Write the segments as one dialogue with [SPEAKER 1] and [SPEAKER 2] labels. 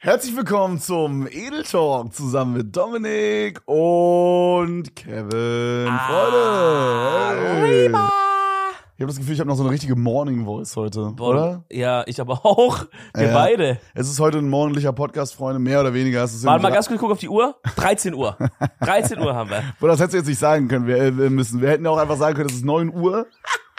[SPEAKER 1] Herzlich willkommen zum Edel Talk zusammen mit Dominik und Kevin.
[SPEAKER 2] Ah,
[SPEAKER 1] Freunde! Hey. Ich habe das Gefühl, ich habe noch so eine richtige Morning Voice heute,
[SPEAKER 2] Boah,
[SPEAKER 1] oder?
[SPEAKER 2] Ja, ich aber auch. Wir
[SPEAKER 1] Ja.
[SPEAKER 2] beide.
[SPEAKER 1] Es ist heute ein morgendlicher Podcast, Freunde, mehr oder weniger. Es ist
[SPEAKER 2] Warte mal ganz kurz, guck auf die Uhr. 13 Uhr. 13 Uhr haben wir.
[SPEAKER 1] Boah, das hättest du jetzt nicht sagen können. Wir, äh, wir müssen. Wir hätten auch einfach sagen können, es ist 9 Uhr.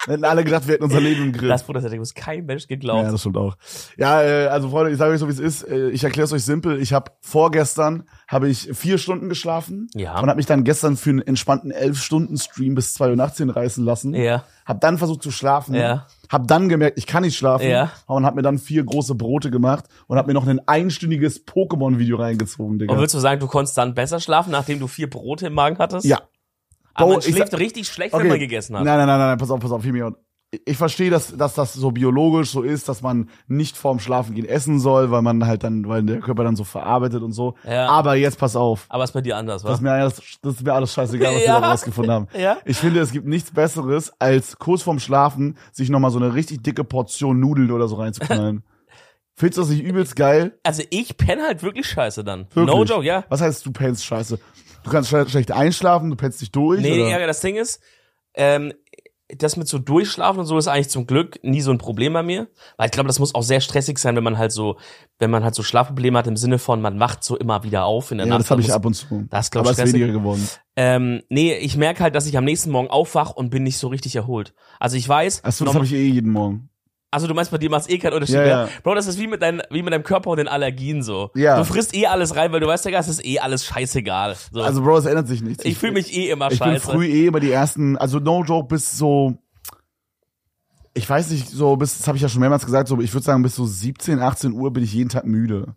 [SPEAKER 1] Hätten alle gedacht, wir hätten unser Leben im Griff.
[SPEAKER 2] Das das hätte uns kein Mensch geglaubt.
[SPEAKER 1] Ja, das stimmt auch. Ja, äh, also Freunde, ich sage euch so, wie es ist. Äh, Ich erkläre es euch simpel. Ich habe vorgestern habe ich vier Stunden geschlafen
[SPEAKER 2] Ja.
[SPEAKER 1] und habe mich dann gestern für einen entspannten elf Stunden Stream bis zwei Uhr nachts hinreißen lassen.
[SPEAKER 2] Ja.
[SPEAKER 1] Hab dann versucht zu schlafen.
[SPEAKER 2] Ja.
[SPEAKER 1] Hab dann gemerkt, ich kann nicht schlafen.
[SPEAKER 2] Ja.
[SPEAKER 1] Und hab mir dann vier große Brote gemacht und hab mir noch ein einstündiges Pokémon-Video reingezogen, Digga.
[SPEAKER 2] Und würdest du sagen, du konntest dann besser schlafen, nachdem du vier Brote im Magen hattest?
[SPEAKER 1] ja.
[SPEAKER 2] Aber man schläft
[SPEAKER 1] sag-
[SPEAKER 2] richtig schlecht,
[SPEAKER 1] Okay.
[SPEAKER 2] wenn man gegessen hat.
[SPEAKER 1] Nein, nein, nein, nein, pass auf, pass auf, Fimi. Ich- Ich verstehe, dass, dass das so biologisch so ist, dass man nicht vorm Schlafengehen essen soll, weil man halt dann, weil der Körper dann so verarbeitet und so.
[SPEAKER 2] Ja.
[SPEAKER 1] Aber jetzt pass auf.
[SPEAKER 2] Aber ist bei dir anders,
[SPEAKER 1] Das ist mir alles, das ist mir alles scheißegal, was wir
[SPEAKER 2] Ja.
[SPEAKER 1] da rausgefunden haben.
[SPEAKER 2] Ja.
[SPEAKER 1] Ich finde, es gibt nichts Besseres, als kurz vorm Schlafen sich nochmal so eine richtig dicke Portion Nudeln oder so reinzuknallen. Findest du das nicht übelst geil?
[SPEAKER 2] Also ich penne halt wirklich scheiße dann.
[SPEAKER 1] Wirklich?
[SPEAKER 2] No joke, ja.
[SPEAKER 1] Was heißt, du pennst scheiße? Du kannst schle- schlecht einschlafen, du pennst dich durch?
[SPEAKER 2] Nee,
[SPEAKER 1] oder?
[SPEAKER 2] ja, das Ding ist, ähm, das mit so Durchschlafen und so ist eigentlich zum Glück nie so ein Problem bei mir. Weil ich glaube, das muss auch sehr stressig sein, wenn man halt so, wenn man halt so Schlafprobleme hat im Sinne von, man wacht so immer wieder auf in der
[SPEAKER 1] ja,
[SPEAKER 2] Nacht.
[SPEAKER 1] das habe ich ab und zu.
[SPEAKER 2] Das glaub
[SPEAKER 1] Aber
[SPEAKER 2] ich
[SPEAKER 1] ist weniger geworden.
[SPEAKER 2] Ähm, nee, ich merke halt, dass ich am nächsten Morgen aufwach und bin nicht so richtig erholt. Also ich weiß,
[SPEAKER 1] Achso, das habe ich eh jeden Morgen.
[SPEAKER 2] Also du meinst, bei dir macht es eh keinen Unterschied
[SPEAKER 1] Ja,
[SPEAKER 2] mehr.
[SPEAKER 1] ja.
[SPEAKER 2] Bro, das ist wie mit, dein, wie mit deinem Körper und den Allergien so.
[SPEAKER 1] Ja.
[SPEAKER 2] Du frisst eh alles rein, weil du weißt ja, es ist eh alles scheißegal. So.
[SPEAKER 1] Also, Bro, es ändert sich nichts.
[SPEAKER 2] ich fühle mich eh immer
[SPEAKER 1] Ich bin
[SPEAKER 2] scheiße.
[SPEAKER 1] früh eh immer die ersten, also no joke, bis so, ich weiß nicht, so bis, das habe ich ja schon mehrmals gesagt, so ich würde sagen, bis so 17, 18 Uhr bin ich jeden Tag müde.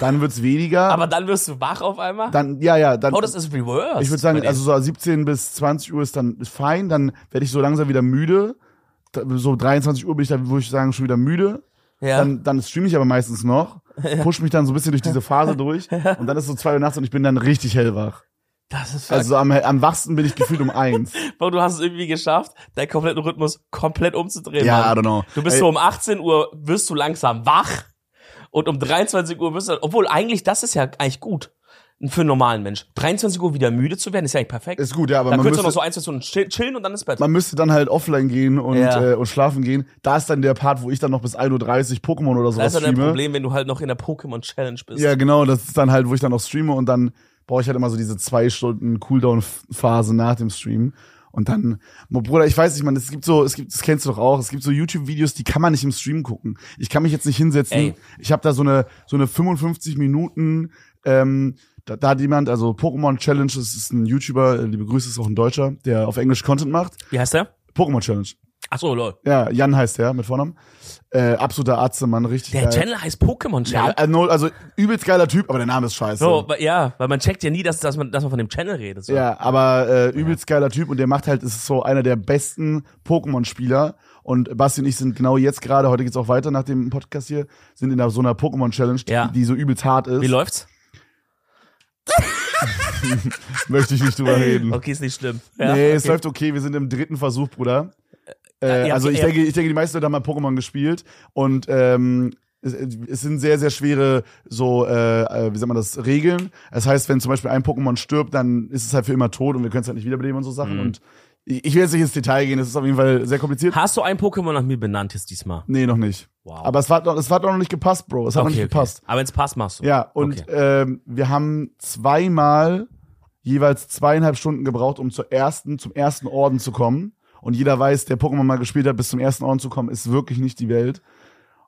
[SPEAKER 1] Dann wird's weniger.
[SPEAKER 2] Aber dann wirst du wach auf einmal?
[SPEAKER 1] dann, ja, ja, dann.
[SPEAKER 2] oh, das ist reverse.
[SPEAKER 1] ich würde sagen, also so 17 bis 20 Uhr ist dann ist fein, dann werde ich so langsam wieder müde. Da- So 23 Uhr bin ich dann, würde ich sagen, schon wieder müde.
[SPEAKER 2] ja.
[SPEAKER 1] Dann, dann streame ich aber meistens noch, push mich dann so ein bisschen durch diese Phase durch und dann ist so zwei Uhr nachts und ich bin dann richtig hellwach.
[SPEAKER 2] das ist
[SPEAKER 1] Also am, am wachsten bin ich gefühlt um eins.
[SPEAKER 2] Bro, du hast es irgendwie geschafft, deinen kompletten Rhythmus komplett umzudrehen.
[SPEAKER 1] Ja, I
[SPEAKER 2] Mann.
[SPEAKER 1] don't know.
[SPEAKER 2] Du bist
[SPEAKER 1] Ey,
[SPEAKER 2] so um 18 Uhr wirst du langsam wach und um 23 Uhr wirst du, obwohl eigentlich das ist ja eigentlich gut für einen normalen Mensch. 23 Uhr wieder müde zu werden, ist ja eigentlich perfekt.
[SPEAKER 1] Ist gut, ja, aber
[SPEAKER 2] dann
[SPEAKER 1] man
[SPEAKER 2] könntest du noch so ein, zwei Stunden chill- chillen und dann ist Bett.
[SPEAKER 1] man müsste dann halt offline gehen und,
[SPEAKER 2] Ja.
[SPEAKER 1] äh, und schlafen gehen. Da ist dann der Part, wo ich dann noch bis 1.30 Uhr Pokémon oder
[SPEAKER 2] Das
[SPEAKER 1] sowas
[SPEAKER 2] ist dann ein
[SPEAKER 1] streame.
[SPEAKER 2] Problem, wenn du halt noch in der Pokémon Challenge bist.
[SPEAKER 1] Ja, genau, das ist dann halt, wo ich dann noch streame und dann brauche ich halt immer so diese zwei Stunden Cooldown-Phase nach dem Stream. Und dann, Bruder, ich weiß nicht, man, es gibt so, es gibt, das kennst du doch auch, es gibt so YouTube-Videos, die kann man nicht im Stream gucken. Ich kann mich jetzt nicht hinsetzen.
[SPEAKER 2] Ey.
[SPEAKER 1] Ich habe da so eine, so eine 55 Minuten, ähm, da, da hat jemand, also Pokémon Challenge, das ist ein YouTuber, äh, liebe Grüße, ist auch ein Deutscher, der auf Englisch Content macht.
[SPEAKER 2] Wie heißt der?
[SPEAKER 1] Pokémon Challenge.
[SPEAKER 2] Ach so, lol.
[SPEAKER 1] Ja, Jan heißt der mit Vornamen. Äh, absoluter Arzt, Mann, richtig
[SPEAKER 2] Der
[SPEAKER 1] geil.
[SPEAKER 2] Channel heißt Pokémon
[SPEAKER 1] ja,
[SPEAKER 2] Channel.
[SPEAKER 1] äh, no, also übelst geiler Typ, aber der Name ist scheiße.
[SPEAKER 2] So, ja, weil man checkt ja nie, dass, dass, man, dass man von dem Channel redet. So.
[SPEAKER 1] Ja, aber äh, übelst geiler Typ und der macht halt, ist so einer der besten Pokémon-Spieler. Und Basti und ich sind genau jetzt gerade, heute geht's auch weiter nach dem Podcast hier, sind in so einer Pokémon-Challenge, die,
[SPEAKER 2] Ja.
[SPEAKER 1] die so übelst hart ist.
[SPEAKER 2] Wie läuft's?
[SPEAKER 1] Möchte ich nicht drüber reden.
[SPEAKER 2] Okay, ist nicht schlimm. Ja,
[SPEAKER 1] nee,
[SPEAKER 2] okay.
[SPEAKER 1] es läuft okay, wir sind im dritten Versuch, Bruder. Äh,
[SPEAKER 2] ja,
[SPEAKER 1] also ich
[SPEAKER 2] ja.
[SPEAKER 1] denke, ich denke, die meisten Leute haben mal Pokémon gespielt und ähm, es, es sind sehr, sehr schwere so, äh, äh, wie sagt man das, Regeln. Das heißt, wenn zum Beispiel ein Pokémon stirbt, dann ist es halt für immer tot und wir können es halt nicht wiederbeleben und so Sachen.
[SPEAKER 2] Mhm.
[SPEAKER 1] Und ich, will jetzt nicht ins Detail gehen, es ist auf jeden Fall sehr kompliziert.
[SPEAKER 2] Hast du ein Pokémon nach mir benannt jetzt diesmal?
[SPEAKER 1] Nee, noch nicht.
[SPEAKER 2] Wow.
[SPEAKER 1] Aber es hat, noch, es hat noch nicht gepasst, Bro. Es hat noch nicht gepasst.
[SPEAKER 2] Aber wenn's passt, machst du.
[SPEAKER 1] Ja, und ähm, wir haben zweimal jeweils zweieinhalb Stunden gebraucht, um zur ersten, zum ersten Orden zu kommen. Und jeder weiß, der Pokémon mal gespielt hat, bis zum ersten Orden zu kommen, ist wirklich nicht die Welt.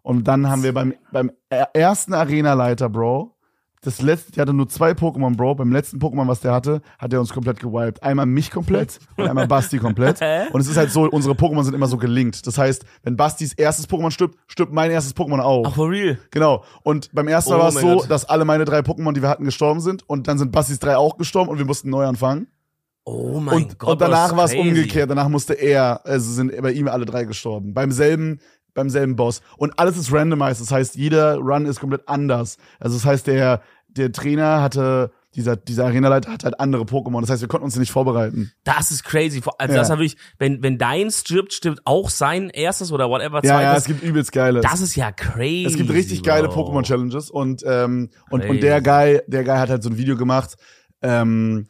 [SPEAKER 1] Und dann haben wir beim, beim er- ersten Arena-Leiter, Bro, das letzte, der hatte nur zwei Pokémon, Bro. Beim letzten Pokémon, was der hatte, hat er uns komplett gewiped. Einmal mich komplett und einmal Basti komplett. Und es ist halt so, unsere Pokémon sind immer so gelinkt. Das heißt, wenn Bastis erstes Pokémon stirbt, stirbt mein erstes Pokémon auch.
[SPEAKER 2] Ach, for real?
[SPEAKER 1] Genau. Und beim ersten Mal
[SPEAKER 2] Oh
[SPEAKER 1] war es so,
[SPEAKER 2] Gott.
[SPEAKER 1] dass alle meine drei Pokémon, die wir hatten, gestorben sind. Und dann sind Bastis drei auch gestorben und wir mussten neu anfangen.
[SPEAKER 2] Oh mein
[SPEAKER 1] Und,
[SPEAKER 2] Gott.
[SPEAKER 1] und danach war es umgekehrt. Danach musste er, also sind bei ihm alle drei gestorben. Beim selben, beim selben Boss. Und alles ist randomized. Das heißt, jeder Run ist komplett anders. Also das heißt, der, der Trainer hatte dieser, dieser Arenaleiter hat halt andere Pokémon. Das heißt, wir konnten uns nicht vorbereiten.
[SPEAKER 2] Das ist crazy. Also
[SPEAKER 1] Ja.
[SPEAKER 2] das ist natürlich, wenn, wenn dein stirbt, stirbt auch sein erstes oder whatever
[SPEAKER 1] Ja,
[SPEAKER 2] zweites.
[SPEAKER 1] ja, es gibt übelst geile.
[SPEAKER 2] das ist ja crazy.
[SPEAKER 1] Es gibt richtig geile. Pokémon-Challenges und, ähm, und,
[SPEAKER 2] Crazy.
[SPEAKER 1] und der Guy, der Guy hat halt so ein Video gemacht, ähm,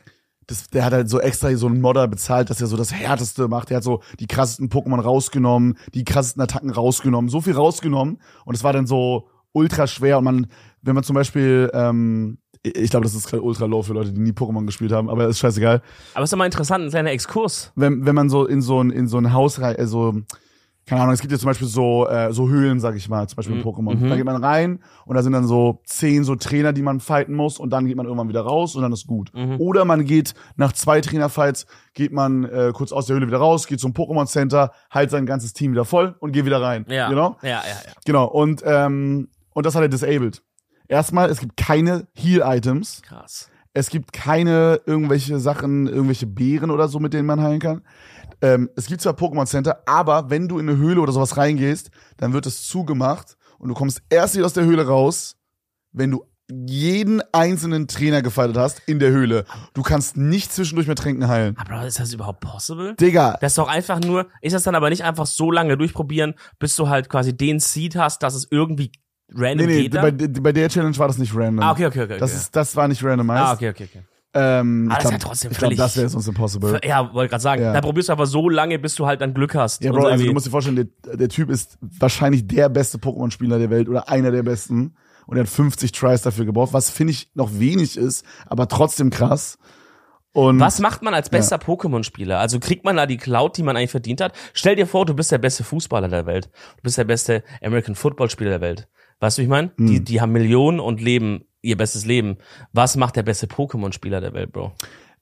[SPEAKER 1] das, der hat halt so extra so einen Modder bezahlt, dass er so das härteste macht. Der hat so die krassesten Pokémon rausgenommen, die krassesten Attacken rausgenommen, so viel rausgenommen und es war dann so ultra schwer und man, wenn man zum Beispiel, ähm, ich glaube, das ist gerade ultra low für Leute, die nie Pokémon gespielt haben, aber ist scheißegal.
[SPEAKER 2] Aber es ist immer interessant, ein kleiner Exkurs.
[SPEAKER 1] Wenn, wenn man so in so ein, in so ein Haus rein, also, keine Ahnung, es gibt ja zum Beispiel so, äh, so Höhlen, sag ich mal, zum Beispiel in Pokémon.
[SPEAKER 2] Mhm.
[SPEAKER 1] Da geht man rein und da sind dann so zehn so Trainer, die man fighten muss und dann geht man irgendwann wieder raus und dann ist gut.
[SPEAKER 2] Mhm.
[SPEAKER 1] Oder man geht nach zwei Trainerfights, geht man äh, kurz aus der Höhle wieder raus, geht zum Pokémon Center, heilt sein ganzes Team wieder voll und geht wieder rein.
[SPEAKER 2] Ja.
[SPEAKER 1] Genau?
[SPEAKER 2] Ja, ja, ja.
[SPEAKER 1] Genau. Und, ähm, und das hat er disabled. Erstmal, es gibt keine Heal-Items.
[SPEAKER 2] Krass.
[SPEAKER 1] Es gibt keine irgendwelche Sachen, irgendwelche Beeren oder so, mit denen man heilen kann. Ähm, es gibt zwar Pokémon Center, aber wenn du in eine Höhle oder sowas reingehst, dann wird es zugemacht und du kommst erst wieder aus der Höhle raus, wenn du jeden einzelnen Trainer gefightet hast in der Höhle. Du kannst nicht zwischendurch mit Tränken heilen.
[SPEAKER 2] Aber ist das überhaupt possible?
[SPEAKER 1] Digga,
[SPEAKER 2] Das ist doch einfach nur, ist das dann aber nicht einfach so lange durchprobieren, bis du halt quasi den Seed hast, dass es irgendwie random
[SPEAKER 1] nee,
[SPEAKER 2] geht? da?
[SPEAKER 1] bei, bei der Challenge war das nicht random.
[SPEAKER 2] ah, okay, okay, okay.
[SPEAKER 1] Das,
[SPEAKER 2] okay.
[SPEAKER 1] ist, das war nicht randomized.
[SPEAKER 2] ah, okay, okay, okay.
[SPEAKER 1] Ähm,
[SPEAKER 2] Ah,
[SPEAKER 1] ich
[SPEAKER 2] das ist ja trotzdem
[SPEAKER 1] ich glaub, das wäre sonst impossible.
[SPEAKER 2] Ja, wollte gerade sagen,
[SPEAKER 1] Ja.
[SPEAKER 2] da probierst du aber so lange, bis du halt dann Glück hast.
[SPEAKER 1] Ja, Bro, also du musst dir vorstellen, der, der Typ ist wahrscheinlich der beste Pokémon-Spieler der Welt oder einer der besten. Und er hat 50 Tries dafür gebraucht, was finde ich noch wenig ist, aber trotzdem krass. Und
[SPEAKER 2] Was macht man als bester Pokémon-Spieler? Also kriegt man da die Cloud, die man eigentlich verdient hat? Stell dir vor, du bist der beste Fußballer der Welt. Du bist der beste American Football-Spieler der Welt. Weißt du, wie ich meine?
[SPEAKER 1] Hm.
[SPEAKER 2] Die, die haben Millionen und leben ihr bestes Leben. Was macht der beste Pokémon-Spieler der Welt, Bro?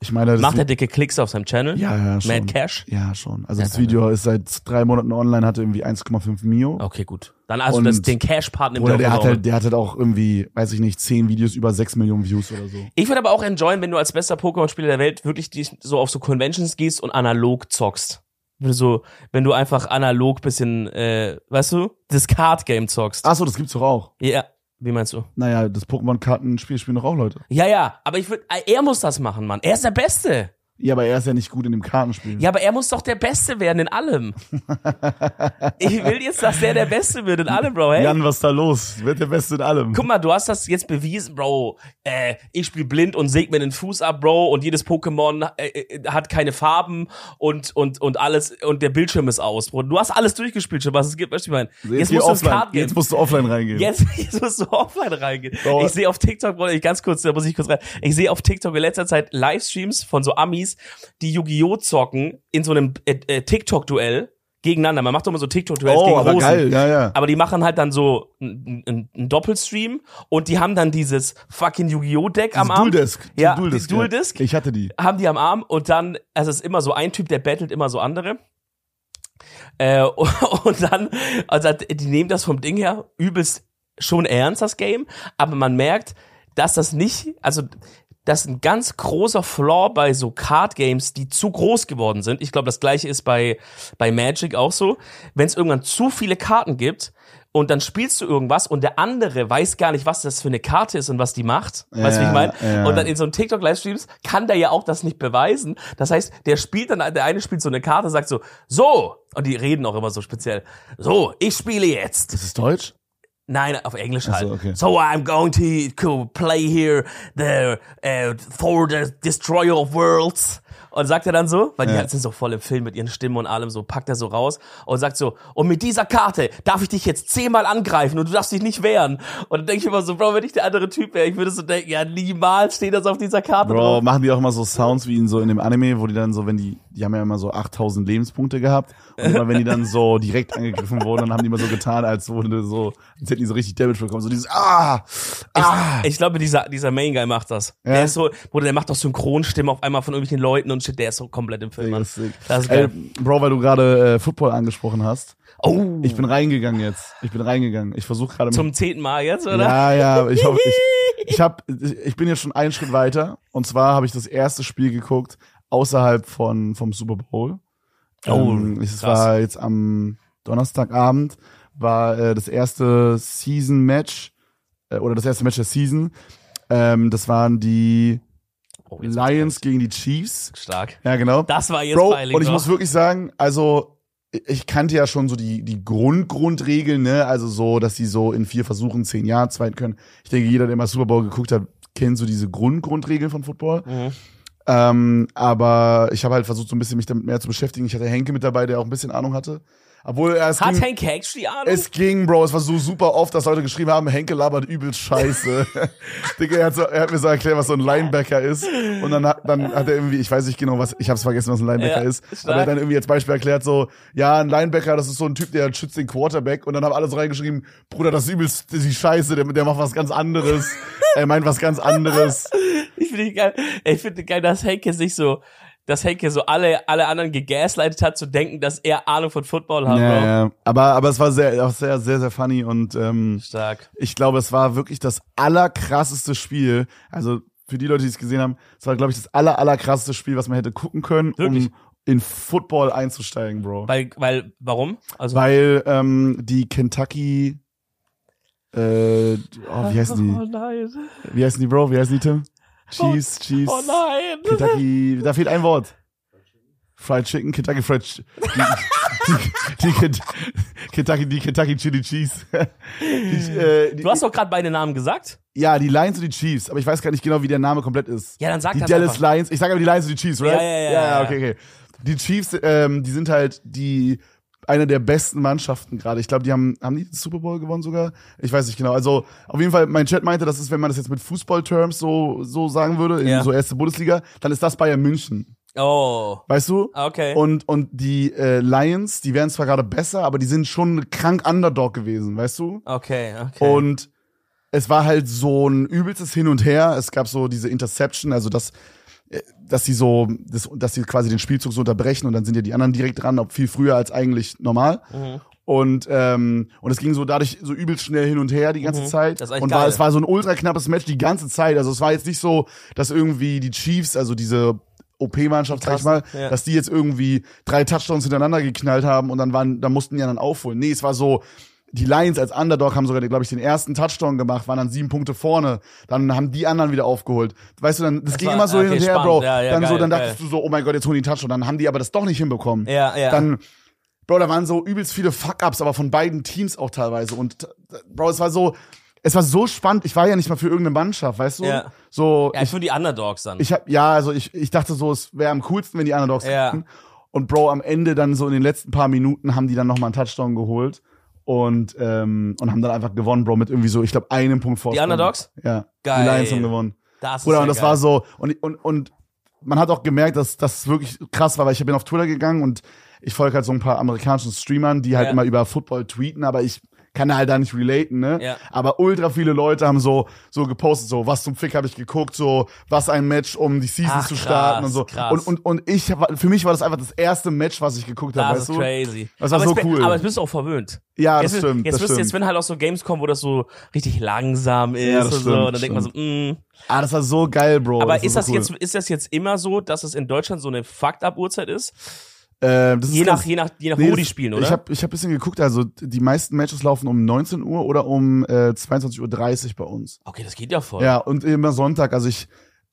[SPEAKER 1] ich meine, das
[SPEAKER 2] Macht er dicke Klicks auf seinem Channel?
[SPEAKER 1] ja, ja, schon.
[SPEAKER 2] Mad Cash?
[SPEAKER 1] Ja, schon. Also das Video ist seit drei Monaten online, hatte irgendwie 1,5 Mio.
[SPEAKER 2] Okay, gut. Dann also
[SPEAKER 1] Und-
[SPEAKER 2] das, den Cash-Part nimmt
[SPEAKER 1] Oder
[SPEAKER 2] er
[SPEAKER 1] der
[SPEAKER 2] auch
[SPEAKER 1] hat halt, der hat halt auch irgendwie, weiß ich nicht, 10 Videos über 6 Millionen Views oder so.
[SPEAKER 2] Ich würde aber auch enjoyen, wenn du als bester Pokémon-Spieler der Welt wirklich so auf so Conventions gehst und analog zockst. Wenn du so, wenn du einfach analog bisschen, äh, weißt du, das Card-Game zockst.
[SPEAKER 1] Ach so, das gibt's doch auch.
[SPEAKER 2] Ja, wie meinst du?
[SPEAKER 1] Naja, das Pokémon-Kartenspiel spielen doch auch Leute.
[SPEAKER 2] Ja, ja, aber ich würde, er muss das machen, Mann. Er ist der Beste.
[SPEAKER 1] Ja, aber er ist ja nicht gut in dem Kartenspiel.
[SPEAKER 2] Ja, aber er muss doch der Beste werden in allem. ich will jetzt, dass der der Beste wird in allem, Bro. Hey,
[SPEAKER 1] Jan, was ist da los? Wird der Beste in allem.
[SPEAKER 2] guck mal, du hast das jetzt bewiesen, Bro. Äh, ich spiele blind und säg mir den Fuß ab, Bro. Und jedes Pokémon äh, äh, hat keine Farben und und und alles und der Bildschirm ist aus, Bro. Du hast alles durchgespielt schon, was es gibt. Weißt du, ich meine? Jetzt
[SPEAKER 1] geh
[SPEAKER 2] musst du ins
[SPEAKER 1] offline.
[SPEAKER 2] Card gehen.
[SPEAKER 1] Jetzt musst du offline reingehen.
[SPEAKER 2] Jetzt, jetzt musst du offline reingehen.
[SPEAKER 1] Bro.
[SPEAKER 2] Ich sehe auf TikTok, Bro, ich ganz kurz, da muss ich kurz rein. Ich sehe auf TikTok in letzter Zeit Livestreams von so Amis, die Yu-Gi-Oh! zocken in so einem äh, äh, TikTok-Duell gegeneinander. Man macht doch immer so TikTok-Duells
[SPEAKER 1] Oh,
[SPEAKER 2] gegen
[SPEAKER 1] aber
[SPEAKER 2] Rosen.
[SPEAKER 1] geil, ja, ja.
[SPEAKER 2] Aber die machen halt dann so einen ein Doppelstream und die haben dann dieses fucking Yu-Gi-Oh! Deck am Arm.
[SPEAKER 1] Dual-Disc.
[SPEAKER 2] Ja,
[SPEAKER 1] Dual-Disc,
[SPEAKER 2] die Dual-Disc.
[SPEAKER 1] Ja. Ich hatte die.
[SPEAKER 2] Haben die am Arm und dann, also es ist immer so ein Typ, der battelt immer so andere. Äh, und dann, also die nehmen das vom Ding her übelst schon ernst, das Game, aber man merkt, dass das nicht, also das ist ein ganz großer Flaw bei so Card Games, die zu groß geworden sind. Ich glaube, das gleiche ist bei, bei Magic auch so. Wenn es irgendwann zu viele Karten gibt und dann spielst du irgendwas und der andere weiß gar nicht, was das für eine Karte ist und was die macht. weißt du, wie ich
[SPEAKER 1] Ja,
[SPEAKER 2] meine?
[SPEAKER 1] ja.
[SPEAKER 2] Und dann in so einem TikTok-Livestreams kann der ja auch das nicht beweisen. Das heißt, der spielt dann, der eine spielt so eine Karte, sagt so, so, und die reden auch immer so speziell, so, ich spiele jetzt.
[SPEAKER 1] Ist es Deutsch?
[SPEAKER 2] Nein, of
[SPEAKER 1] English
[SPEAKER 2] halt.
[SPEAKER 1] so, okay.
[SPEAKER 2] So I'm going to, to play here the uh, for the Destroyer of Worlds. Und sagt er dann so, weil die
[SPEAKER 1] Ja.
[SPEAKER 2] sind so voll im Film mit ihren Stimmen und allem, so packt er so raus und sagt so, und mit dieser Karte darf ich dich jetzt zehnmal angreifen und du darfst dich nicht wehren. Und dann denke ich immer so, Bro, wenn ich der andere Typ wäre, ich würde so denken, ja, niemals steht das auf dieser Karte
[SPEAKER 1] Bro,
[SPEAKER 2] drauf.
[SPEAKER 1] machen die auch immer so Sounds wie in so in dem Anime, wo die dann so, wenn die, die haben ja immer so 8000 Lebenspunkte gehabt und immer wenn die dann so direkt angegriffen wurden, dann haben die immer so getan, als wurde so, als hätten die so richtig Damage bekommen, so dieses Ah, ah.
[SPEAKER 2] Ich glaube, dieser, dieser Main Guy macht das.
[SPEAKER 1] Ja.
[SPEAKER 2] Der ist so, Bruder, der macht doch Synchronstimmen auf einmal von irgendwelchen Leuten und shit, der ist so komplett im Film, Mann.
[SPEAKER 1] Das ist,
[SPEAKER 2] Das ist
[SPEAKER 1] Ey,
[SPEAKER 2] geil.
[SPEAKER 1] Bro, weil du gerade äh, Football angesprochen hast.
[SPEAKER 2] Oh,
[SPEAKER 1] Ich bin reingegangen jetzt. Ich bin reingegangen. Ich versuche gerade
[SPEAKER 2] zum zehnten Mal jetzt, oder?
[SPEAKER 1] Ja, ja, ich hoffe, ich, ich hab, ich bin jetzt schon einen Schritt weiter. Und zwar habe ich das erste Spiel geguckt außerhalb von vom Super Bowl.
[SPEAKER 2] Oh,
[SPEAKER 1] ähm, es war jetzt am Donnerstagabend war äh, das erste Season Match äh, oder das erste Match der Season. Ähm, das waren die
[SPEAKER 2] Oh,
[SPEAKER 1] Lions gegen die Chiefs.
[SPEAKER 2] Stark.
[SPEAKER 1] Ja, genau.
[SPEAKER 2] Das war jetzt
[SPEAKER 1] Bro, und ich
[SPEAKER 2] doch.
[SPEAKER 1] muss wirklich sagen, also ich kannte ja schon so die, die Grund-Grundregeln, ne? Also so, dass sie so in vier Versuchen zehn Jahre zweiten können. Ich denke, jeder, der mal Super Bowl geguckt hat, kennt so diese Grund-Grundregeln von Football.
[SPEAKER 2] Mhm.
[SPEAKER 1] Ähm, aber ich habe halt versucht, so ein bisschen mich damit mehr zu beschäftigen. Ich hatte Henke mit dabei, der auch ein bisschen Ahnung hatte. Obwohl er es
[SPEAKER 2] Hat
[SPEAKER 1] ging,
[SPEAKER 2] Hank actually Ahnung?
[SPEAKER 1] es ging, Bro, es war so super oft, dass Leute geschrieben haben, Henke labert übel scheiße. Digga, er hat, so, er hat mir so erklärt, was so ein Linebacker ist. Und dann hat, dann hat er irgendwie, ich weiß nicht genau, was, ich hab's vergessen, was ein Linebacker
[SPEAKER 2] Ja,
[SPEAKER 1] ist.
[SPEAKER 2] stark.
[SPEAKER 1] Aber er hat dann irgendwie als Beispiel erklärt, so, ja, ein Linebacker, das ist so ein Typ, der schützt den Quarterback. Und dann haben alle so reingeschrieben, Bruder, das ist übelst die Scheiße, der, der macht was ganz anderes. er meint was ganz anderes.
[SPEAKER 2] Ich finde geil, ich finde geil, dass Henke sich so, dass Henke so alle, alle anderen gegaslightet hat, zu denken, dass er Ahnung von Football hat,
[SPEAKER 1] Ja, ja. Aber, aber es war sehr, auch sehr, sehr, sehr funny und ähm,
[SPEAKER 2] Stark.
[SPEAKER 1] ich glaube, es war wirklich das allerkrasseste Spiel. Also für die Leute, die es gesehen haben, es war, glaube ich, das aller, allerkrasseste Spiel, was man hätte gucken können,
[SPEAKER 2] Wirklich?
[SPEAKER 1] um in Football einzusteigen, Bro.
[SPEAKER 2] Weil, weil, warum? Also,
[SPEAKER 1] Weil ähm, die Kentucky, äh, oh, wie heißen die?
[SPEAKER 2] Oh nein.
[SPEAKER 1] Wie heißen die, Bro? Wie heißen die, Tim? Chiefs, Chiefs.
[SPEAKER 2] Oh nein.
[SPEAKER 1] Kentucky, da fehlt ein Wort. Fried Chicken, Kentucky Fried Ch die, die, die, Kent- Kentucky, die Kentucky Chili Cheese. Die, äh,
[SPEAKER 2] Du hast doch gerade beide Namen gesagt?
[SPEAKER 1] ja, die Lions und die Chiefs, aber ich weiß gar nicht genau, wie der Name komplett ist.
[SPEAKER 2] Ja, dann sag
[SPEAKER 1] die Dallas
[SPEAKER 2] einfach.
[SPEAKER 1] Lions, ich sage aber die Lions und die Chiefs, right?
[SPEAKER 2] Ja, ja, ja,
[SPEAKER 1] ja,
[SPEAKER 2] ja.
[SPEAKER 1] okay, okay. Die Chiefs, ähm, die sind halt die eine der besten Mannschaften gerade. Ich glaube, die haben haben die den Super Bowl gewonnen sogar. Ich weiß nicht genau. Also auf jeden Fall, mein Chat meinte, das ist, wenn man das jetzt mit Fußball-Terms so so sagen würde, in
[SPEAKER 2] Ja.
[SPEAKER 1] so erste Bundesliga, dann ist das Bayern München.
[SPEAKER 2] Oh.
[SPEAKER 1] Weißt du?
[SPEAKER 2] Okay.
[SPEAKER 1] Und, und die äh, Lions, die werden zwar gerade besser, aber die sind schon krank Underdog gewesen, weißt du?
[SPEAKER 2] okay, okay.
[SPEAKER 1] Und es war halt so ein übelstes Hin und Her. Es gab so diese Interception, also dass, äh, dass sie so, das, dass sie quasi den Spielzug so unterbrechen und dann sind ja die anderen direkt dran, ob viel früher als eigentlich normal.
[SPEAKER 2] Mhm.
[SPEAKER 1] Und, ähm, und es ging so dadurch so übelst schnell hin und her die ganze
[SPEAKER 2] Mhm.
[SPEAKER 1] Zeit. Und war,
[SPEAKER 2] geil.
[SPEAKER 1] es war so ein ultra knappes Match die ganze Zeit. Also es war jetzt nicht so, dass irgendwie die Chiefs, also diese OP-Mannschaft, sag ich mal,
[SPEAKER 2] ja.
[SPEAKER 1] dass die jetzt irgendwie drei Touchdowns hintereinander geknallt haben und dann waren, dann mussten die anderen aufholen. Nee, es war so, die Lions als Underdog haben sogar, glaube ich, den ersten Touchdown gemacht, waren dann sieben Punkte vorne. Dann haben die anderen wieder aufgeholt. Weißt du, dann, das,
[SPEAKER 2] Das
[SPEAKER 1] ging
[SPEAKER 2] war-
[SPEAKER 1] immer so hin
[SPEAKER 2] okay,
[SPEAKER 1] und her,
[SPEAKER 2] spannend.
[SPEAKER 1] Bro.
[SPEAKER 2] Ja, ja,
[SPEAKER 1] dann so,
[SPEAKER 2] geil,
[SPEAKER 1] dann
[SPEAKER 2] geil.
[SPEAKER 1] dachtest du so, oh mein Gott, jetzt holen die einen Touchdown. Dann haben die aber das doch nicht hinbekommen.
[SPEAKER 2] ja, ja.
[SPEAKER 1] Dann, Bro, da waren so übelst viele Fuck-Ups, aber von beiden Teams auch teilweise. Und, äh, Bro, es war so, es war so spannend. Ich war ja nicht mal für irgendeine Mannschaft, weißt du?
[SPEAKER 2] Ja.
[SPEAKER 1] So,
[SPEAKER 2] ja, für die Underdogs dann.
[SPEAKER 1] ich hab, ja, also ich, ich dachte so, es wäre am coolsten, wenn die Underdogs
[SPEAKER 2] Ja.
[SPEAKER 1] kriegen. Und Bro, am Ende dann so in den letzten paar Minuten haben die dann nochmal einen Touchdown geholt und, ähm, und haben dann einfach gewonnen, Bro, mit irgendwie so, ich glaube, einem Punkt vor.
[SPEAKER 2] Die Underdogs?
[SPEAKER 1] Ja.
[SPEAKER 2] Geil.
[SPEAKER 1] Die Lions haben gewonnen.
[SPEAKER 2] das ist
[SPEAKER 1] Bruder,
[SPEAKER 2] ja
[SPEAKER 1] und das
[SPEAKER 2] geil.
[SPEAKER 1] war so, und, und, und man hat auch gemerkt, dass das wirklich krass war, weil ich bin auf Twitter gegangen und ich folge halt so ein paar amerikanischen Streamern, die halt
[SPEAKER 2] Ja.
[SPEAKER 1] immer über Football tweeten, aber ich kann da halt da nicht relaten, ne?
[SPEAKER 2] Ja.
[SPEAKER 1] Aber ultra viele Leute haben so, so gepostet, so, was zum Fick habe ich geguckt, so, was ein Match, um die Season
[SPEAKER 2] Ach,
[SPEAKER 1] zu starten
[SPEAKER 2] krass,
[SPEAKER 1] und so.
[SPEAKER 2] krass.
[SPEAKER 1] Und, und, und ich, für mich war das einfach das erste Match, was ich geguckt habe,
[SPEAKER 2] Das
[SPEAKER 1] weißt
[SPEAKER 2] ist
[SPEAKER 1] du?
[SPEAKER 2] crazy.
[SPEAKER 1] Das war
[SPEAKER 2] aber
[SPEAKER 1] so
[SPEAKER 2] bin-
[SPEAKER 1] cool.
[SPEAKER 2] Aber jetzt bist du auch verwöhnt.
[SPEAKER 1] Ja,
[SPEAKER 2] jetzt
[SPEAKER 1] das
[SPEAKER 2] wird-
[SPEAKER 1] stimmt.
[SPEAKER 2] Jetzt,
[SPEAKER 1] das
[SPEAKER 2] jetzt
[SPEAKER 1] stimmt.
[SPEAKER 2] wenn halt auch so Games kommen, wo das so richtig langsam ist
[SPEAKER 1] Ja, das
[SPEAKER 2] und so,
[SPEAKER 1] stimmt,
[SPEAKER 2] und dann denkt man so, mm.
[SPEAKER 1] Ah, das war so geil, Bro.
[SPEAKER 2] Aber
[SPEAKER 1] war
[SPEAKER 2] ist das
[SPEAKER 1] so cool.
[SPEAKER 2] jetzt, ist das jetzt immer so, dass es in Deutschland so eine fucked up Uhrzeit ist?
[SPEAKER 1] Äh,
[SPEAKER 2] Je
[SPEAKER 1] ganz-
[SPEAKER 2] nach, je nach, je nach
[SPEAKER 1] Nee,
[SPEAKER 2] wo die spielen, oder?
[SPEAKER 1] Ich habe ich hab bisschen geguckt, also die meisten Matches laufen um 19 Uhr oder um äh, 22.30 Uhr bei uns.
[SPEAKER 2] okay, das geht ja voll.
[SPEAKER 1] Ja, und immer Sonntag, also ich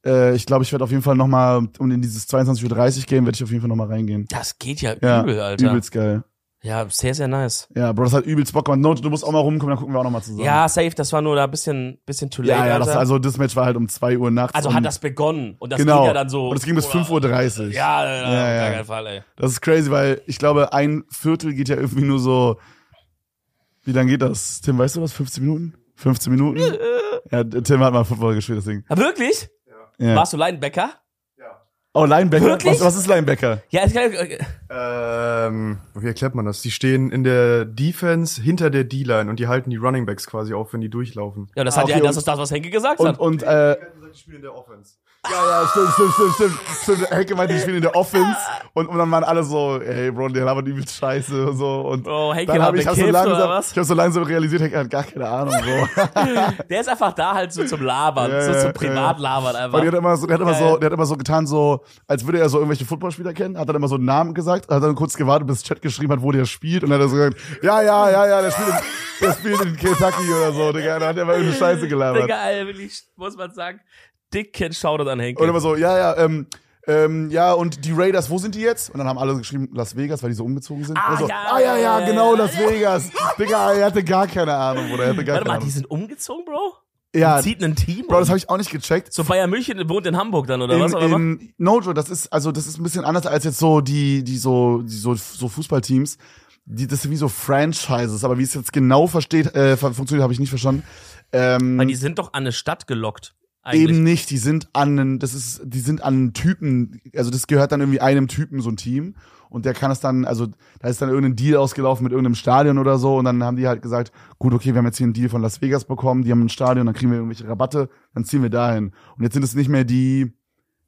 [SPEAKER 1] äh, ich glaube, ich werde auf jeden Fall noch mal um in dieses 22.30 Uhr Game werde ich auf jeden Fall noch mal reingehen.
[SPEAKER 2] Das geht ja,
[SPEAKER 1] Ja,
[SPEAKER 2] übel, Alter.
[SPEAKER 1] übelst geil.
[SPEAKER 2] Ja, sehr, sehr nice.
[SPEAKER 1] Ja, Bro, das hat übelst Bock gemacht. Note, du musst auch mal rumkommen, dann gucken wir auch noch mal zusammen.
[SPEAKER 2] Ja, safe, das war nur da ein bisschen, bisschen too late,
[SPEAKER 1] ja, ja das, also das Match war halt um 2 Uhr nachts.
[SPEAKER 2] also hat das begonnen und das
[SPEAKER 1] genau.
[SPEAKER 2] ging ja dann so.
[SPEAKER 1] Und es ging bis
[SPEAKER 2] oder-
[SPEAKER 1] 5.30 Uhr.
[SPEAKER 2] Ja, ja, ja,
[SPEAKER 1] Ja,
[SPEAKER 2] auf gar keinen Fall, ey.
[SPEAKER 1] Das ist crazy, weil ich glaube, ein Viertel geht ja irgendwie nur so. Wie lang geht das? Tim, weißt du was? 15 Minuten? 15 Minuten? ja, Tim hat mal Football gespielt, deswegen.
[SPEAKER 2] Ah, wirklich?
[SPEAKER 1] Ja.
[SPEAKER 2] Warst du Linebacker?
[SPEAKER 1] Oh, Linebacker?
[SPEAKER 2] Wirklich?
[SPEAKER 1] Was, was ist Linebacker?
[SPEAKER 2] Ja, ich kann, äh,
[SPEAKER 3] Ähm, wie erklärt man das? Die stehen in der Defense hinter der D-Line und die halten die Running Backs quasi auf, wenn die durchlaufen.
[SPEAKER 2] ja, das
[SPEAKER 1] Ah,
[SPEAKER 2] hat ja,
[SPEAKER 1] okay,
[SPEAKER 2] das
[SPEAKER 1] und-
[SPEAKER 2] ist das, was Henke gesagt
[SPEAKER 1] Und,
[SPEAKER 2] hat.
[SPEAKER 1] und, äh,
[SPEAKER 3] Die spielen in der Offense.
[SPEAKER 1] Ja, ja, stimmt, stimmt, stimmt, stimmt. stimmt. Hecke meinte, ich spiele in der Offense. Und, und dann waren alle so, ey, Bro, der labert übelst scheiße und so. Und
[SPEAKER 2] Bro, Henke
[SPEAKER 1] dann habe ich hab so langsam,
[SPEAKER 2] was?
[SPEAKER 1] ich hab so langsam realisiert, Hecke hat gar keine Ahnung, Bro.
[SPEAKER 2] Der ist einfach da halt so zum Labern,
[SPEAKER 1] Ja,
[SPEAKER 2] so zum. Privatlabern einfach.
[SPEAKER 1] Weil der hat immer so, der hat immer
[SPEAKER 2] Geil.
[SPEAKER 1] so, der hat immer so getan, so, als würde er so irgendwelche Footballspieler kennen, hat dann immer so einen Namen gesagt, hat dann kurz gewartet, bis Chat geschrieben hat, wo der spielt, und dann hat er so gesagt, ja, ja, ja, ja, der spielt in, der spielt in Kentucky oder so, Digga, dann hat er immer irgendeine Scheiße gelabert.
[SPEAKER 2] Digga, ey, wirklich, muss man sagen, dicken Shoutout an Henke.
[SPEAKER 1] Und immer so, ja, ja, ähm, ähm, ja, und die Raiders, wo sind die jetzt? Und dann haben alle geschrieben, Las Vegas, weil die so umgezogen sind.
[SPEAKER 2] Ah,
[SPEAKER 1] so,
[SPEAKER 2] ja,
[SPEAKER 1] ah ja, ja, genau, Las Vegas. Digga, er hatte gar keine Ahnung, Bruder. Er hatte gar
[SPEAKER 2] Warte
[SPEAKER 1] keine
[SPEAKER 2] mal, die
[SPEAKER 1] Ahnung.
[SPEAKER 2] sind umgezogen, Bro?
[SPEAKER 1] Ja,
[SPEAKER 2] Zieht ein Team?
[SPEAKER 1] Bro, das habe ich auch nicht gecheckt.
[SPEAKER 2] so Bayern München wohnt in Hamburg dann, oder
[SPEAKER 1] in,
[SPEAKER 2] was? Oder was?
[SPEAKER 1] in Nojo, das ist also das ist ein bisschen anders als jetzt so die die so die so so Fußballteams. Die das sind wie so Franchises, aber wie es jetzt genau versteht äh, funktioniert, habe ich nicht verstanden. Ähm,
[SPEAKER 2] Weil die sind doch an eine Stadt gelockt. Eigentlich.
[SPEAKER 1] Eben nicht, die sind an einen, das ist, die sind an einen Typen, also das gehört dann irgendwie einem Typen, so ein Team. Und der kann es dann, also da ist dann irgendein Deal ausgelaufen mit irgendeinem Stadion oder so. Und dann haben die halt gesagt, gut, okay, wir haben jetzt hier einen Deal von Las Vegas bekommen, die haben ein Stadion, dann kriegen wir irgendwelche Rabatte, dann ziehen wir dahin. Und jetzt sind es nicht mehr die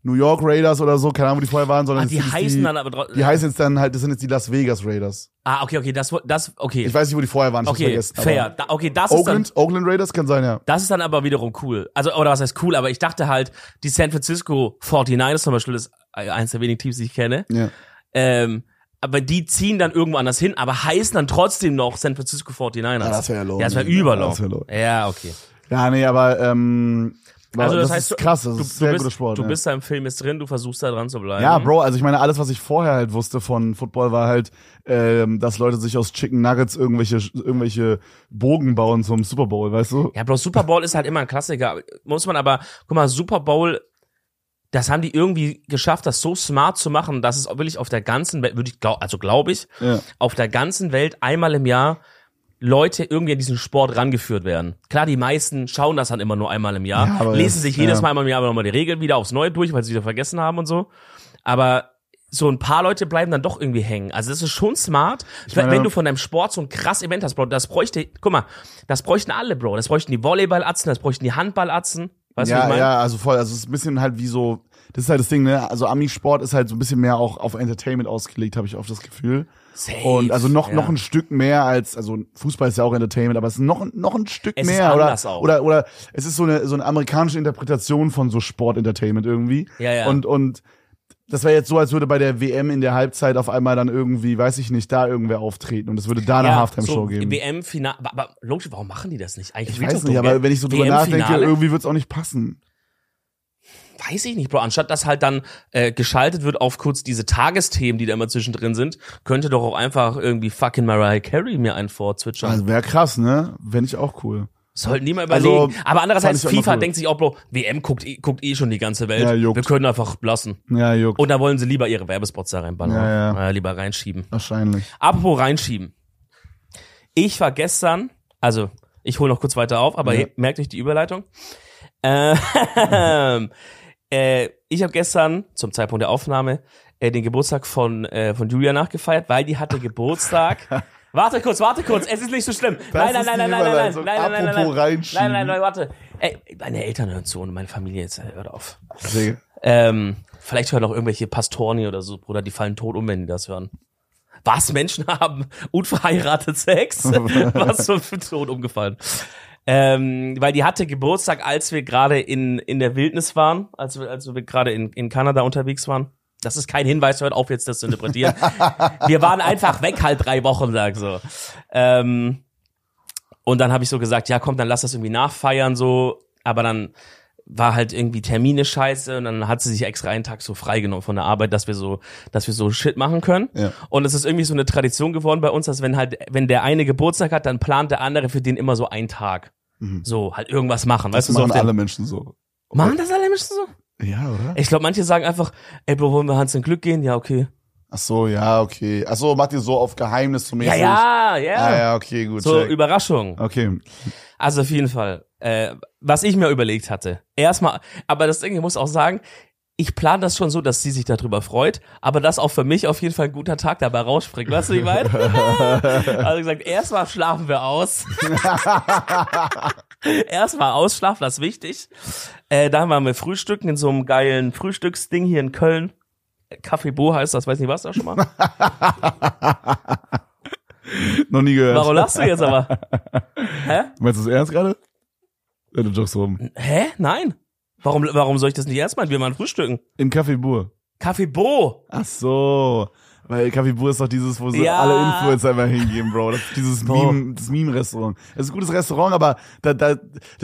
[SPEAKER 1] New York Raiders oder so, keine Ahnung, wo die vorher waren, sondern
[SPEAKER 2] Ah, die heißen
[SPEAKER 1] die,
[SPEAKER 2] dann aber trotzdem.
[SPEAKER 1] die heißen jetzt dann halt, das sind jetzt die Las Vegas Raiders.
[SPEAKER 2] Ah, okay, okay, das, das, okay.
[SPEAKER 1] Ich weiß nicht, wo die vorher waren, ich
[SPEAKER 2] okay,
[SPEAKER 1] vergessen.
[SPEAKER 2] fair.
[SPEAKER 1] aber
[SPEAKER 2] Da, okay, das ist dann,
[SPEAKER 1] Oakland, Oakland Raiders kann sein, ja.
[SPEAKER 2] das ist dann aber wiederum cool. Also, oder was heißt cool, aber ich dachte halt, die San Francisco 49ers zum Beispiel ist eins der wenigen Teams, die ich kenne.
[SPEAKER 1] ja.
[SPEAKER 2] Ähm, aber die ziehen dann irgendwo anders hin, aber heißen dann trotzdem noch San Francisco 49ers.
[SPEAKER 1] Ja, das wär ja low.
[SPEAKER 2] Ja, das wäre
[SPEAKER 1] Ja,
[SPEAKER 2] überlau.
[SPEAKER 1] das wär low.
[SPEAKER 2] Ja, okay.
[SPEAKER 1] Ja, nee, aber ähm,
[SPEAKER 2] Also das,
[SPEAKER 1] das
[SPEAKER 2] heißt,
[SPEAKER 1] ist krass, das
[SPEAKER 2] du,
[SPEAKER 1] ist sehr
[SPEAKER 2] bist,
[SPEAKER 1] guter Sport.
[SPEAKER 2] Du
[SPEAKER 1] ja.
[SPEAKER 2] bist da im Film jetzt drin, du versuchst da dran zu bleiben.
[SPEAKER 1] ja, Bro, also ich meine, alles, was ich vorher halt wusste von Football, war halt, ähm, dass Leute sich aus Chicken Nuggets irgendwelche, irgendwelche Bogen bauen zum Super Bowl, weißt du?
[SPEAKER 2] Ja, Bro, Super Bowl ist halt immer ein Klassiker. Muss man aber, guck mal, Super Bowl, das haben die irgendwie geschafft, das so smart zu machen, dass es wirklich auf der ganzen Welt, würde ich glaub, also glaube ich,
[SPEAKER 1] Ja.
[SPEAKER 2] auf der ganzen Welt einmal im Jahr Leute irgendwie an diesen Sport rangeführt werden. Klar, die meisten schauen das dann immer nur einmal im Jahr,
[SPEAKER 1] Ja,
[SPEAKER 2] lesen sich jedes
[SPEAKER 1] ja.
[SPEAKER 2] Mal einmal im Jahr nochmal die Regeln wieder aufs Neue durch, weil sie wieder vergessen haben und so. Aber so ein paar Leute bleiben dann doch irgendwie hängen. Also das ist schon smart.
[SPEAKER 1] meine-
[SPEAKER 2] wenn du von deinem Sport so ein krass Event hast, Bro, das bräuchte, guck mal, das bräuchten alle, Bro. Das bräuchten die Volleyball-Atzen, das bräuchten die Handball-Atzen. Weißt du,
[SPEAKER 1] ja,
[SPEAKER 2] ich meine?
[SPEAKER 1] ja, also voll, also es ist ein bisschen halt wie so, das ist halt das Ding, ne? Also Ami-Sport ist halt so ein bisschen mehr auch auf Entertainment ausgelegt, habe ich oft das Gefühl.
[SPEAKER 2] Safe.
[SPEAKER 1] Und also noch
[SPEAKER 2] ja.
[SPEAKER 1] noch ein Stück mehr als also Fußball ist ja auch Entertainment, aber es ist noch noch ein Stück
[SPEAKER 2] Es
[SPEAKER 1] mehr oder
[SPEAKER 2] auch.
[SPEAKER 1] oder oder es ist so eine so eine amerikanische Interpretation von so Sport-Entertainment irgendwie.
[SPEAKER 2] Ja, ja.
[SPEAKER 1] Und und das wäre jetzt so, als würde bei der WM in der Halbzeit auf einmal dann irgendwie, weiß ich nicht, da irgendwer auftreten und es würde da eine Halftime-Show
[SPEAKER 2] so
[SPEAKER 1] geben.
[SPEAKER 2] WM-Final, aber, aber logisch, warum machen die das nicht? Eigentlich
[SPEAKER 1] Ich weiß nicht, aber wenn ich so drüber nachdenke,
[SPEAKER 2] WM-Finale?
[SPEAKER 1] irgendwie wird's auch nicht passen.
[SPEAKER 2] Weiß ich nicht, Bro. Anstatt dass halt dann äh, geschaltet wird auf kurz diese Tagesthemen, die da immer zwischendrin sind, könnte doch auch einfach irgendwie fucking Mariah Carey mir einen vorzwitschern.
[SPEAKER 1] Also wäre krass, ne? Wenn ich auch cool.
[SPEAKER 2] Sollten die mal
[SPEAKER 1] Also,
[SPEAKER 2] überlegen. aber andererseits, FIFA
[SPEAKER 1] cool.
[SPEAKER 2] denkt sich auch, Bro, WM guckt, eh- guckt eh schon die ganze Welt.
[SPEAKER 1] Ja, juckt.
[SPEAKER 2] Wir können einfach lassen.
[SPEAKER 1] Ja, juckt.
[SPEAKER 2] Und da wollen sie lieber ihre Werbespots da reinballern.
[SPEAKER 1] Ja, ja.
[SPEAKER 2] Äh, lieber reinschieben.
[SPEAKER 1] Wahrscheinlich.
[SPEAKER 2] Apropos reinschieben. Ich war gestern, also ich hole noch kurz weiter auf, aber
[SPEAKER 1] Ja.
[SPEAKER 2] merkt euch die Überleitung. Äh, äh, ich habe gestern zum Zeitpunkt der Aufnahme äh, den Geburtstag von, äh, von Julia nachgefeiert, weil die hatte Geburtstag. warte kurz, warte kurz, es ist nicht so schlimm. nein, nein, nein, nein, nein, nein, nein, nein, nein, nein, nein, nein,
[SPEAKER 1] reinschieben.
[SPEAKER 2] nein, nein, nein, warte. Ey, meine Eltern hören zu und meine Familie jetzt, äh, hört auf. Ähm, vielleicht hören auch irgendwelche Pastoren oder so, Bruder, die fallen tot um, wenn die das hören. Was Menschen haben unverheiratet Sex? Was für tot umgefallen? Ähm, weil die hatte Geburtstag, als wir gerade in, in der Wildnis waren, als wir, als wir gerade in, in Kanada unterwegs waren. Das ist kein Hinweis, hört auf jetzt das zu interpretieren. wir waren einfach weg halt drei Wochen, sag so. Ähm, und dann habe ich so gesagt, ja komm, dann lass das irgendwie nachfeiern so. Aber dann war halt irgendwie Termine scheiße und dann hat sie sich extra einen Tag so freigenommen von der Arbeit, dass wir so, dass wir so Shit machen können.
[SPEAKER 1] Ja.
[SPEAKER 2] Und es ist irgendwie so eine Tradition geworden bei uns, dass wenn halt, wenn der eine Geburtstag hat, dann plant der andere für den immer so einen Tag. So, halt irgendwas machen.
[SPEAKER 1] Das
[SPEAKER 2] weißt du,
[SPEAKER 1] machen
[SPEAKER 2] auf den-
[SPEAKER 1] alle Menschen so.
[SPEAKER 2] Machen das alle Menschen so?
[SPEAKER 1] Ja, oder?
[SPEAKER 2] Ich glaube, manche sagen einfach, ey, Bro, wollen wir Hans in Glück gehen? Ja, okay.
[SPEAKER 1] Ach so, ja, okay. Ach so, macht ihr so auf Geheimnis zum
[SPEAKER 2] Ja, ja, ja.
[SPEAKER 1] Ah, ja, okay, gut.
[SPEAKER 2] So,
[SPEAKER 1] check.
[SPEAKER 2] Überraschung.
[SPEAKER 1] Okay.
[SPEAKER 2] Also auf jeden Fall. Äh, was ich mir überlegt hatte. Erstmal, aber das Ding, ich muss auch sagen, ich plane das schon so, dass sie sich darüber freut, aber dass auch für mich auf jeden Fall ein guter Tag dabei rausspringt. Weißt du, wie ich meine? also gesagt, erstmal schlafen wir aus. erstmal ausschlafen, das ist wichtig. Äh, dann waren wir frühstücken in so einem geilen Frühstücksding hier in Köln. Café Bo heißt das, weiß nicht, was da schon mal?
[SPEAKER 1] Noch nie gehört.
[SPEAKER 2] Warum lachst du jetzt aber? Hä?
[SPEAKER 1] Meinst du das ernst gerade? Ja, du joggst rum.
[SPEAKER 2] Hä? Nein. Warum, warum soll ich das nicht ernst meinen? Wir mal frühstücken.
[SPEAKER 1] Im Café Bur.
[SPEAKER 2] Café Bo.
[SPEAKER 1] Ach so. Weil Kaffeebur ist doch dieses, wo so
[SPEAKER 2] Ja.
[SPEAKER 1] alle Influencer immer hingehen, Bro. Das ist dieses
[SPEAKER 2] Bro.
[SPEAKER 1] Meme, das Meme-Restaurant. Es ist ein gutes Restaurant, aber da, da,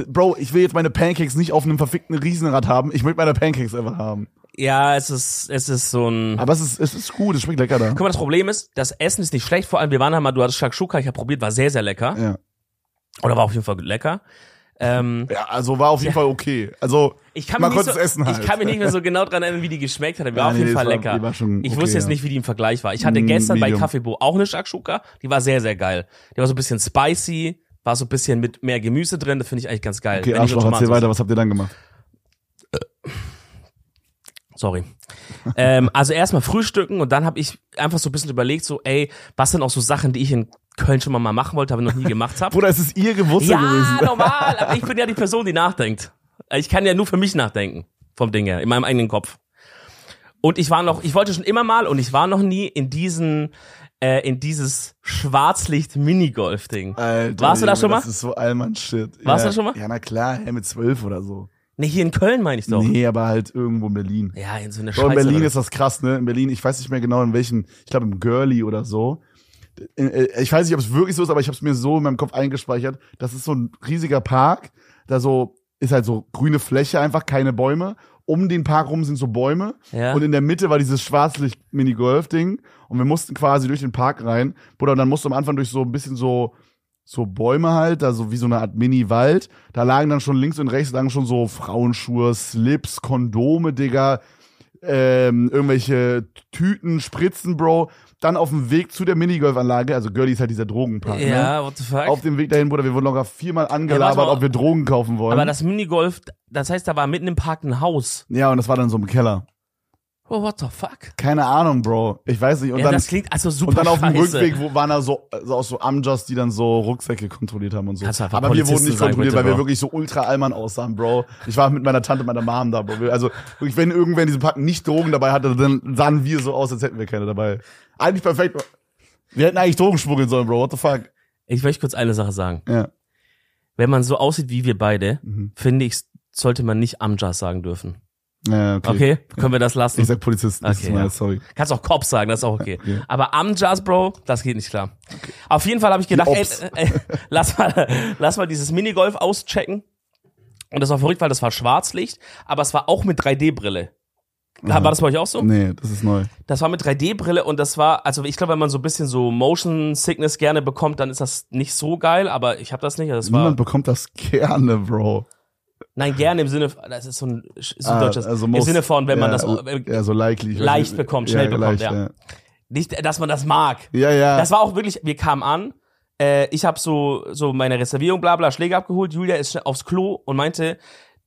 [SPEAKER 1] Bro, ich will jetzt meine Pancakes nicht auf einem verfickten Riesenrad haben. Ich möchte meine Pancakes einfach haben.
[SPEAKER 2] Ja, es ist, es ist so ein.
[SPEAKER 1] Aber es ist, es ist gut, es schmeckt lecker da.
[SPEAKER 2] Guck mal, das Problem ist, das Essen ist nicht schlecht. Vor allem, wir waren da mal, du hattest Shakshuka, ich habe probiert, war sehr, sehr lecker.
[SPEAKER 1] Ja.
[SPEAKER 2] Oder war auf jeden Fall lecker. Ähm,
[SPEAKER 1] ja, also war auf jeden Fall okay. Also,
[SPEAKER 2] ich kann,
[SPEAKER 1] man
[SPEAKER 2] mich nicht
[SPEAKER 1] konnte
[SPEAKER 2] so,
[SPEAKER 1] es essen halt.
[SPEAKER 2] ich kann mich nicht mehr so genau dran erinnern, wie die geschmeckt hat. Die war
[SPEAKER 1] Ja,
[SPEAKER 2] auf
[SPEAKER 1] nee,
[SPEAKER 2] jeden
[SPEAKER 1] das
[SPEAKER 2] Fall
[SPEAKER 1] war-
[SPEAKER 2] lecker.
[SPEAKER 1] schon
[SPEAKER 2] ich
[SPEAKER 1] okay,
[SPEAKER 2] wusste jetzt
[SPEAKER 1] ja.
[SPEAKER 2] nicht, wie die im Vergleich war. Ich hatte
[SPEAKER 1] Mm,
[SPEAKER 2] gestern bei
[SPEAKER 1] medium.
[SPEAKER 2] Kaffeebo auch eine Shakshuka. Die war sehr, sehr geil. Die war so ein bisschen spicy, war so ein bisschen mit mehr Gemüse drin. Das finde ich eigentlich ganz geil.
[SPEAKER 1] okay,
[SPEAKER 2] Wenn ich so
[SPEAKER 1] Arschloch, erzähl weiter, was habt ihr dann gemacht?
[SPEAKER 2] Sorry. ähm, also erstmal frühstücken und dann habe ich einfach so ein bisschen überlegt, so, ey, was sind auch so Sachen, die ich in Köln schon mal machen wollte, aber noch nie gemacht habe.
[SPEAKER 1] Bruder, es ist ihr Geburtstag
[SPEAKER 2] ja,
[SPEAKER 1] gewesen.
[SPEAKER 2] normal, aber ich bin ja die Person, die nachdenkt. Ich kann ja nur für mich nachdenken, vom Ding her, in meinem eigenen Kopf. Und ich war noch, ich wollte schon immer mal und ich war noch nie in diesen, äh, in dieses Schwarzlicht-Minigolf-Ding. Warst du da schon mal?
[SPEAKER 1] Das ist so Allmann-Shit.
[SPEAKER 2] Warst
[SPEAKER 1] ja,
[SPEAKER 2] du da schon mal?
[SPEAKER 1] Ja, na klar, hä, mit zwölf oder so.
[SPEAKER 2] Nee, hier in Köln meine ich doch.
[SPEAKER 1] Nee, aber halt irgendwo in Berlin.
[SPEAKER 2] Ja, in so eine
[SPEAKER 1] Bro,
[SPEAKER 2] Scheiße.
[SPEAKER 1] in Berlin
[SPEAKER 2] drin.
[SPEAKER 1] ist das krass, ne? In Berlin, ich weiß nicht mehr genau in welchen, ich glaube im Girly oder so. Äh, Ich weiß nicht, ob es wirklich so ist, aber ich habe es mir so in meinem Kopf eingespeichert. Das ist so ein riesiger Park, da so ist halt so grüne Fläche, einfach keine Bäume. Um den Park rum sind so Bäume.
[SPEAKER 2] Ja.
[SPEAKER 1] Und in der Mitte war dieses Schwarzlicht-Minigolf-Ding. Und wir mussten quasi durch den Park rein. Bruder, und dann musst du am Anfang durch so ein bisschen so, so Bäume halt, also wie so eine Art Mini-Wald. Da lagen dann schon links und rechts lagen schon so Frauenschuhe, Slips, Kondome, Digga, ähm, irgendwelche Tüten, Spritzen, Bro. Dann auf dem Weg zu der Minigolfanlage, also Girlie ist halt dieser Drogenpark, ne?
[SPEAKER 2] ja, what the fuck?
[SPEAKER 1] Auf dem Weg dahin, Bruder, wir wurden locker viermal angelabert,
[SPEAKER 2] mal,
[SPEAKER 1] ob wir Drogen kaufen wollen.
[SPEAKER 2] aber das Minigolf, das heißt, da war mitten im Park ein Haus.
[SPEAKER 1] ja, und das war dann so im Keller.
[SPEAKER 2] Oh, what the fuck?
[SPEAKER 1] Keine Ahnung, Bro. Ich weiß nicht. Und
[SPEAKER 2] ja,
[SPEAKER 1] dann,
[SPEAKER 2] das klingt also super
[SPEAKER 1] und dann auf dem
[SPEAKER 2] scheiße.
[SPEAKER 1] Rückweg wo waren da so, so auch so Amjas, die dann so Rucksäcke kontrolliert haben und so. Aber wir wurden nicht kontrolliert,
[SPEAKER 2] bitte,
[SPEAKER 1] weil wir
[SPEAKER 2] Bro.
[SPEAKER 1] wirklich so ultra Allmann aussahen, Bro. Ich war mit meiner Tante, meiner Mom da, Bro. Also wirklich, wenn irgendwer in diesem Park nicht Drogen dabei hatte, dann sahen wir so aus, als hätten wir keine dabei. Eigentlich perfekt. Bro. Wir hätten eigentlich Drogen schmuggeln sollen, Bro. What the fuck?
[SPEAKER 2] Ich möchte kurz eine Sache sagen.
[SPEAKER 1] Ja.
[SPEAKER 2] Wenn man so aussieht wie wir beide,
[SPEAKER 1] Mhm.
[SPEAKER 2] finde ich, sollte man nicht Amjas sagen dürfen.
[SPEAKER 1] Ja, okay.
[SPEAKER 2] Okay? Können wir das lassen?
[SPEAKER 1] Ich sag Polizisten, das
[SPEAKER 2] Okay,
[SPEAKER 1] ist mal,
[SPEAKER 2] ja.
[SPEAKER 1] sorry.
[SPEAKER 2] Kannst auch Cops sagen, das ist auch okay.
[SPEAKER 1] Okay.
[SPEAKER 2] Aber Amjas, Bro, das geht nicht klar. Auf jeden Fall habe ich gedacht, ey,
[SPEAKER 1] Ops.
[SPEAKER 2] äh, lass mal, lass mal dieses Minigolf auschecken. Und das war verrückt, weil das war Schwarzlicht, aber es war auch mit 3D-Brille. War das bei euch auch so?
[SPEAKER 1] Nee, das ist neu.
[SPEAKER 2] Das war mit 3D-Brille und das war, also ich glaube, wenn man so ein bisschen so Motion Sickness gerne bekommt, dann ist das nicht so geil, aber ich habe das nicht. Das war,
[SPEAKER 1] Niemand bekommt das gerne, Bro.
[SPEAKER 2] Nein, gerne im Sinne, das ist so ein, so ein
[SPEAKER 1] Ah,
[SPEAKER 2] deutsches,
[SPEAKER 1] also
[SPEAKER 2] im
[SPEAKER 1] most-
[SPEAKER 2] Sinne von, wenn man
[SPEAKER 1] ja,
[SPEAKER 2] das, äh,
[SPEAKER 1] ja, so likely.
[SPEAKER 2] Leicht bekommt, schnell bekommt,
[SPEAKER 1] leicht,
[SPEAKER 2] ja. nicht, dass man das mag.
[SPEAKER 1] Ja, ja.
[SPEAKER 2] Das war auch wirklich, wir kamen an, äh, ich habe so, so meine Reservierung, bla bla, Schläge abgeholt, Julia ist aufs Klo und meinte,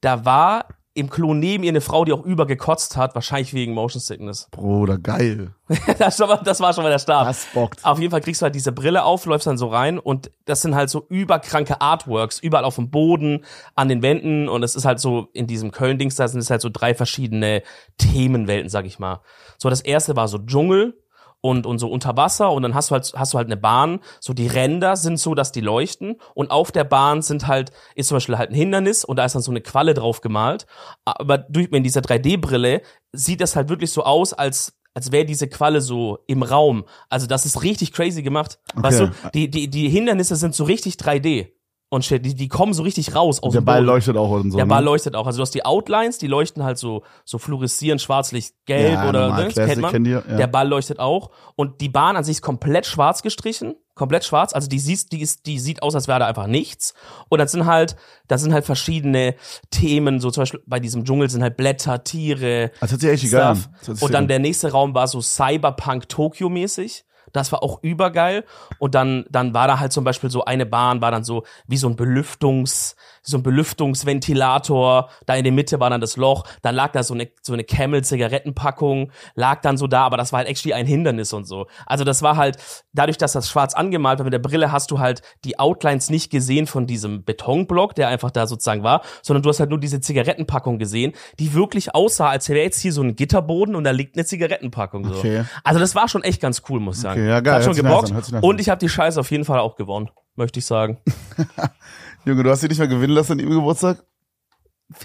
[SPEAKER 2] da war im Klo neben ihr eine Frau, die auch übergekotzt hat, wahrscheinlich wegen Motion Sickness.
[SPEAKER 1] Bruder, geil.
[SPEAKER 2] das, war, das war schon mal der Start.
[SPEAKER 1] Das bockt.
[SPEAKER 2] Auf jeden Fall kriegst du halt diese Brille auf, läufst dann so rein und das sind halt so überkranke Artworks, überall auf dem Boden, an den Wänden und es ist halt so, in diesem Köln-Dings, da sind es halt so drei verschiedene Themenwelten, sag ich mal. So, das erste war so Dschungel und, und so unter Wasser und dann hast du halt, hast du halt eine Bahn, so die Ränder sind so, dass die leuchten und auf der Bahn sind halt, ist zum Beispiel halt ein Hindernis und da ist dann so eine Qualle drauf gemalt, aber durch, in dieser 3D-Brille sieht das halt wirklich so aus, als als wäre diese Qualle so im Raum. Also das ist richtig crazy gemacht. Weißt du, die, die, die Hindernisse sind so richtig 3D und shit, die, die kommen so richtig raus aus
[SPEAKER 1] Der
[SPEAKER 2] dem
[SPEAKER 1] Ball
[SPEAKER 2] Boden.
[SPEAKER 1] leuchtet auch und so.
[SPEAKER 2] Der Ball
[SPEAKER 1] ne?
[SPEAKER 2] leuchtet auch. Also du hast die Outlines, die leuchten halt so, so fluoreszierend, schwarzlicht, gelb
[SPEAKER 1] Ja,
[SPEAKER 2] oder ne, das kennt man.
[SPEAKER 1] kennt ihr, ja.
[SPEAKER 2] Der Ball leuchtet auch. Und die Bahn an sich ist komplett schwarz gestrichen. Komplett schwarz. Also die sieht, die ist, die sieht aus, als wäre da einfach nichts. Und das sind halt, das sind halt verschiedene Themen. So zum Beispiel bei diesem Dschungel sind halt Blätter, Tiere,
[SPEAKER 1] Das hört sich echt sich
[SPEAKER 2] Und dann der nächste Raum war so Cyberpunk Tokyo mäßig. Das war auch übergeil. Und dann, dann war da halt zum Beispiel so eine Bahn, war dann so wie so ein Belüftungs, so ein Belüftungsventilator. Da in der Mitte war dann das Loch. Dann lag da so eine, so eine Camel-Zigarettenpackung, lag dann so da, aber das war halt actually ein Hindernis und so. Also das war halt, dadurch, dass das schwarz angemalt war mit der Brille, hast du halt die Outlines nicht gesehen von diesem Betonblock, der einfach da sozusagen war, sondern du hast halt nur diese Zigarettenpackung gesehen, die wirklich aussah, als wäre jetzt hier so ein Gitterboden und da liegt eine Zigarettenpackung. So.
[SPEAKER 1] Okay.
[SPEAKER 2] Also das war schon echt ganz cool, muss ich sagen.
[SPEAKER 1] Okay, ja, geil.
[SPEAKER 2] Hat schon gebockt.
[SPEAKER 1] nice
[SPEAKER 2] und ich habe die Scheiße auf jeden Fall auch gewonnen, möchte ich sagen.
[SPEAKER 1] Junge, du hast dich nicht mehr gewinnen lassen an ihrem Geburtstag?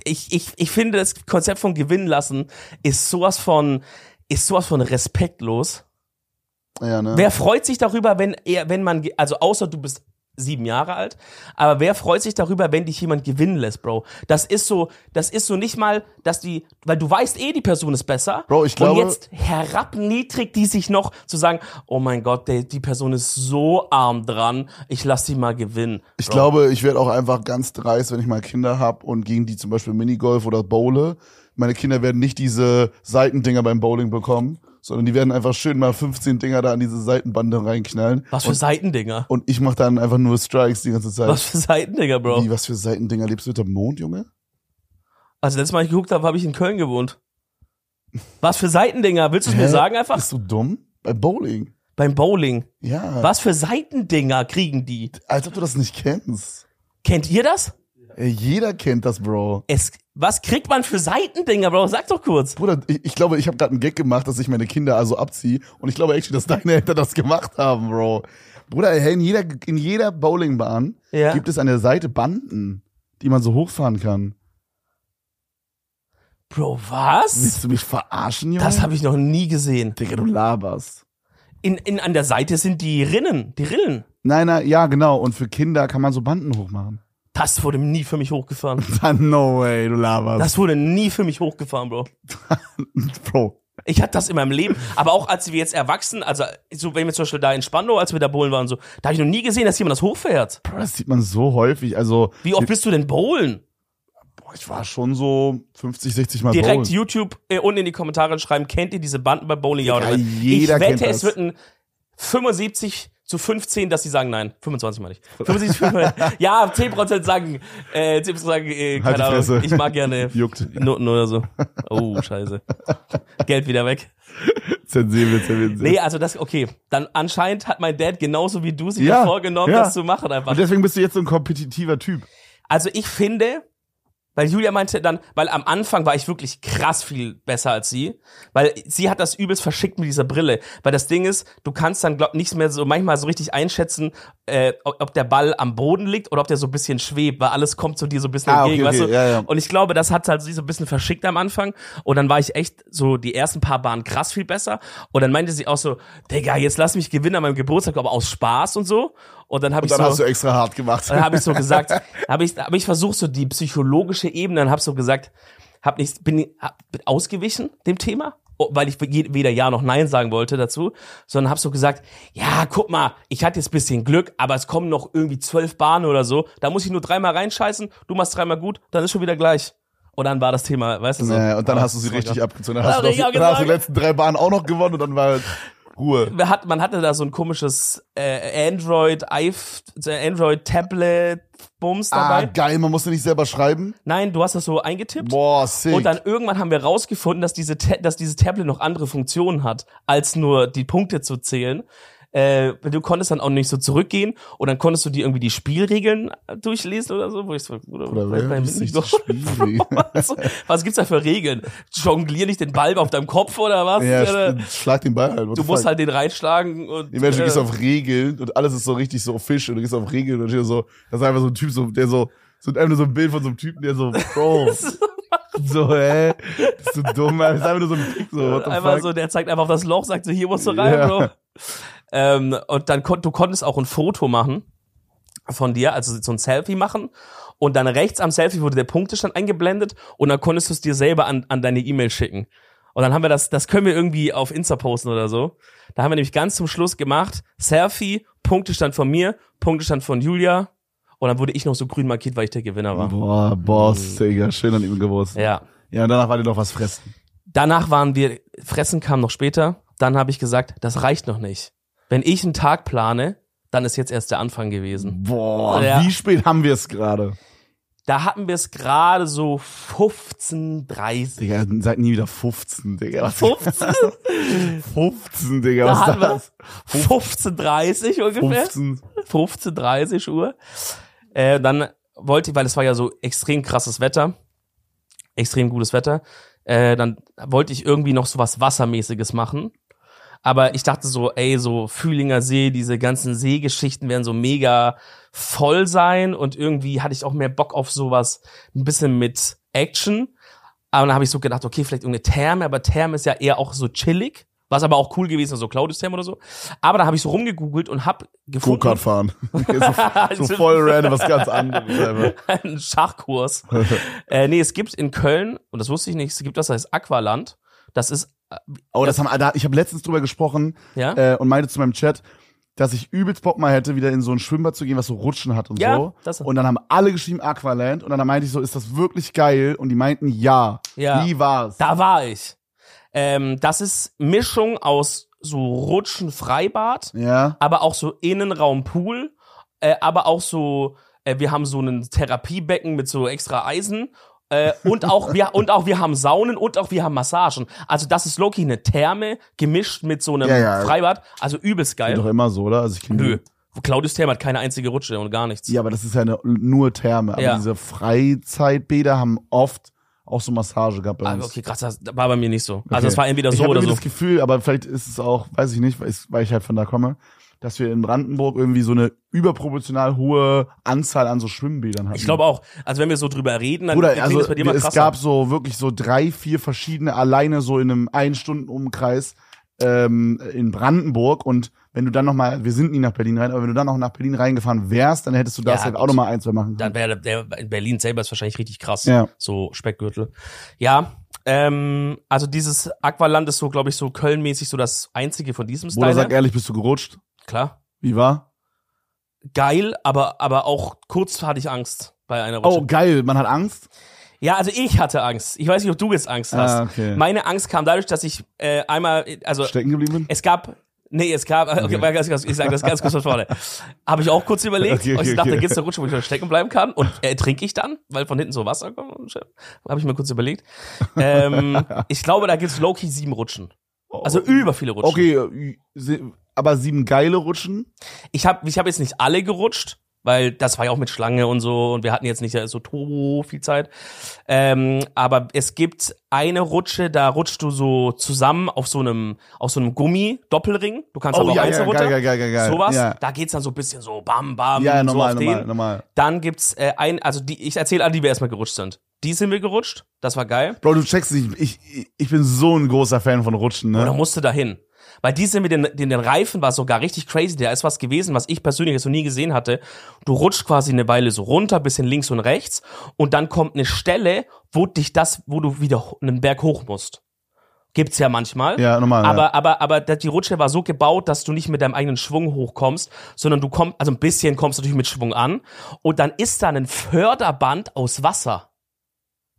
[SPEAKER 2] ich, ich, ich finde, das Konzept von gewinnen lassen ist sowas von, ist sowas von respektlos.
[SPEAKER 1] Ja, ne?
[SPEAKER 2] Wer freut sich darüber, wenn er, wenn man, also außer du bist sieben Jahre alt, aber wer freut sich darüber, wenn dich jemand gewinnen lässt, Bro? Das ist so, das ist so nicht mal, dass die, weil du weißt eh, die Person ist besser.
[SPEAKER 1] Bro, ich glaube-
[SPEAKER 2] Und jetzt herabniedrigt die sich noch zu sagen, oh mein Gott, der, die Person ist so arm dran, ich lass sie mal gewinnen.
[SPEAKER 1] Ich
[SPEAKER 2] Bro.
[SPEAKER 1] glaube, ich werde auch einfach ganz dreist, wenn ich mal Kinder hab und gegen die zum Beispiel Minigolf oder Bowle. Meine Kinder werden nicht diese Seitendinger beim Bowling bekommen, sondern die werden einfach schön mal 15 Dinger da an diese Seitenbande reinknallen.
[SPEAKER 2] Was für
[SPEAKER 1] und,
[SPEAKER 2] Seitendinger?
[SPEAKER 1] und ich mache dann einfach nur Strikes die ganze Zeit.
[SPEAKER 2] Was für Seitendinger, Bro?
[SPEAKER 1] Wie, was für Seitendinger? Lebst du unter dem Mond, Junge?
[SPEAKER 2] Also letztes Mal, ich geguckt habe, habe ich in Köln gewohnt. Was für Seitendinger? Willst du es mir sagen einfach?
[SPEAKER 1] Bist du dumm? Bei Bowling.
[SPEAKER 2] Beim Bowling.
[SPEAKER 1] Ja.
[SPEAKER 2] Was für Seitendinger kriegen die?
[SPEAKER 1] Als ob du das nicht kennst.
[SPEAKER 2] Kennt ihr das?
[SPEAKER 1] Ey, jeder kennt das, Bro.
[SPEAKER 2] Es, was kriegt man für Seitendinger, Bro? Sag doch kurz.
[SPEAKER 1] Bruder, ich, ich glaube, ich habe gerade einen Gag gemacht, dass ich meine Kinder also abziehe. Und ich glaube actually, dass deine Eltern das gemacht haben, Bro. Bruder, hey, in jeder, in jeder Bowlingbahn
[SPEAKER 2] Ja.
[SPEAKER 1] gibt es an der Seite Banden, die man so hochfahren kann.
[SPEAKER 2] Bro, was?
[SPEAKER 1] Willst du mich verarschen, Junge?
[SPEAKER 2] Das habe ich noch nie gesehen.
[SPEAKER 1] Digga, du laberst.
[SPEAKER 2] In, in, an der Seite sind die Rinnen, die Rillen.
[SPEAKER 1] Nein, nein, ja, genau. Und für Kinder kann man so Banden hochmachen.
[SPEAKER 2] Das wurde nie für mich hochgefahren.
[SPEAKER 1] No way, du laberst.
[SPEAKER 2] Das wurde nie für mich hochgefahren, Bro.
[SPEAKER 1] Bro.
[SPEAKER 2] Ich hatte das in meinem Leben, aber auch als wir jetzt erwachsen, also so wenn wir zum Beispiel da in Spandau, als wir da bowlen waren, so, da habe ich noch nie gesehen, dass jemand das hochfährt.
[SPEAKER 1] Bro, das sieht man so häufig. Also,
[SPEAKER 2] Wie oft bist du denn bowlen?
[SPEAKER 1] boah, ich war schon so 50, 60 Mal
[SPEAKER 2] Direkt
[SPEAKER 1] bowlen.
[SPEAKER 2] YouTube äh, unten in die Kommentare schreiben, kennt ihr diese Banden bei Bowling? Ja oder
[SPEAKER 1] jeder
[SPEAKER 2] ich wette,
[SPEAKER 1] kennt
[SPEAKER 2] es
[SPEAKER 1] das.
[SPEAKER 2] wird ein 75 zu 15, dass sie sagen nein. 25 meine ich. 75, 25, ja, 10% sagen, äh, 10% sagen, äh,
[SPEAKER 1] Halt
[SPEAKER 2] keine
[SPEAKER 1] die
[SPEAKER 2] Ahnung,
[SPEAKER 1] Fresse.
[SPEAKER 2] ich mag gerne
[SPEAKER 1] Juckt.
[SPEAKER 2] Noten oder so. Oh, scheiße. Geld wieder weg.
[SPEAKER 1] Zensieren wir.
[SPEAKER 2] Nee, also das, okay. Dann anscheinend hat mein Dad genauso wie du sich
[SPEAKER 1] Ja,
[SPEAKER 2] vorgenommen,
[SPEAKER 1] ja.
[SPEAKER 2] das zu machen einfach.
[SPEAKER 1] Und deswegen bist du jetzt so ein kompetitiver Typ.
[SPEAKER 2] Also ich finde, weil Julia meinte dann, weil am Anfang war ich wirklich krass viel besser als sie, weil sie hat das übelst verschickt mit dieser Brille, weil das Ding ist, du kannst dann glaub nicht mehr so manchmal so richtig einschätzen, äh, ob der Ball am Boden liegt oder ob der so ein bisschen schwebt, weil alles kommt zu dir so ein bisschen
[SPEAKER 1] Ah,
[SPEAKER 2] entgegen,
[SPEAKER 1] okay,
[SPEAKER 2] weißt
[SPEAKER 1] okay,
[SPEAKER 2] du?
[SPEAKER 1] ja, ja.
[SPEAKER 2] Und ich glaube, das hat halt sie so ein bisschen verschickt am Anfang und dann war ich echt so die ersten paar Bahnen krass viel besser und dann meinte sie auch so, Digga, jetzt lass mich gewinnen an meinem Geburtstag, aber aus Spaß und so und dann habe ich
[SPEAKER 1] Dann
[SPEAKER 2] so
[SPEAKER 1] hast du extra hart gemacht.
[SPEAKER 2] dann habe ich so gesagt, habe ich, hab ich versucht, so die psychologische Ebene, dann habe so gesagt, hab nicht, bin, hab, bin ausgewichen dem Thema, oh, weil ich weder Ja noch Nein sagen wollte dazu, sondern habe so gesagt, ja, guck mal, ich hatte jetzt bisschen Glück, aber es kommen noch irgendwie zwölf Bahnen oder so, da muss ich nur dreimal reinscheißen, du machst dreimal gut, dann ist schon wieder gleich. Und dann war das Thema, weißt du so.
[SPEAKER 1] Nee, und dann
[SPEAKER 2] Ah,
[SPEAKER 1] hast du sie richtig abgezogen. Dann hast, du, dann hast du die letzten drei Bahnen auch noch gewonnen und dann war halt Ruhe.
[SPEAKER 2] Hat, man hatte da so ein komisches äh, Android, äh, Android Tablet Bums
[SPEAKER 1] Ah,
[SPEAKER 2] dabei.
[SPEAKER 1] geil, man musste nicht selber schreiben.
[SPEAKER 2] Nein, du hast das so eingetippt.
[SPEAKER 1] Boah, sick.
[SPEAKER 2] Und dann irgendwann haben wir rausgefunden, dass, diese Ta dass dieses Tablet noch andere Funktionen hat, als nur die Punkte zu zählen. Äh, du konntest dann auch nicht so zurückgehen und dann konntest du dir irgendwie die Spielregeln durchlesen oder so, wo ich so, oder,
[SPEAKER 1] Oder wer
[SPEAKER 2] nicht
[SPEAKER 1] sich
[SPEAKER 2] so. was, gibt's da für Regeln? Jonglier nicht den Ball auf deinem Kopf oder was?
[SPEAKER 1] ja,
[SPEAKER 2] Oder,
[SPEAKER 1] sch- schlag den Ball halt.
[SPEAKER 2] du musst halt den reinschlagen und
[SPEAKER 1] Die Menschen
[SPEAKER 2] äh,
[SPEAKER 1] gehst auf Regeln und alles ist so richtig so Fisch und du gehst auf Regeln und steht so, das ist einfach so ein Typ, so, der so, so einfach nur so ein Bild von so einem Typen, der so, Bro, so, hä, bist du dumm, das ist einfach nur so ein Pick, so, what the
[SPEAKER 2] Einfach
[SPEAKER 1] fuck?
[SPEAKER 2] so, der zeigt einfach auf das Loch, sagt so, hier musst du rein,
[SPEAKER 1] Ja.
[SPEAKER 2] Bro. Ähm, und dann kon du konntest auch ein Foto machen von dir, also so ein Selfie machen. Und dann rechts am Selfie wurde der Punktestand eingeblendet und dann konntest du es dir selber an, an deine E-Mail schicken. Und dann haben wir das, das können wir irgendwie auf Insta posten oder so. Da haben wir nämlich ganz zum Schluss gemacht, Selfie, Punktestand von mir, Punktestand von Julia. Und dann wurde ich noch so grün markiert, weil ich der Gewinner war.
[SPEAKER 1] Boah, Boss, Digga, schön an ihm gewusst.
[SPEAKER 2] Ja.
[SPEAKER 1] Ja, und danach war dir noch was fressen.
[SPEAKER 2] Danach waren wir, Fressen kam noch später. Dann habe ich gesagt, das reicht noch nicht. Wenn ich einen Tag plane, dann ist jetzt erst der Anfang gewesen.
[SPEAKER 1] Boah,
[SPEAKER 2] Ja.
[SPEAKER 1] wie spät haben wir es gerade?
[SPEAKER 2] Da hatten wir es gerade so 15.30
[SPEAKER 1] Digga, seid nie wieder 15, Digga. Was
[SPEAKER 2] 15?
[SPEAKER 1] 15, Digga,
[SPEAKER 2] Da
[SPEAKER 1] was
[SPEAKER 2] hatten wir
[SPEAKER 1] das?
[SPEAKER 2] 15.30 ungefähr.
[SPEAKER 1] 15.
[SPEAKER 2] 15.30 Uhr. Äh, dann wollte ich, weil es war ja so extrem krasses Wetter, extrem gutes Wetter, äh, dann wollte ich irgendwie noch so was Wassermäßiges machen. Aber ich dachte so, ey, so Fühlinger See, diese ganzen Seegeschichten werden so mega voll sein und irgendwie hatte ich auch mehr Bock auf sowas ein bisschen mit Action. Aber dann habe ich so gedacht, okay, vielleicht irgendeine Therme, aber Therme ist ja eher auch so chillig, Was aber auch cool gewesen, ist, so Claudius-Therm oder so. Aber da habe ich so rumgegoogelt und hab gefunden.
[SPEAKER 1] Go-Kart fahren. so, so voll random, was ganz anderes.
[SPEAKER 2] Ein Schachkurs. äh, nee, es gibt in Köln, und das wusste ich nicht, es gibt das, das heißt Aqualand. Das ist,
[SPEAKER 1] Oh, das haben, da, ich habe letztens drüber gesprochen
[SPEAKER 2] ja?
[SPEAKER 1] äh, und meinte zu meinem Chat, dass ich übelst Bock mal hätte, wieder in so ein Schwimmbad zu gehen, was so Rutschen hat und
[SPEAKER 2] Ja,
[SPEAKER 1] so.
[SPEAKER 2] das-
[SPEAKER 1] und dann haben alle geschrieben Aqualand und dann meinte ich so, ist das wirklich geil? Und die meinten ja.
[SPEAKER 2] Ja.
[SPEAKER 1] Wie war's?
[SPEAKER 2] Da war ich. Ähm, das ist Mischung aus so Rutschen Freibad,
[SPEAKER 1] Ja.
[SPEAKER 2] aber auch so Innenraum Pool, äh, aber auch so, äh, wir haben so ein Therapiebecken mit so extra Eisen. Äh, und auch wir und auch wir haben Saunen und auch wir haben Massagen. Also das ist Loki eine Therme gemischt mit so einem
[SPEAKER 1] Ja, ja.
[SPEAKER 2] Freibad. Also übelst geil.
[SPEAKER 1] Doch immer so, oder? Also ich
[SPEAKER 2] Nö. Claudius Therme hat keine einzige Rutsche und gar nichts.
[SPEAKER 1] Ja, aber das ist ja eine, nur Therme. Aber
[SPEAKER 2] Ja.
[SPEAKER 1] diese Freizeitbäder haben oft auch so Massage gehabt bei
[SPEAKER 2] Ah,
[SPEAKER 1] uns.
[SPEAKER 2] okay, krass, das war bei mir nicht so. Also
[SPEAKER 1] Okay.
[SPEAKER 2] es war entweder
[SPEAKER 1] ich
[SPEAKER 2] so
[SPEAKER 1] hab
[SPEAKER 2] oder so.
[SPEAKER 1] das Gefühl, aber vielleicht ist es auch, weiß ich nicht, ich, weil ich halt von da komme, dass wir in Brandenburg irgendwie so eine überproportional hohe Anzahl an so Schwimmbädern hatten.
[SPEAKER 2] Ich glaube auch. Also wenn wir so drüber reden, dann
[SPEAKER 1] Bruder, also
[SPEAKER 2] es bei dir mal
[SPEAKER 1] es
[SPEAKER 2] krasser.
[SPEAKER 1] gab so wirklich so drei, vier verschiedene alleine so in einem ein Stunden Umkreis ähm, in Brandenburg und wenn du dann noch mal, wir sind nie nach Berlin rein, aber wenn du dann noch nach Berlin reingefahren wärst, dann hättest du das
[SPEAKER 2] Ja,
[SPEAKER 1] halt auch noch mal ein, zwei machen
[SPEAKER 2] dann
[SPEAKER 1] können.
[SPEAKER 2] wäre der in Berlin selber ist wahrscheinlich richtig krass.
[SPEAKER 1] Ja.
[SPEAKER 2] So Speckgürtel. Ja, ähm, also dieses Aqualand ist so, glaube ich, so Köln-mäßig so das einzige von diesem Style.
[SPEAKER 1] sag ehrlich, bist du gerutscht?
[SPEAKER 2] Klar.
[SPEAKER 1] Wie war?
[SPEAKER 2] Geil, aber, aber auch kurz hatte ich Angst bei einer Rutsche.
[SPEAKER 1] Oh, geil, man hat Angst.
[SPEAKER 2] Ja, also ich hatte Angst. Ich weiß nicht, ob du jetzt Angst hast.
[SPEAKER 1] Ah, okay.
[SPEAKER 2] Meine Angst kam dadurch, dass ich äh, einmal, also
[SPEAKER 1] Stecken geblieben bin?
[SPEAKER 2] es gab, nee, es gab, okay, ganz, ich sage das ganz kurz von vorne. Habe ich auch kurz überlegt,
[SPEAKER 1] Okay,
[SPEAKER 2] und ich
[SPEAKER 1] okay,
[SPEAKER 2] dachte, da
[SPEAKER 1] okay.
[SPEAKER 2] gibt's eine Rutsche, wo ich noch stecken bleiben kann und äh, trinke ich dann, weil von hinten so Wasser kommt. Habe ich mir kurz überlegt. Ähm, ich glaube, da gibt's Loki sieben Rutschen. Also über viele Rutschen.
[SPEAKER 1] Okay, äh, aber sieben geile Rutschen?
[SPEAKER 2] Ich habe ich hab jetzt nicht alle gerutscht, weil das war ja auch mit Schlange und so und wir hatten jetzt nicht so turbo viel Zeit. Ähm, aber es gibt eine Rutsche, da rutschst du so zusammen auf so einem auf so einem Gummi Doppelring. Du kannst
[SPEAKER 1] Oh,
[SPEAKER 2] aber auch
[SPEAKER 1] ja,
[SPEAKER 2] einzeln
[SPEAKER 1] ja,
[SPEAKER 2] runter.
[SPEAKER 1] geil, geil, geil, geil.
[SPEAKER 2] Sowas.
[SPEAKER 1] Ja.
[SPEAKER 2] Da geht's dann so ein bisschen so bam bam
[SPEAKER 1] Ja,
[SPEAKER 2] so
[SPEAKER 1] normal,
[SPEAKER 2] auf
[SPEAKER 1] normal,
[SPEAKER 2] den.
[SPEAKER 1] normal.
[SPEAKER 2] Dann gibt's äh, ein also die ich erzähle alle, die wir erstmal gerutscht sind. Die sind wir gerutscht. Das war geil.
[SPEAKER 1] Bro, du checkst nicht, ich, ich, ich bin so ein großer Fan von Rutschen,
[SPEAKER 2] Und da
[SPEAKER 1] ne?
[SPEAKER 2] musste dahin. Weil diese mit den, den, den Reifen war sogar richtig crazy. Da ist was gewesen, was ich persönlich jetzt noch nie gesehen hatte. Du rutscht quasi eine Weile so runter, bisschen links und rechts. Und dann kommt eine Stelle, wo dich das, wo du wieder einen Berg hoch musst. Gibt's ja manchmal.
[SPEAKER 1] Ja, normal.
[SPEAKER 2] Aber,
[SPEAKER 1] ja.
[SPEAKER 2] aber, aber die Rutsche war so gebaut, dass du nicht mit deinem eigenen Schwung hochkommst, sondern du kommst, also ein bisschen kommst du natürlich mit Schwung an. Und dann ist da ein Förderband aus Wasser.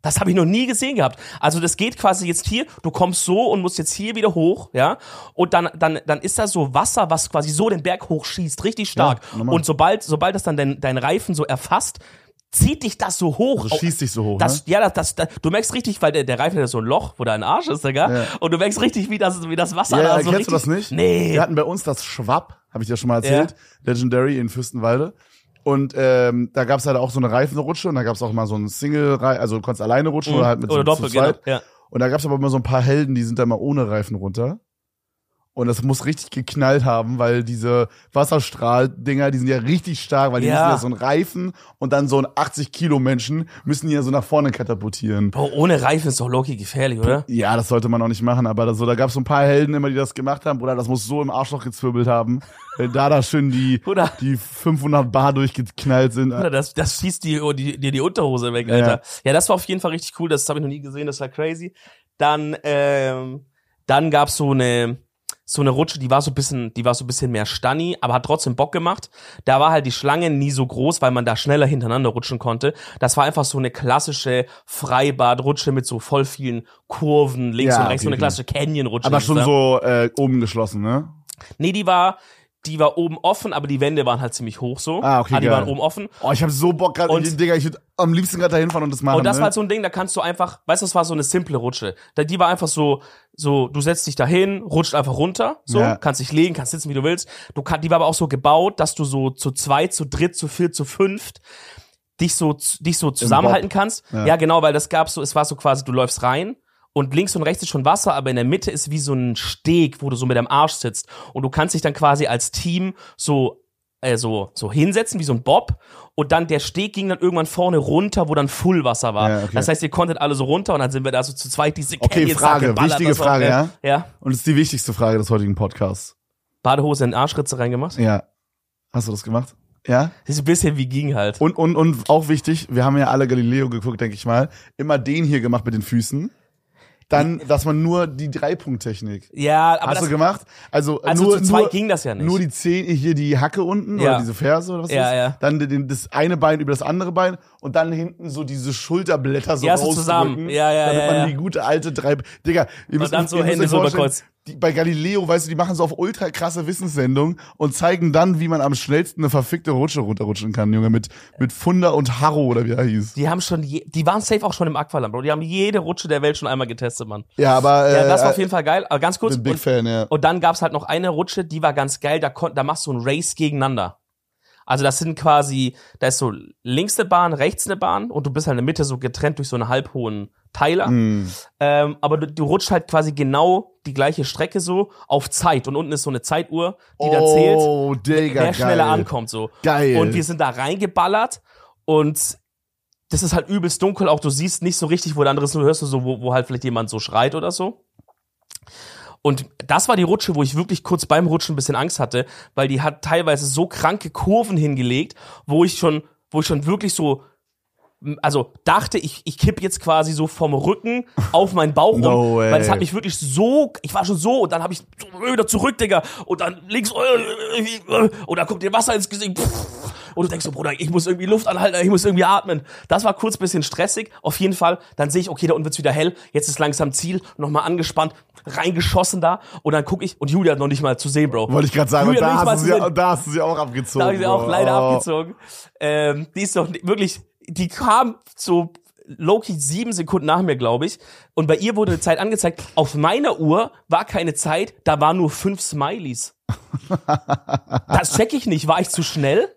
[SPEAKER 2] Das habe ich noch nie gesehen gehabt. Also das geht quasi jetzt hier, du kommst so und musst jetzt hier wieder hoch, ja. Und dann, dann, dann ist da so Wasser, was quasi so den Berg hochschießt, richtig stark.
[SPEAKER 1] Ja,
[SPEAKER 2] und sobald, sobald das dann dein, dein Reifen so erfasst, zieht dich das so hoch.
[SPEAKER 1] Also schießt dich so hoch,
[SPEAKER 2] Das,
[SPEAKER 1] ne?
[SPEAKER 2] ja, das, das, das, du merkst richtig, weil der, der Reifen hat so ein Loch, wo da ein Arsch ist, Digga.
[SPEAKER 1] Ja.
[SPEAKER 2] Und du merkst richtig, wie das, wie das Wasser
[SPEAKER 1] Ja,
[SPEAKER 2] da
[SPEAKER 1] ja,
[SPEAKER 2] so
[SPEAKER 1] kennst
[SPEAKER 2] richtig,
[SPEAKER 1] du das nicht?
[SPEAKER 2] Nee.
[SPEAKER 1] Wir hatten bei uns das Schwapp, habe ich dir schon mal erzählt, Legendary in Fürstenwalde. Und ähm, da gab's halt auch so eine Reifenrutsche und da gab's auch mal so ein Single, also du konntest alleine rutschen oder halt mit
[SPEAKER 2] Oder
[SPEAKER 1] so,
[SPEAKER 2] Doppel, genau. Ja.
[SPEAKER 1] Und da gab's aber immer so ein paar Helden, die sind da mal ohne Reifen runter. Und das muss richtig geknallt haben, weil diese Wasserstrahldinger, die sind ja richtig stark, weil die
[SPEAKER 2] Ja.
[SPEAKER 1] müssen ja so einen Reifen und dann so ein 80 Kilo Menschen müssen die ja so nach vorne katapultieren.
[SPEAKER 2] Bro, ohne Reifen ist doch Loki gefährlich, oder?
[SPEAKER 1] Ja, das sollte man auch nicht machen, aber da, so, da gab es so ein paar Helden immer, die das gemacht haben. Bruder, das muss so im Arschloch gezwirbelt haben. Wenn da da schön die,
[SPEAKER 2] Bruder.
[SPEAKER 1] die 500 Bar durchgeknallt sind.
[SPEAKER 2] Alter, das, das schießt dir die, die, die Unterhose weg,
[SPEAKER 1] Ja.
[SPEAKER 2] Alter. Ja. das war auf jeden Fall richtig cool. Das habe ich noch nie gesehen. Das war crazy. Dann, ähm, dann gab's so eine, so eine Rutsche, die war so ein bisschen, die war so ein bisschen mehr Stanni, aber hat trotzdem Bock gemacht. Da war halt die Schlange nie so groß, weil man da schneller hintereinander rutschen konnte. Das war einfach so eine klassische Freibadrutsche mit so voll vielen Kurven links
[SPEAKER 1] Ja,
[SPEAKER 2] und rechts, so
[SPEAKER 1] okay,
[SPEAKER 2] eine klassische Canyon-Rutsche.
[SPEAKER 1] aber schon so äh, oben geschlossen, ne?
[SPEAKER 2] Nee, die war, die war oben offen, aber die Wände waren halt ziemlich hoch so.
[SPEAKER 1] Ah, okay,
[SPEAKER 2] Aber die
[SPEAKER 1] geil.
[SPEAKER 2] waren oben offen.
[SPEAKER 1] Oh, ich habe so Bock gerade,
[SPEAKER 2] Und-
[SPEAKER 1] Digga, ich würde am liebsten gerade dahin fahren und das machen.
[SPEAKER 2] Und das
[SPEAKER 1] ne?
[SPEAKER 2] war halt so ein Ding, da kannst du einfach, weißt du, das war so eine simple Rutsche. Da, die war einfach so, so, du setzt dich dahin, rutscht einfach runter, so,
[SPEAKER 1] Ja.
[SPEAKER 2] kannst dich legen, kannst sitzen, wie du willst. Du kann, die war aber auch so gebaut, dass du so zu zweit, zu dritt, zu viert, zu fünft dich so, dich so zusammenhalten kannst.
[SPEAKER 1] Ja.
[SPEAKER 2] Ja. genau, weil das gab so, es war so quasi, du läufst rein und links und rechts ist schon Wasser, aber in der Mitte ist wie so ein Steg, wo du so mit deinem Arsch sitzt. Und du kannst dich dann quasi als Team so äh, so, so hinsetzen, wie so ein Bob. Und dann der Steg ging dann irgendwann vorne runter, wo dann Fullwasser war.
[SPEAKER 1] Ja, okay.
[SPEAKER 2] Das heißt, ihr konntet alle so runter und dann sind wir da so zu zweit diese
[SPEAKER 1] Okay,
[SPEAKER 2] Canyons da
[SPEAKER 1] Frage, wichtige Frage, ja?
[SPEAKER 2] Ja.
[SPEAKER 1] Und das ist die wichtigste Frage des heutigen Podcasts.
[SPEAKER 2] Badehose in den Arschritze reingemacht.
[SPEAKER 1] Ja. Hast du das gemacht? Ja?
[SPEAKER 2] Das ist ein bisschen wie ging halt.
[SPEAKER 1] Und, und, und auch wichtig, wir haben ja alle Galileo geguckt, denke ich mal. Immer den hier gemacht mit den Füßen. Dann, dass man nur die Dreipunkttechnik.
[SPEAKER 2] Ja, aber
[SPEAKER 1] Hast
[SPEAKER 2] das,
[SPEAKER 1] du gemacht? Also,
[SPEAKER 2] also
[SPEAKER 1] nur,
[SPEAKER 2] zu zweit
[SPEAKER 1] nur,
[SPEAKER 2] ging das ja nicht.
[SPEAKER 1] nur die Zehen, hier die Hacke unten
[SPEAKER 2] Ja.
[SPEAKER 1] oder diese Ferse oder was
[SPEAKER 2] Ja,
[SPEAKER 1] ist.
[SPEAKER 2] ja.
[SPEAKER 1] Dann den, das eine Bein über das andere Bein und dann hinten so diese Schulterblätter so
[SPEAKER 2] Ja, so zusammen. Ja, ja,
[SPEAKER 1] damit
[SPEAKER 2] ja,
[SPEAKER 1] man
[SPEAKER 2] ja.
[SPEAKER 1] die gute alte drei. Digga, ihr müsst,
[SPEAKER 2] dann so Hände
[SPEAKER 1] euch
[SPEAKER 2] so über
[SPEAKER 1] vorstellen,
[SPEAKER 2] Kreuz.
[SPEAKER 1] Die, bei Galileo, weißt du, die machen so auf ultra krasse Wissenssendungen und zeigen dann, wie man am schnellsten eine verfickte Rutsche runterrutschen kann, Junge, mit, mit Funder und Harro oder wie er hieß.
[SPEAKER 2] Die haben schon, je, die waren safe auch schon im Aqualand, Bro. Die haben jede Rutsche der Welt schon einmal getestet, Mann.
[SPEAKER 1] Ja, aber, äh,
[SPEAKER 2] Ja, das war auf jeden Fall geil. Aber ganz kurz.
[SPEAKER 1] bin Big
[SPEAKER 2] Und,
[SPEAKER 1] Fan, ja.
[SPEAKER 2] und dann gab's halt noch eine Rutsche, die war ganz geil. Da, kon, da machst du ein Race gegeneinander. Also das sind quasi, da ist so links eine Bahn, rechts eine Bahn und du bist halt in der Mitte so getrennt durch so einen halbhohen Teiler.
[SPEAKER 1] Hm.
[SPEAKER 2] Ähm, aber du, du rutscht halt quasi genau die gleiche Strecke so auf Zeit und unten ist so eine Zeituhr, die dann zählt,
[SPEAKER 1] Oh, Digga,
[SPEAKER 2] wer schneller
[SPEAKER 1] geil.
[SPEAKER 2] ankommt so.
[SPEAKER 1] Geil.
[SPEAKER 2] Und wir sind da reingeballert und das ist halt übelst dunkel, auch du siehst nicht so richtig, wo der andere ist, du hörst du so, wo, wo halt vielleicht jemand so schreit oder so. Und das war die Rutsche, wo ich wirklich kurz beim Rutschen ein bisschen Angst hatte, weil die hat teilweise so kranke Kurven hingelegt, wo ich schon, wo ich schon wirklich so, also dachte, ich, ich kipp jetzt quasi so vom Rücken auf meinen Bauch
[SPEAKER 1] No way.
[SPEAKER 2] weil es hat mich wirklich so, ich war schon so und dann habe ich wieder zurück, Digga, und dann links und dann kommt dir Wasser ins Gesicht und du denkst so, Bruder, ich muss irgendwie Luft anhalten, ich muss irgendwie atmen. Das war kurz bisschen stressig, auf jeden Fall. Dann sehe ich, okay, da unten wird's wieder hell, jetzt ist langsam Ziel, nochmal angespannt, reingeschossen da und dann gucke ich und Julia hat noch nicht mal zu sehen, Bro.
[SPEAKER 1] Wollte ich gerade sagen,
[SPEAKER 2] Julia
[SPEAKER 1] da hast, du sie, da hast du sie auch abgezogen.
[SPEAKER 2] da habe ich sie auch leider
[SPEAKER 1] Oh.
[SPEAKER 2] abgezogen. Ähm, die ist doch wirklich, die kam so Loki sieben Sekunden nach mir, glaube ich. Und bei ihr wurde eine Zeit angezeigt. Auf meiner Uhr war keine Zeit, da waren nur fünf Smileys. das check ich nicht. War ich zu schnell?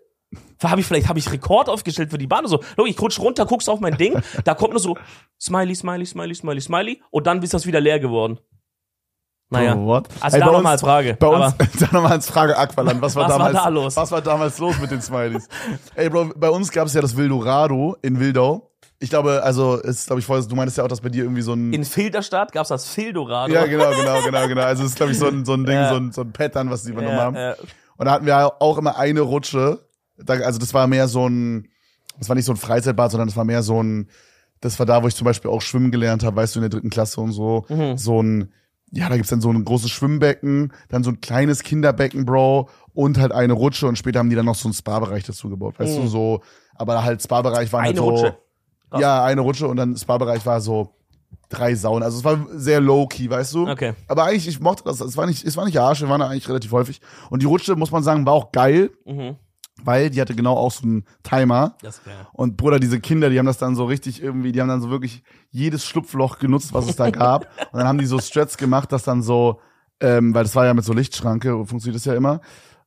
[SPEAKER 2] Habe ich vielleicht habe ich Rekord aufgestellt für die Bahn? So, Loki, ich rutsch runter, guckst auf mein Ding, da kommt nur so Smiley, Smiley, Smiley, Smiley, Smiley und dann ist das wieder leer geworden. Naja.
[SPEAKER 1] What?
[SPEAKER 2] Also
[SPEAKER 1] Ey,
[SPEAKER 2] da nochmal als Frage.
[SPEAKER 1] Bei uns, da nochmal als Frage Aqualand. Was war,
[SPEAKER 2] Was war
[SPEAKER 1] damals,
[SPEAKER 2] da los?
[SPEAKER 1] Was war damals los mit den Smileys? Ey, Bro, bei uns gab es ja das Wildorado in Wildau. Ich glaube, also, ist, glaube ich, vorher, du meinst ja auch, dass bei dir irgendwie so ein.
[SPEAKER 2] in Filderstadt gab's das Fildorado.
[SPEAKER 1] ja, genau, genau, genau, genau. Also, es ist, glaube ich, so ein, so ein Ding,
[SPEAKER 2] Ja.
[SPEAKER 1] so ein, so ein Pattern, was die übernommen
[SPEAKER 2] Ja,
[SPEAKER 1] haben.
[SPEAKER 2] ja.
[SPEAKER 1] Und da hatten wir auch immer eine Rutsche. Also, das war mehr so ein, das war nicht so ein Freizeitbad, sondern das war mehr so ein, das war da, wo ich zum Beispiel auch schwimmen gelernt habe, weißt du, in der dritten Klasse und so.
[SPEAKER 2] Mhm.
[SPEAKER 1] So ein, ja, da gibt's dann so ein großes Schwimmbecken, dann so ein kleines Kinderbecken, Bro, und halt eine Rutsche und später haben die dann noch so einen Spa-Bereich dazu gebaut, weißt
[SPEAKER 2] Mhm.
[SPEAKER 1] du, so, aber halt Spa-Bereich war halt
[SPEAKER 2] Eine
[SPEAKER 1] so.
[SPEAKER 2] Rutsche. Krass.
[SPEAKER 1] Ja, eine Rutsche und dann Spa-Bereich war so drei Saunen. Also es war sehr low-key, weißt du?
[SPEAKER 2] Okay.
[SPEAKER 1] Aber eigentlich, ich mochte das. Es war nicht, es war nicht Arsch, wir waren da eigentlich relativ häufig. Und die Rutsche, muss man sagen, war auch geil,
[SPEAKER 2] Mhm.
[SPEAKER 1] Weil die hatte genau auch so einen Timer.
[SPEAKER 2] Das.
[SPEAKER 1] Und Bruder, diese Kinder, die haben das dann so richtig irgendwie, die haben dann so wirklich jedes Schlupfloch genutzt, was es da gab. Und dann haben die so Strats gemacht, dass dann so, ähm, weil das war ja mit so Lichtschranke, funktioniert das ja immer.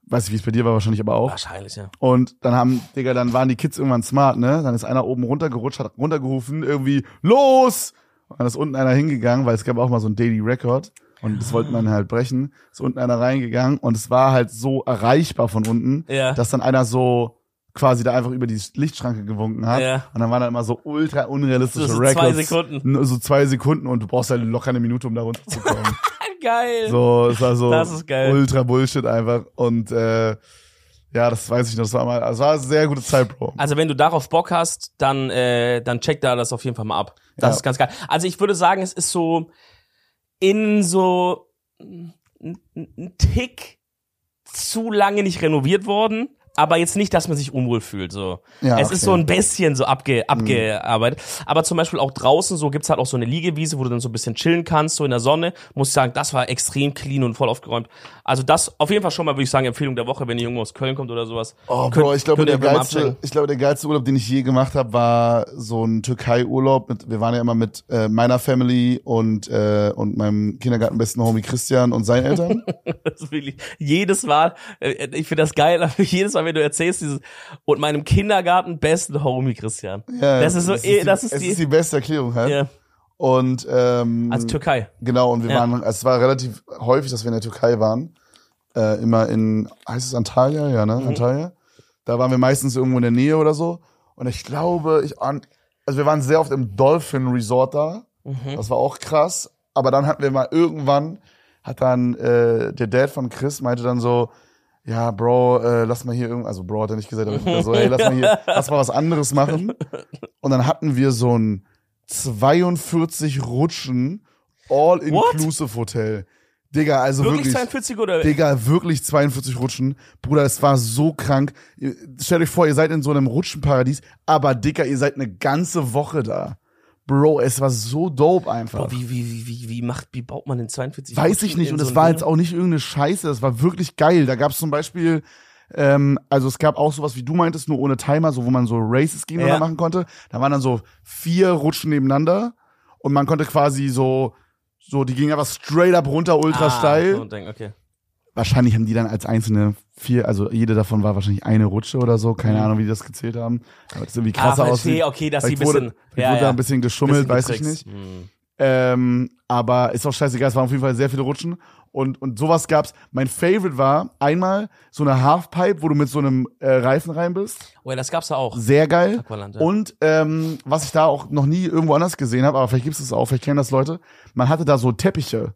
[SPEAKER 1] Weiß nicht, wie es bei dir war, wahrscheinlich aber auch.
[SPEAKER 2] Wahrscheinlich, ja.
[SPEAKER 1] Und dann haben, Digga, dann waren die Kids irgendwann smart, ne? Dann ist einer oben runtergerutscht, hat runtergerufen, irgendwie, los! Und dann ist unten einer hingegangen, weil es gab auch mal so ein Daily Record. Und das wollte man halt brechen. Ist unten einer reingegangen und es war halt so erreichbar von unten,
[SPEAKER 2] Ja.
[SPEAKER 1] dass dann einer so quasi da einfach über die Lichtschranke gewunken hat.
[SPEAKER 2] Ja.
[SPEAKER 1] Und dann waren da immer so ultra unrealistische
[SPEAKER 2] So- so
[SPEAKER 1] Records.
[SPEAKER 2] zwei Sekunden.
[SPEAKER 1] So zwei Sekunden und du brauchst halt locker eine Minute, um da runterzukommen.
[SPEAKER 2] Geil.
[SPEAKER 1] so, es war so
[SPEAKER 2] Das ist geil.
[SPEAKER 1] ultra Bullshit einfach. Und äh, ja, das weiß ich noch. Das war mal, das war eine sehr gute Zeit, Bro.
[SPEAKER 2] Also wenn du darauf Bock hast, dann, äh, dann check da das auf jeden Fall mal ab. Das
[SPEAKER 1] Ja.
[SPEAKER 2] ist ganz geil. Also ich würde sagen, es ist so in so ein Tick zu lange nicht renoviert worden. Aber jetzt nicht, dass man sich unwohl fühlt. So.
[SPEAKER 1] Ja,
[SPEAKER 2] es
[SPEAKER 1] okay. Mhm.
[SPEAKER 2] ist so ein bisschen so abge, abgearbeitet. Aber zum Beispiel auch draußen, so gibt's halt auch so eine Liegewiese, wo du dann so ein bisschen chillen kannst, so in der Sonne. Muss ich sagen, das war extrem clean und voll aufgeräumt. Also das auf jeden Fall schon mal, würde ich sagen, Empfehlung der Woche, wenn ihr irgendwo aus Köln kommt oder sowas.
[SPEAKER 1] Oh,
[SPEAKER 2] Könnt-
[SPEAKER 1] Bro, ich glaube, der geilste, ich glaube, der geilste Urlaub, den ich je gemacht habe, war so ein Türkei-Urlaub. Wir waren ja immer mit äh, meiner Family und äh, und meinem Kindergartenbesten Homie Christian und seinen Eltern.
[SPEAKER 2] Das ist wirklich jedes Mal, äh, ich finde das geil, aber jedes Mal, wenn du erzählst, dieses und meinem Kindergarten besten Homie Christian.
[SPEAKER 1] Ja,
[SPEAKER 2] Das ist so eh-
[SPEAKER 1] die,
[SPEAKER 2] das ist die-
[SPEAKER 1] ist die beste Erklärung halt.
[SPEAKER 2] Ja,
[SPEAKER 1] Und ähm,
[SPEAKER 2] als Türkei.
[SPEAKER 1] Genau, und wir
[SPEAKER 2] Ja.
[SPEAKER 1] waren, es war relativ häufig, dass wir in der Türkei waren. äh, immer in, heißt es Antalya? Ja, ne? Antalya. Da waren wir meistens irgendwo in der Nähe oder so. Und ich glaube, ich, an- also wir waren sehr oft im Dolphin Resort da.
[SPEAKER 2] Mhm.
[SPEAKER 1] Das war auch krass. Aber dann hatten wir mal irgendwann, hat dann äh, der Dad von Chris meinte dann so, ja, Bro, äh, lass mal hier irgend, also Bro hat er nicht gesagt, aber so, hey, lass mal hier, lass mal was anderes machen. Und dann hatten wir so ein 42 Rutschen All-Inclusive Hotel. Digga, also
[SPEAKER 2] Wirklich
[SPEAKER 1] wirklich.
[SPEAKER 2] 42 oder?
[SPEAKER 1] Digga, wirklich 42 Rutschen. Bruder, es war so krank. Stellt euch vor, ihr seid in so einem Rutschenparadies, aber Digga, ihr seid eine ganze Woche da. Bro, es war so dope einfach.
[SPEAKER 2] Boah, wie, wie, wie, wie, macht, wie baut man den 42
[SPEAKER 1] Weiß ich nicht. Und
[SPEAKER 2] so
[SPEAKER 1] es
[SPEAKER 2] ein
[SPEAKER 1] war jetzt auch nicht irgendeine Scheiße. Das war wirklich geil. Da gab es zum Beispiel, ähm, also es gab auch sowas, wie du meintest, nur ohne Timer, so wo man so Races gegeneinander
[SPEAKER 2] Ja.
[SPEAKER 1] machen konnte. Da waren dann so vier Rutschen nebeneinander und man konnte quasi so, so, die gingen einfach straight up runter, ultra
[SPEAKER 2] Ah,
[SPEAKER 1] steil.
[SPEAKER 2] so okay.
[SPEAKER 1] Wahrscheinlich haben die dann als einzelne vier, also jede davon war wahrscheinlich eine Rutsche oder so. Keine
[SPEAKER 2] Mhm.
[SPEAKER 1] Ahnung, wie die das gezählt haben. Aber das irgendwie
[SPEAKER 2] Ah,
[SPEAKER 1] krasser
[SPEAKER 2] verstehe,
[SPEAKER 1] aussieht.
[SPEAKER 2] okay, dass sie ein
[SPEAKER 1] Vielleicht wurde,
[SPEAKER 2] bisschen,
[SPEAKER 1] vielleicht wurde da ein bisschen geschummelt, weiß ich nicht.
[SPEAKER 2] Hm.
[SPEAKER 1] Ähm, aber ist auch scheißegal, es waren auf jeden Fall sehr viele Rutschen. Und, und sowas gab's. Mein Favorite war einmal so eine Halfpipe, wo du mit so einem äh, Reifen rein bist.
[SPEAKER 2] Oh ja, das gab's da auch.
[SPEAKER 1] Sehr geil.
[SPEAKER 2] Aqualand, ja.
[SPEAKER 1] Und ähm, was ich da auch noch nie irgendwo anders gesehen habe, aber vielleicht gibt's es auch, vielleicht kennen das Leute, man hatte da so Teppiche.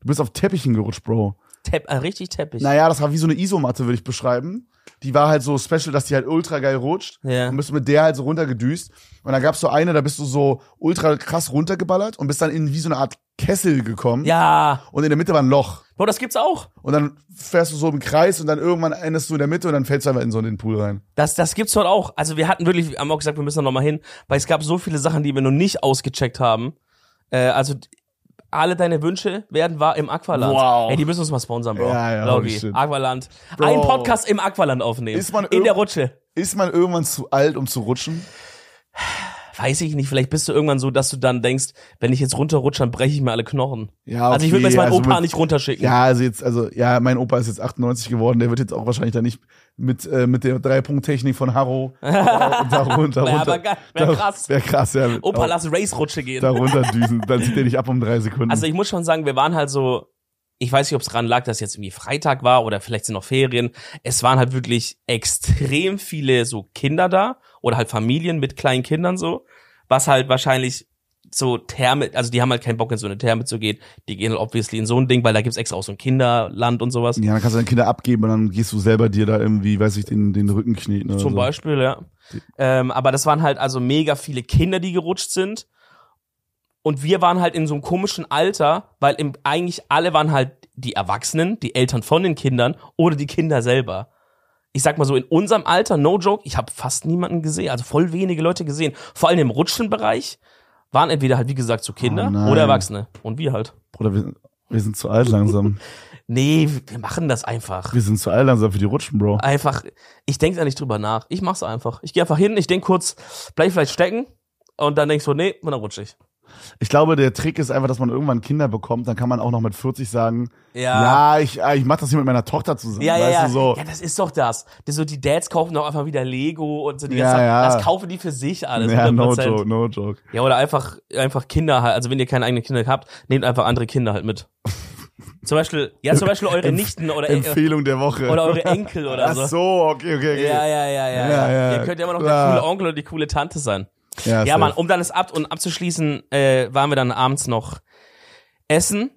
[SPEAKER 1] Du bist auf Teppichen gerutscht, Bro.
[SPEAKER 2] Tepp, äh, richtig Teppich.
[SPEAKER 1] Naja, das war wie so eine Isomatte, würde ich beschreiben. Die war halt so special, dass die halt ultra geil rutscht.
[SPEAKER 2] Ja.
[SPEAKER 1] Und bist mit der halt so runtergedüst. Und dann gab's so eine, da bist du so ultra krass runtergeballert und bist dann in wie so eine Art Kessel gekommen.
[SPEAKER 2] Ja,
[SPEAKER 1] Und in der Mitte war ein Loch.
[SPEAKER 2] Bro, das gibt's auch.
[SPEAKER 1] Und dann fährst du so im Kreis und dann irgendwann endest du in der Mitte und dann fällst du einfach in so den Pool rein.
[SPEAKER 2] Das, das gibt's dort auch. Also wir hatten wirklich, wir haben auch gesagt, wir müssen da noch mal hin, weil es gab so viele Sachen, die wir noch nicht ausgecheckt haben. Äh, also alle deine Wünsche werden wahr im Aqualand.
[SPEAKER 1] Wow.
[SPEAKER 2] Ey, die müssen uns mal sponsern, Bro.
[SPEAKER 1] Ja, ja, shit.
[SPEAKER 2] Aqualand.
[SPEAKER 1] Bro.
[SPEAKER 2] Ein Podcast im Aqualand aufnehmen.
[SPEAKER 1] Ist man
[SPEAKER 2] in der Rutsche.
[SPEAKER 1] Ist man irgendwann zu alt, um zu rutschen?
[SPEAKER 2] Weiß ich nicht, vielleicht bist du irgendwann so, dass du dann denkst, wenn ich jetzt runterrutsche, dann breche ich mir alle Knochen.
[SPEAKER 1] Ja,
[SPEAKER 2] Also ich würde mir jetzt meinen
[SPEAKER 1] also
[SPEAKER 2] Opa
[SPEAKER 1] mit-
[SPEAKER 2] nicht runterschicken.
[SPEAKER 1] Ja, also jetzt, also, ja, mein Opa ist jetzt 98 geworden, der wird jetzt auch wahrscheinlich da nicht mit, äh, mit der Dreipunkt-Technik von Harro äh, da runter,
[SPEAKER 2] Wär aber geil, wär
[SPEAKER 1] da-
[SPEAKER 2] krass.
[SPEAKER 1] Wär krass, ja.
[SPEAKER 2] Opa, lass Race-Rutsche gehen.
[SPEAKER 1] Da runterdüsen, dann zieht er dich ab um drei Sekunden.
[SPEAKER 2] Also ich muss schon sagen, wir waren halt so, ich weiß nicht, ob es dran lag, dass jetzt irgendwie Freitag war oder vielleicht sind noch Ferien. Es waren halt wirklich extrem viele so Kinder da oder halt Familien mit kleinen Kindern so, was halt wahrscheinlich so Therme, also die haben halt keinen Bock in so eine Therme zu gehen. Die gehen halt obviously in so ein Ding, weil da gibt's extra auch so ein Kinderland und sowas.
[SPEAKER 1] ja, dann kannst du deine Kinder abgeben und dann gehst du selber dir da irgendwie, weiß ich, den, den Rücken kneten
[SPEAKER 2] Zum
[SPEAKER 1] so.
[SPEAKER 2] Beispiel, ja. Ähm, aber das waren halt also mega viele Kinder, die gerutscht sind. Und wir waren halt in so einem komischen Alter, weil im, eigentlich alle waren halt die Erwachsenen, die Eltern von den Kindern oder die Kinder selber. Ich sag mal so, in unserem Alter, no joke, ich habe fast niemanden gesehen, also voll wenige Leute gesehen. Vor allem im Rutschenbereich waren entweder halt, wie gesagt, so Kinder
[SPEAKER 1] Oh
[SPEAKER 2] oder Erwachsene. Und wir halt.
[SPEAKER 1] Bruder, wir, wir sind zu alt langsam.
[SPEAKER 2] Nee, wir machen das einfach.
[SPEAKER 1] wir sind zu alt langsam für die Rutschen, Bro.
[SPEAKER 2] einfach, ich denke da nicht drüber nach. Ich mach's einfach. Ich gehe einfach hin, ich denk kurz, bleib vielleicht stecken und dann denkst du, nee, und dann rutsch ich.
[SPEAKER 1] Ich glaube, der Trick ist einfach, dass man irgendwann Kinder bekommt, dann kann man auch noch mit 40 sagen,
[SPEAKER 2] Ja.
[SPEAKER 1] ja, ich, äh, ich mach das hier mit meiner Tochter zusammen,
[SPEAKER 2] Ja,
[SPEAKER 1] weißt
[SPEAKER 2] ja.
[SPEAKER 1] du, so.
[SPEAKER 2] Ja, das ist doch das. das so, die Dads kaufen doch einfach wieder Lego und so die
[SPEAKER 1] Ja,
[SPEAKER 2] ganze Zeit.
[SPEAKER 1] ja.
[SPEAKER 2] Das kaufen die für sich alles.
[SPEAKER 1] Ja, no
[SPEAKER 2] 100%.
[SPEAKER 1] joke, no joke.
[SPEAKER 2] Ja, oder einfach, einfach Kinder halt. Also wenn ihr keine eigenen Kinder habt, nehmt einfach andere Kinder halt mit. zum Beispiel, ja, zum Beispiel eure Nichten oder, äh,
[SPEAKER 1] Empfehlung der Woche.
[SPEAKER 2] oder eure Enkel oder
[SPEAKER 1] Ach
[SPEAKER 2] so.
[SPEAKER 1] so, okay, okay, okay.
[SPEAKER 2] Ja, ja, ja, ja,
[SPEAKER 1] Ja,
[SPEAKER 2] ja.
[SPEAKER 1] ja,
[SPEAKER 2] Ihr könnt ja immer noch
[SPEAKER 1] klar.
[SPEAKER 2] der coole Onkel oder die coole Tante sein.
[SPEAKER 1] Ja,
[SPEAKER 2] Ja. Mann, um dann es ab und abzuschließen, äh, waren wir dann abends noch essen.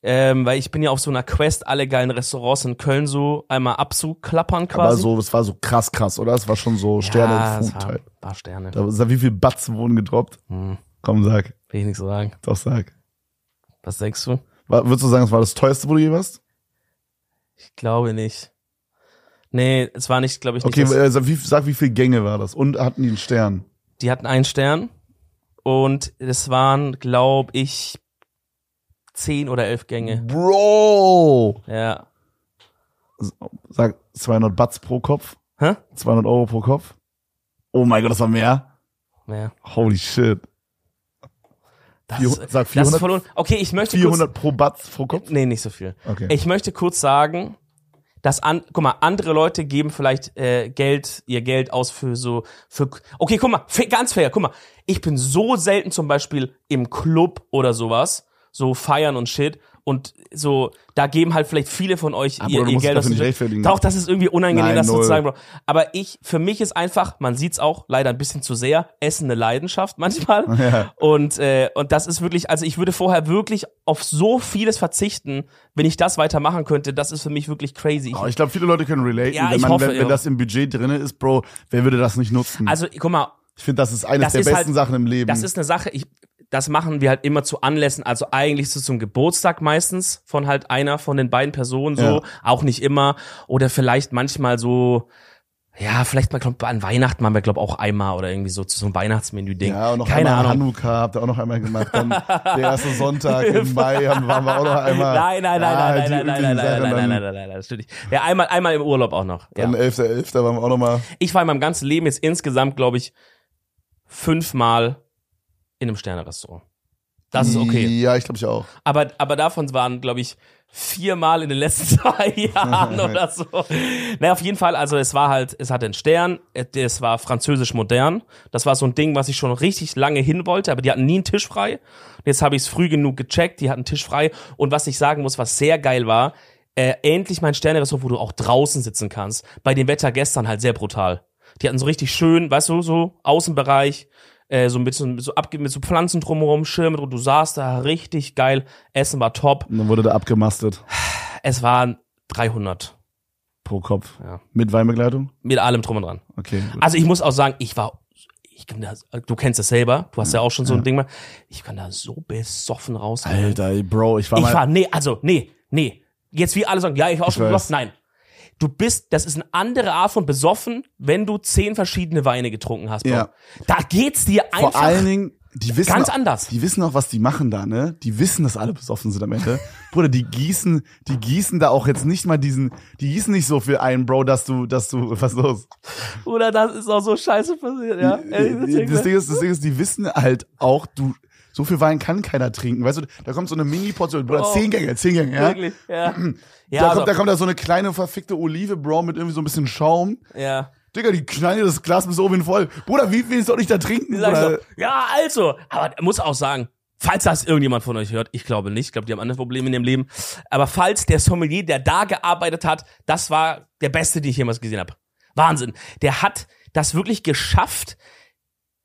[SPEAKER 2] Ähm, weil ich bin ja auf so einer Quest, alle geilen Restaurants in Köln so einmal abzuklappern quasi.
[SPEAKER 1] Aber so, es war so krass, krass, oder? Es war schon so Sterne
[SPEAKER 2] ja,
[SPEAKER 1] und Food
[SPEAKER 2] war,
[SPEAKER 1] halt.
[SPEAKER 2] war Sterne.
[SPEAKER 1] Da, da, wie viel Batzen wurden gedroppt?
[SPEAKER 2] Hm,
[SPEAKER 1] Komm, sag.
[SPEAKER 2] will ich nicht so sagen.
[SPEAKER 1] Doch, sag.
[SPEAKER 2] Was denkst du?
[SPEAKER 1] War, würdest du sagen, es war das teuerste, wo du je warst?
[SPEAKER 2] Ich glaube nicht. Nee, es war nicht, glaube ich, nicht.
[SPEAKER 1] Okay,
[SPEAKER 2] das,
[SPEAKER 1] äh, sag, wie, sag, wie viele Gänge war das? Und hatten die einen Stern?
[SPEAKER 2] Die hatten einen Stern und es waren, glaube ich, zehn oder elf Gänge.
[SPEAKER 1] Bro!
[SPEAKER 2] Ja.
[SPEAKER 1] Sag 200 Batz pro Kopf?
[SPEAKER 2] Hä?
[SPEAKER 1] 200 Euro pro Kopf? Oh mein Gott, das war mehr?
[SPEAKER 2] Ja.
[SPEAKER 1] Holy shit.
[SPEAKER 2] Das,
[SPEAKER 1] sag
[SPEAKER 2] das
[SPEAKER 1] 400
[SPEAKER 2] ist verloren. Okay, ich möchte
[SPEAKER 1] 400 pro Batz pro
[SPEAKER 2] kurz,
[SPEAKER 1] Kopf?
[SPEAKER 2] Nee, nicht so viel.
[SPEAKER 1] Okay.
[SPEAKER 2] Ich möchte kurz sagen, dass an, guck mal, andere Leute geben vielleicht äh, Geld, ihr Geld aus für so, für, okay, guck mal, ganz fair, guck mal, ich bin so selten zum Beispiel im Club oder sowas, so feiern und shit, Und so, da geben halt vielleicht viele von euch
[SPEAKER 1] Aber
[SPEAKER 2] ihr,
[SPEAKER 1] Ah,
[SPEAKER 2] ihr
[SPEAKER 1] musst
[SPEAKER 2] Geld aus. Doch, das ist irgendwie unangenehm,
[SPEAKER 1] Nein,
[SPEAKER 2] das
[SPEAKER 1] null.
[SPEAKER 2] zu sagen, Bro. Aber ich, für mich ist einfach, man sieht's auch leider ein bisschen zu sehr, Essen eine Leidenschaft manchmal.
[SPEAKER 1] Ja.
[SPEAKER 2] Und, äh, und das ist wirklich, also ich würde vorher wirklich auf so vieles verzichten, wenn ich das weitermachen könnte. Das ist für mich wirklich crazy. Ich,
[SPEAKER 1] Aber ich glaube, viele Leute können relaten.
[SPEAKER 2] Ja,
[SPEAKER 1] wenn, man,
[SPEAKER 2] hoffe,
[SPEAKER 1] wenn, wenn
[SPEAKER 2] ja.
[SPEAKER 1] das im Budget drinne ist, Bro, wer würde das nicht nutzen?
[SPEAKER 2] also, guck mal,
[SPEAKER 1] ich finde, das ist eines
[SPEAKER 2] das
[SPEAKER 1] der
[SPEAKER 2] ist
[SPEAKER 1] besten
[SPEAKER 2] halt-
[SPEAKER 1] Sachen im Leben.
[SPEAKER 2] Das ist eine Sache, ich, das machen wir halt immer zu Anlässen, also eigentlich so zum Geburtstag meistens von halt einer von den beiden Personen so,
[SPEAKER 1] Ja.
[SPEAKER 2] auch nicht immer oder vielleicht manchmal so ja, vielleicht mal glaub, an Weihnachten machen wir glaub auch einmal oder irgendwie so zu so einem Weihnachtsmenü Ding.
[SPEAKER 1] ja, und noch
[SPEAKER 2] Keine
[SPEAKER 1] einmal
[SPEAKER 2] Ahnung.
[SPEAKER 1] Hanukkah habt ihr auch noch einmal gemacht. Dann der erste Sonntag im Mai haben, waren wir auch noch einmal.
[SPEAKER 2] Nein, nein, nein,
[SPEAKER 1] Ja,
[SPEAKER 2] nein, nein, nein, nein, nein, nein, nein,
[SPEAKER 1] dann-
[SPEAKER 2] nein, nein, nein, das stimmt nicht. Ja, einmal, einmal im Urlaub auch noch. Ja.
[SPEAKER 1] Dann 11.11., da waren wir auch noch mal.
[SPEAKER 2] Ich war in meinem ganzen Leben jetzt insgesamt, glaube ich, fünfmal in einem Sternerestaurant. Das ist okay.
[SPEAKER 1] Ja, ich glaube ich auch.
[SPEAKER 2] Aber, aber davon waren, glaube ich, viermal in den letzten zwei Jahren oder so. Naja, auf jeden Fall, also es war halt, es hatte einen Stern, es war französisch modern. Das war so ein Ding, was ich schon richtig lange hin wollte, aber die hatten nie einen Tisch frei. Und jetzt habe ich es früh genug gecheckt, die hatten einen Tisch frei. Und was ich sagen muss, was sehr geil war, äh, endlich mein Sternerestaurant, wo du auch draußen sitzen kannst. Bei dem Wetter gestern halt sehr brutal. Die hatten so richtig schön, weißt du, so Außenbereich, äh, so mit so, mit so, abge mit so Pflanzen drumherum, Schirme, drum. du saßt da richtig geil, Essen war top.
[SPEAKER 1] Und dann wurde da abgemastet
[SPEAKER 2] Es waren 300
[SPEAKER 1] pro Kopf.
[SPEAKER 2] Ja.
[SPEAKER 1] Mit Weinbegleitung?
[SPEAKER 2] mit allem drum und dran.
[SPEAKER 1] Okay. gut.
[SPEAKER 2] Also ich muss auch sagen, ich war, ich kann da, du kennst es selber, du hast ja auch schon so ein Ding mal, ich kann da so besoffen raus.
[SPEAKER 1] Alter, Bro, ich war
[SPEAKER 2] ich
[SPEAKER 1] mal.
[SPEAKER 2] war, nee, also, nee, nee. Jetzt wie alle sagen, ja, ich war auch
[SPEAKER 1] Ich
[SPEAKER 2] schon besoffen. Nein. Du bist, das ist eine andere Art von besoffen, wenn du zehn verschiedene Weine getrunken hast. Bro.
[SPEAKER 1] Ja.
[SPEAKER 2] Da geht's dir einfach.
[SPEAKER 1] vor allen Dingen, die wissen
[SPEAKER 2] ganz
[SPEAKER 1] auch,
[SPEAKER 2] anders.
[SPEAKER 1] Die wissen auch, was die machen da, ne? Die wissen, dass alle besoffen sind am Ende. Bruder, die gießen, die gießen da auch jetzt nicht mal diesen, die gießen nicht so viel ein, Bro, dass du, dass du, was los?
[SPEAKER 2] Oder das ist auch so scheiße passiert, ja. Ey, deswegen-
[SPEAKER 1] das Ding ist, das Ding ist, die wissen halt auch, du, so viel Wein kann keiner trinken. Weißt du, da kommt so eine Mini-Portion, Bruder,
[SPEAKER 2] Oh.
[SPEAKER 1] zehn Gänge, zehn Gänge, ja?
[SPEAKER 2] Wirklich, ja. Ja,
[SPEAKER 1] da,
[SPEAKER 2] also,
[SPEAKER 1] kommt, da kommt da so eine kleine verfickte Olive, Bro, mit irgendwie so ein bisschen Schaum.
[SPEAKER 2] ja.
[SPEAKER 1] Digga, die knallen das Glas bis oben voll. Bruder, wie viel soll ich da trinken?
[SPEAKER 2] So, ja, also, aber muss auch sagen, falls das irgendjemand von euch hört, ich glaube nicht, ich glaube, die haben andere Probleme in ihrem Leben, aber falls der Sommelier, der da gearbeitet hat, das war der beste, den ich jemals gesehen habe. Wahnsinn. Der hat das wirklich geschafft,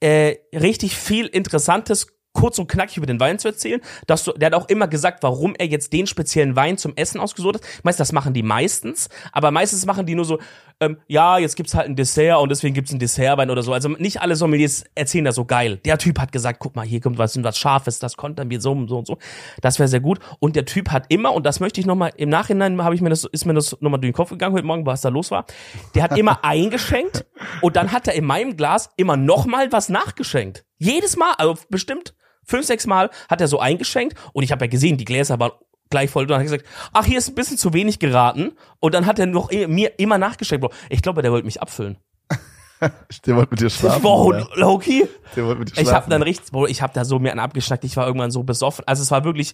[SPEAKER 2] äh, richtig viel Interessantes kurz und knackig über den Wein zu erzählen. Dass du, der hat auch immer gesagt, warum er jetzt den speziellen Wein zum Essen ausgesucht hat. Weiß, das machen die meistens, aber meistens machen die nur so, ähm, ja, jetzt gibt's halt ein Dessert und deswegen gibt's ein Dessertwein oder so. Also nicht alle Sommeliers erzählen das so geil. Der Typ hat gesagt, guck mal, hier kommt was, was Scharfes, das kontern wir so und so und so. Das wäre sehr gut. Und der Typ hat immer, und das möchte ich nochmal, im Nachhinein habe ich mir das, ist mir das nochmal durch den Kopf gegangen heute Morgen, was da los war. Der hat immer eingeschenkt und dann hat er in meinem Glas immer nochmal was nachgeschenkt. Jedes Mal, also bestimmt fünf, sechs Mal hat er so eingeschenkt und ich habe ja gesehen, die Gläser waren gleich voll und dann hat er gesagt, ach, hier ist ein bisschen zu wenig geraten und dann hat er noch eh- mir immer nachgeschenkt. Bro. Ich glaube, der wollte mich abfüllen.
[SPEAKER 1] Der wollte mit dir schlafen.
[SPEAKER 2] Wow,
[SPEAKER 1] Bruder.
[SPEAKER 2] Loki.
[SPEAKER 1] Der wollte mit dir
[SPEAKER 2] Ich
[SPEAKER 1] schlafen.
[SPEAKER 2] habe dann richtig, Bro, ich habe da so mir einen abgeschnackt, ich war irgendwann so besoffen. Also es war wirklich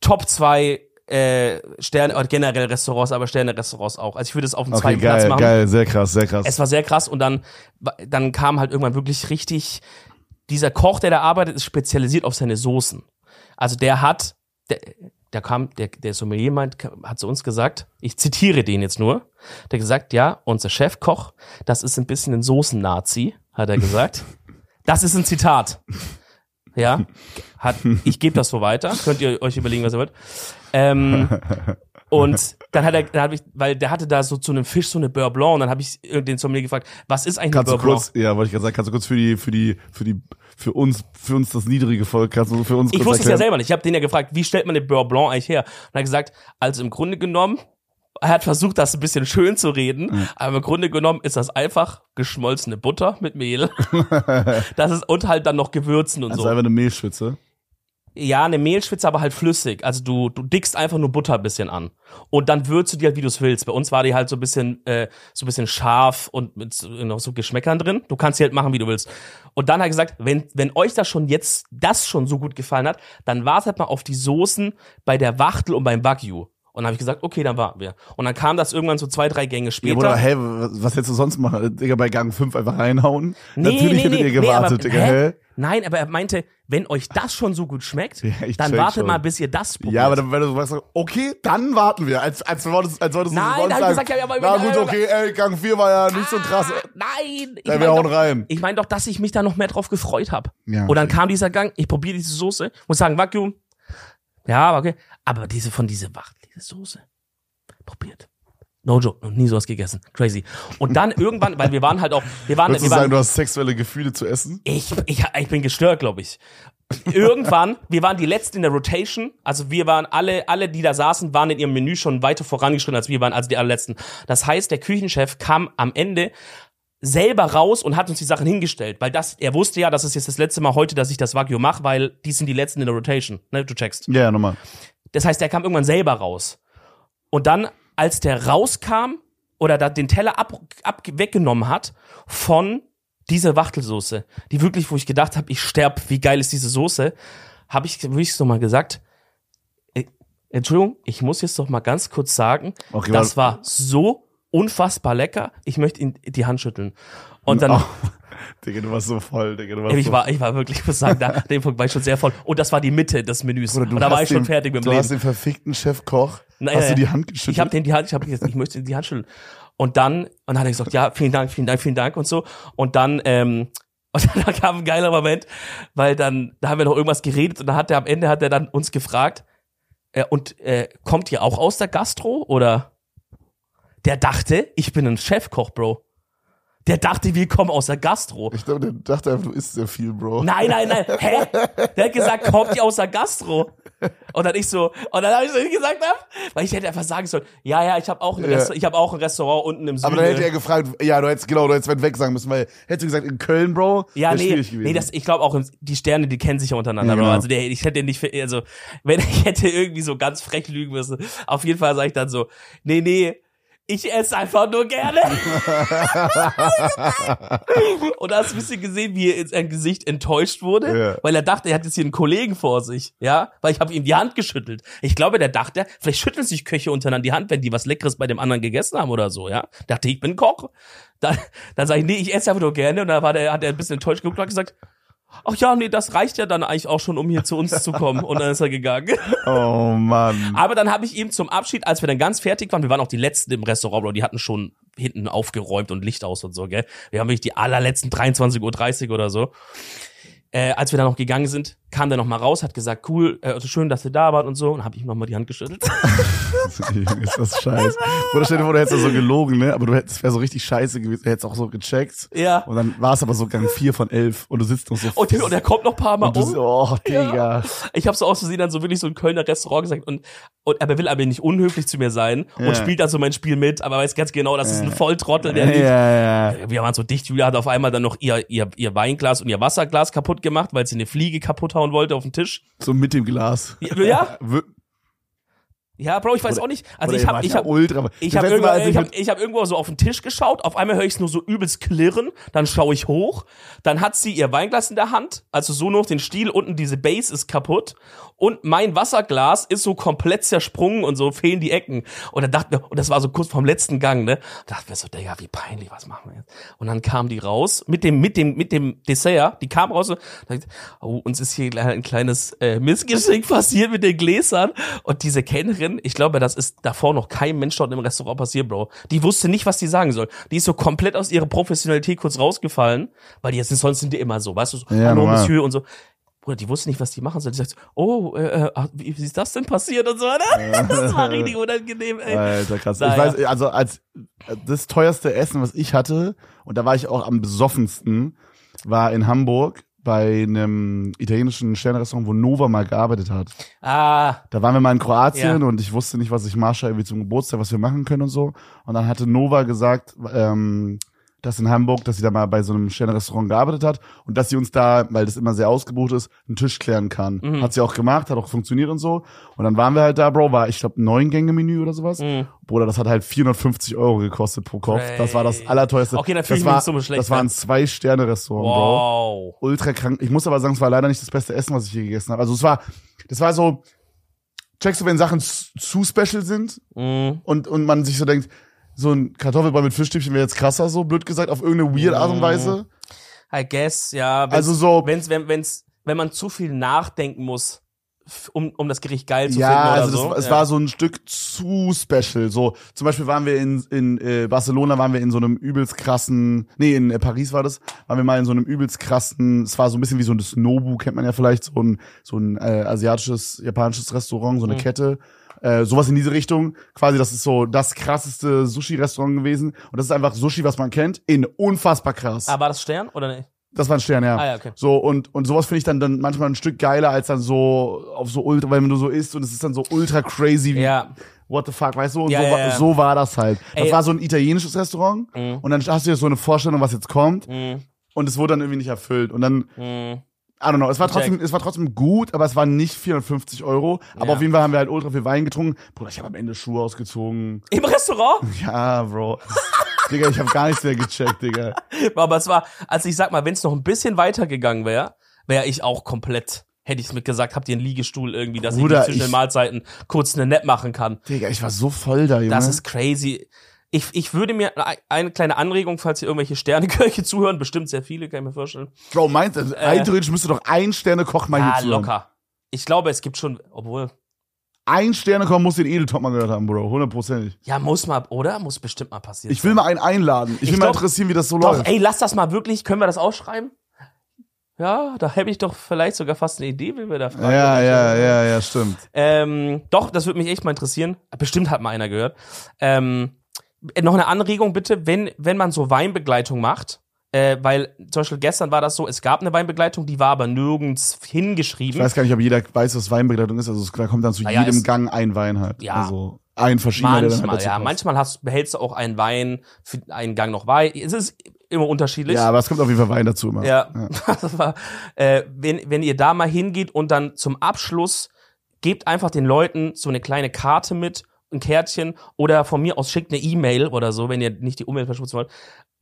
[SPEAKER 2] Top zwei äh, Sterne, oder generell Restaurants, aber Sterne-Restaurants auch. Also ich würde es auf den
[SPEAKER 1] Okay,
[SPEAKER 2] zweiten Platz
[SPEAKER 1] geil,
[SPEAKER 2] machen.
[SPEAKER 1] geil, sehr krass, sehr krass.
[SPEAKER 2] Es war sehr krass und dann, dann kam halt irgendwann wirklich richtig, dieser Koch, der da arbeitet, ist spezialisiert auf seine Soßen. Also der hat, der, der kam, der, der Sommelier meint, hat zu uns gesagt, ich zitiere den jetzt nur, der hat gesagt, ja, unser Chefkoch, das ist ein bisschen ein Soßen-Nazi, hat er gesagt. das ist ein Zitat. Ja, hat, ich gebe das so weiter, könnt ihr euch überlegen, was er wird. Ähm, und dann hat er, dann hab ich, weil der hatte da so zu einem Fisch so eine Beurre Blanc und dann habe ich den Sommelier gefragt, was ist eigentlich
[SPEAKER 1] kannst du
[SPEAKER 2] eine Beurre Blanc?
[SPEAKER 1] kurz, ja, wollte ich gerade sagen, kannst du kurz für die, für die, für die, für uns, für uns das niedrige Volk, kannst du für uns
[SPEAKER 2] Ich wusste es ja selber nicht. Ich habe den ja gefragt, wie stellt man eine Beurre Blanc eigentlich her? Und er hat gesagt, also im Grunde genommen, er hat versucht, das ein bisschen schön zu reden, aber im Grunde genommen ist das einfach geschmolzene Butter mit Mehl. das ist und halt dann noch Gewürzen und
[SPEAKER 1] Also
[SPEAKER 2] so.
[SPEAKER 1] einfach eine Mehlschwitze.
[SPEAKER 2] Ja, eine Mehlschwitze, aber halt flüssig. Also du, du dickst einfach nur Butter ein bisschen an. Und dann würzt du die halt, wie du es willst. Bei uns war die halt so ein bisschen, äh, so ein bisschen scharf und mit so, noch so Geschmäckern drin. Du kannst die halt machen, wie du willst. Und dann hat er gesagt, wenn, wenn euch das schon jetzt, das schon so gut gefallen hat, dann wartet mal auf die Soßen bei der Wachtel und beim Wagyu. Und dann habe ich gesagt, okay, dann warten wir. Und dann kam das irgendwann so zwei, drei Gänge
[SPEAKER 1] Ja,
[SPEAKER 2] später.
[SPEAKER 1] Bruder, hä, was hättest du sonst machen? Digga, bei Gang 5 einfach reinhauen?
[SPEAKER 2] Nee,
[SPEAKER 1] Natürlich
[SPEAKER 2] nee,
[SPEAKER 1] hättet
[SPEAKER 2] nee,
[SPEAKER 1] ihr
[SPEAKER 2] nee,
[SPEAKER 1] gewartet,
[SPEAKER 2] aber,
[SPEAKER 1] Digga,
[SPEAKER 2] hä? Nein, aber er meinte, wenn euch das schon so gut schmeckt,
[SPEAKER 1] Ja,
[SPEAKER 2] dann wartet
[SPEAKER 1] schon.
[SPEAKER 2] mal, bis ihr das probiert.
[SPEAKER 1] Ja, aber dann, wenn du sagst, okay, dann warten wir. Als, als wolltest, als wolltest
[SPEAKER 2] Nein,
[SPEAKER 1] du sonst
[SPEAKER 2] gesagt, ja, aber-
[SPEAKER 1] na gut, okay, ey, Gang 4 war ja nicht so krass.
[SPEAKER 2] Ah, nein! Ich
[SPEAKER 1] Ja, wir
[SPEAKER 2] mein
[SPEAKER 1] hauen rein.
[SPEAKER 2] Ich meine doch, dass ich mich da noch mehr drauf gefreut habe.
[SPEAKER 1] Ja,
[SPEAKER 2] Und dann
[SPEAKER 1] okay.
[SPEAKER 2] kam dieser Gang, ich probiere diese Soße, muss sagen, Vakuum. Ja, okay. Aber diese von diese Wacht, diese Soße. Probiert. No joke, noch nie sowas gegessen. Crazy. Und dann irgendwann, weil wir waren halt auch, wir waren, wir waren
[SPEAKER 1] sagen, du hast sexuelle Gefühle zu essen?
[SPEAKER 2] ich, ich, ich bin gestört, glaube ich. Irgendwann, wir waren die letzten in der Rotation, also wir waren alle, alle, die da saßen, waren in ihrem Menü schon weiter vorangeschritten als wir waren, also die allerletzten. Das heißt, der Küchenchef kam am Ende selber raus und hat uns die Sachen hingestellt, weil das, er wusste ja, das ist jetzt das letzte Mal heute, dass ich das Wagyu mache, weil die sind die letzten in der Rotation, ne, du checkst.
[SPEAKER 1] Ja, ja, nochmal.
[SPEAKER 2] Das heißt, der kam irgendwann selber raus. Und dann, als der rauskam oder da den Teller ab, ab weggenommen hat von dieser Wachtelsoße, die wirklich, wo ich gedacht habe, ich sterb, wie geil ist diese Soße, habe ich wirklich so mal gesagt, äh, Entschuldigung, ich muss jetzt doch mal ganz kurz sagen,
[SPEAKER 1] Okay,
[SPEAKER 2] das war so unfassbar lecker, ich möchte ihn die Hand schütteln. Und dann,
[SPEAKER 1] Oh, Digga, du warst so voll, Digga, du warst
[SPEAKER 2] ich
[SPEAKER 1] so
[SPEAKER 2] war, ich war wirklich, ich muss sagen, da, dem Punkt war ich schon sehr voll. Und das war die Mitte des Menüs.
[SPEAKER 1] Bruder, du
[SPEAKER 2] und da war ich schon
[SPEAKER 1] den-
[SPEAKER 2] fertig mit dem
[SPEAKER 1] Du
[SPEAKER 2] Leben.
[SPEAKER 1] hast den verfickten Chefkoch,
[SPEAKER 2] Nein,
[SPEAKER 1] hast du die Hand geschüttelt?
[SPEAKER 2] Ich habe den die Hand, ich habe gesagt, ich möchte die Hand schütteln. Und dann, und dann hat er gesagt, ja, vielen Dank, vielen Dank, vielen Dank und so. Und dann, ähm, und dann kam ein geiler Moment, weil dann, da haben wir noch irgendwas geredet und dann hat er am Ende hat er dann uns gefragt, äh, und äh, kommt ihr auch aus der Gastro oder? Der dachte, ich bin ein Chefkoch, Bro. Der dachte, wir kommen aus der Gastro.
[SPEAKER 1] Ich glaube, der dachte einfach, du isst sehr viel, Bro.
[SPEAKER 2] Nein, nein, nein. Hä? Der hat gesagt, kommt ihr aus der Gastro? Und dann ich so, und dann habe ich so gesagt, hab, weil ich hätte einfach sagen sollen, ja, ja, ich habe auch, ein
[SPEAKER 1] Ja.
[SPEAKER 2] Ich habe auch ein Restaurant unten im Süden.
[SPEAKER 1] Aber dann hätte er gefragt, ja, du hättest, genau, du hättest weit weg sagen müssen, weil, hättest du gesagt, in Köln, Bro,
[SPEAKER 2] ja, nee,
[SPEAKER 1] schwierig gewesen.
[SPEAKER 2] nee, das, ich glaube auch, die Sterne, die kennen sich ja untereinander,
[SPEAKER 1] Ja,
[SPEAKER 2] Bro. Also der, ich hätte nicht, also wenn ich hätte irgendwie so ganz frech lügen müssen. Auf jeden Fall sage ich dann so, nee, nee, ich esse einfach nur gerne. und da hast du ein bisschen gesehen, wie er in sein Gesicht enttäuscht wurde,
[SPEAKER 1] Ja.
[SPEAKER 2] weil er dachte, er hat jetzt hier einen Kollegen vor sich, ja, weil ich habe ihm die Hand geschüttelt. Ich glaube, der dachte, vielleicht schütteln sich Köche untereinander die Hand, wenn die was Leckeres bei dem anderen gegessen haben oder so, ja. Dachte, ich bin Koch. Dann, dann sage ich, nee, ich esse einfach nur gerne. Und dann war der, hat er ein bisschen enttäuscht geguckt und hat gesagt, ach ja, nee, das reicht ja dann eigentlich auch schon, um hier zu uns zu kommen. Und dann ist er gegangen.
[SPEAKER 1] oh, Mann.
[SPEAKER 2] Aber dann habe ich ihm zum Abschied, als wir dann ganz fertig waren, wir waren auch die Letzten im Restaurant, Bro, die hatten schon hinten aufgeräumt und Licht aus und so, gell. Wir haben wirklich die allerletzten 23.30 Uhr oder so. Äh, als wir dann noch gegangen sind, kam der noch mal raus, hat gesagt, cool, äh, schön, dass ihr da wart und so. Und habe ich ihm noch mal die Hand geschüttelt.
[SPEAKER 1] Ist das scheiße. Oder stell dir vor, du hättest ja so gelogen, ne? Aber du hättest, wäre so richtig scheiße gewesen. Du hättest auch so gecheckt.
[SPEAKER 2] ja.
[SPEAKER 1] Und dann war es aber so Gang 4 von 11 und du sitzt noch so.
[SPEAKER 2] Und, der- und er kommt noch ein paar Mal
[SPEAKER 1] und du
[SPEAKER 2] um.
[SPEAKER 1] oh, Digga.
[SPEAKER 2] Ich habe so aus Versehen dann so wirklich so ein Kölner Restaurant gesagt und, und aber will aber nicht unhöflich zu mir sein
[SPEAKER 1] Ja.
[SPEAKER 2] und spielt dann so mein Spiel mit, aber weiß ganz genau, das ist ein Volltrottel, der
[SPEAKER 1] Ja,
[SPEAKER 2] nicht.
[SPEAKER 1] ja, ja.
[SPEAKER 2] Wir waren so dicht, Julia hat auf einmal dann noch ihr, ihr, ihr Weinglas und ihr Wasserglas kaputt gemacht, weil sie eine Fliege kaputt hauen wollte auf den Tisch.
[SPEAKER 1] So mit dem Glas.
[SPEAKER 2] Ja, ja, ja Bro, ich weiß auch nicht. Also
[SPEAKER 1] oder
[SPEAKER 2] ich habe ich
[SPEAKER 1] ja
[SPEAKER 2] hab,
[SPEAKER 1] ultra.
[SPEAKER 2] ich habe irgendwo, ich hab, ich hab irgendwo so auf den Tisch geschaut, auf einmal höre ich nur so übelst klirren, dann schaue ich hoch, dann hat sie ihr Weinglas in der Hand, also so nur auf den Stiel, unten diese Base ist kaputt und mein Wasserglas ist so komplett zersprungen und so fehlen die Ecken. Und dann dachten wir, und das war so kurz vorm letzten Gang, ne? Da dachten wir so, Digga, wie peinlich, was machen wir jetzt? Und dann kam die raus mit dem, mit dem, mit dem Dessert, die kam raus und dachte, oh, uns ist hier ein kleines äh, Missgeschick passiert mit den Gläsern. Und diese Kellnerin, ich glaube, das ist davor noch kein Mensch dort im Restaurant passiert, Bro. Die wusste nicht, was die sagen soll. Die ist so komplett aus ihrer Professionalität kurz rausgefallen, weil die jetzt sonst sind die immer so, weißt du, so,
[SPEAKER 1] Ja,
[SPEAKER 2] hallo
[SPEAKER 1] normal.
[SPEAKER 2] Monsieur und so. Bruder, die wusste nicht, was die machen soll. Die sagt, so, oh, äh, äh, wie, wie ist das denn passiert und so, ne? Das war richtig unangenehm, ey.
[SPEAKER 1] Alter, krass. Ich weiß, also als das teuerste Essen, was ich hatte, und da war ich auch am besoffensten, war in Hamburg bei einem italienischen Sternrestaurant, wo Nova mal gearbeitet hat.
[SPEAKER 2] Ah,
[SPEAKER 1] Da waren wir mal in Kroatien
[SPEAKER 2] Ja.
[SPEAKER 1] und ich wusste nicht, was ich Marsha irgendwie zum Geburtstag, was wir machen können und so. Und dann hatte Nova gesagt, ähm, dass in Hamburg, dass sie da mal bei so einem Sternrestaurant gearbeitet hat und dass sie uns da, weil das immer sehr ausgebucht ist, einen Tisch klären kann.
[SPEAKER 2] Mhm.
[SPEAKER 1] Hat sie auch gemacht, hat auch funktioniert und so. Und dann waren wir halt da, Bro, war ich glaube neun Gänge Menü oder sowas.
[SPEAKER 2] mh.
[SPEAKER 1] Bruder, das hat halt 450 Euro gekostet pro Kopf. Das war das allerteuerste.
[SPEAKER 2] Okay, fühl
[SPEAKER 1] das war,
[SPEAKER 2] nicht so schlecht,
[SPEAKER 1] Das war ein
[SPEAKER 2] ne?
[SPEAKER 1] Zwei-Sterne-Restaurant, Bro
[SPEAKER 2] wow.
[SPEAKER 1] ultra krank. Ich muss aber sagen, es war leider nicht das beste Essen, was ich je gegessen habe. Also es war, das war so, checkst du, wenn Sachen zu zu special sind
[SPEAKER 2] Mhm.
[SPEAKER 1] und, und man sich so denkt, so ein Kartoffelbrei mit Fischstäbchen wäre jetzt krasser, so blöd gesagt, auf irgendeine weird Art und Weise.
[SPEAKER 2] I guess, ja. Wenn's,
[SPEAKER 1] Also so-
[SPEAKER 2] wenn's, wenn, wenn's, wenn man zu viel nachdenken muss, um, um das Gericht geil zu
[SPEAKER 1] Ja,
[SPEAKER 2] finden oder
[SPEAKER 1] also
[SPEAKER 2] so.
[SPEAKER 1] das, es
[SPEAKER 2] ja.
[SPEAKER 1] war so ein Stück zu special. So zum Beispiel waren wir in in äh, Barcelona waren wir in so einem übelst krassen, nee in äh, Paris war das, waren wir mal in so einem übelst krassen. Es war so ein bisschen wie so ein Nobu kennt man ja vielleicht so ein so ein äh, asiatisches japanisches Restaurant, so eine
[SPEAKER 2] Mhm.
[SPEAKER 1] Kette. Äh, sowas in diese Richtung. Quasi, das ist so das krasseste Sushi-Restaurant gewesen. Und das ist einfach Sushi, was man kennt, in unfassbar krass.
[SPEAKER 2] Ah, war das Stern oder nicht?
[SPEAKER 1] Das war ein Stern, ja.
[SPEAKER 2] Ah, ja, okay.
[SPEAKER 1] So, und, und sowas finde ich dann, dann manchmal ein Stück geiler als dann so auf so ultra, weil wenn du so isst und es ist dann so ultra crazy wie,
[SPEAKER 2] Ja.
[SPEAKER 1] what the fuck, weißt du? Und
[SPEAKER 2] Ja,
[SPEAKER 1] so,
[SPEAKER 2] ja,
[SPEAKER 1] war,
[SPEAKER 2] ja.
[SPEAKER 1] so war das halt. Das
[SPEAKER 2] Ey.
[SPEAKER 1] war so ein italienisches Restaurant
[SPEAKER 2] Mhm.
[SPEAKER 1] und dann hast du jetzt so eine Vorstellung, was jetzt kommt
[SPEAKER 2] Mhm.
[SPEAKER 1] und es wurde dann irgendwie nicht erfüllt. Und dann,
[SPEAKER 2] Mhm.
[SPEAKER 1] I don't know, es war trotzdem, es war trotzdem gut, aber es waren nicht 450 Euro. Aber
[SPEAKER 2] Ja.
[SPEAKER 1] auf jeden Fall haben wir halt ultra viel Wein getrunken. Bruder, ich habe am Ende Schuhe ausgezogen.
[SPEAKER 2] Im Restaurant?
[SPEAKER 1] Ja, Bro. Digga, ich habe gar nichts mehr gecheckt, Digga.
[SPEAKER 2] Aber es war, also ich sag mal, wenn es noch ein bisschen weiter gegangen wäre, wäre ich auch komplett, hätte ich mit gesagt, habt ihr einen Liegestuhl irgendwie, dass
[SPEAKER 1] Bruder,
[SPEAKER 2] ich zwischen den Mahlzeiten kurz eine Nap machen kann.
[SPEAKER 1] Digga, ich war so voll da, Junge.
[SPEAKER 2] Das ist crazy. Ich, ich würde mir ein- eine kleine Anregung, falls hier irgendwelche Sterneköche zuhören, bestimmt sehr viele, kann ich mir vorstellen.
[SPEAKER 1] Bro, meint, äh, rein theoretisch müsste doch ein Sterne Koch mal
[SPEAKER 2] Ah,
[SPEAKER 1] hier zuhören.
[SPEAKER 2] locker. Ich glaube, es gibt schon, obwohl,
[SPEAKER 1] Ein Sterne Koch muss den Edeltop mal gehört haben, Bro. Hundertprozentig.
[SPEAKER 2] ja, muss mal, oder? Muss bestimmt mal passieren.
[SPEAKER 1] Ich will mal einen einladen. Ich will
[SPEAKER 2] Ich
[SPEAKER 1] mal
[SPEAKER 2] glaub-
[SPEAKER 1] interessieren, wie das so
[SPEAKER 2] Doch,
[SPEAKER 1] läuft.
[SPEAKER 2] ey, lass das mal wirklich, können wir das ausschreiben? Ja, da hätte ich doch vielleicht sogar fast eine Idee, wie wir da fragen.
[SPEAKER 1] ja, ja, ja, ja, stimmt.
[SPEAKER 2] Ähm, doch, das würde mich echt mal interessieren. Bestimmt hat mal einer gehört. Ähm, noch eine Anregung bitte, wenn, wenn man so Weinbegleitung macht, äh, weil zum Beispiel gestern war das so, es gab eine Weinbegleitung, die war aber nirgends
[SPEAKER 1] Ich
[SPEAKER 2] hingeschrieben.
[SPEAKER 1] weiß gar nicht, ob jeder weiß, was Weinbegleitung ist. Also es- da kommt dann zu
[SPEAKER 2] Naja,
[SPEAKER 1] jedem Gang ein Wein halt.
[SPEAKER 2] Ja.
[SPEAKER 1] Also ein verschiedener, halt
[SPEAKER 2] Manchmal,
[SPEAKER 1] dazu
[SPEAKER 2] ja.
[SPEAKER 1] passt.
[SPEAKER 2] Manchmal hast, behältst du auch einen Wein, für einen Gang noch Wein. Es ist immer unterschiedlich.
[SPEAKER 1] Ja, aber es kommt auf jeden Fall Wein dazu immer.
[SPEAKER 2] Ja, das war, äh, wenn, wenn ihr da mal hingeht und dann zum Abschluss gebt einfach den Leuten so eine kleine Karte mit, ein Kärtchen oder von mir aus schickt eine E-Mail oder so, wenn ihr nicht die Umwelt verschmutzen wollt,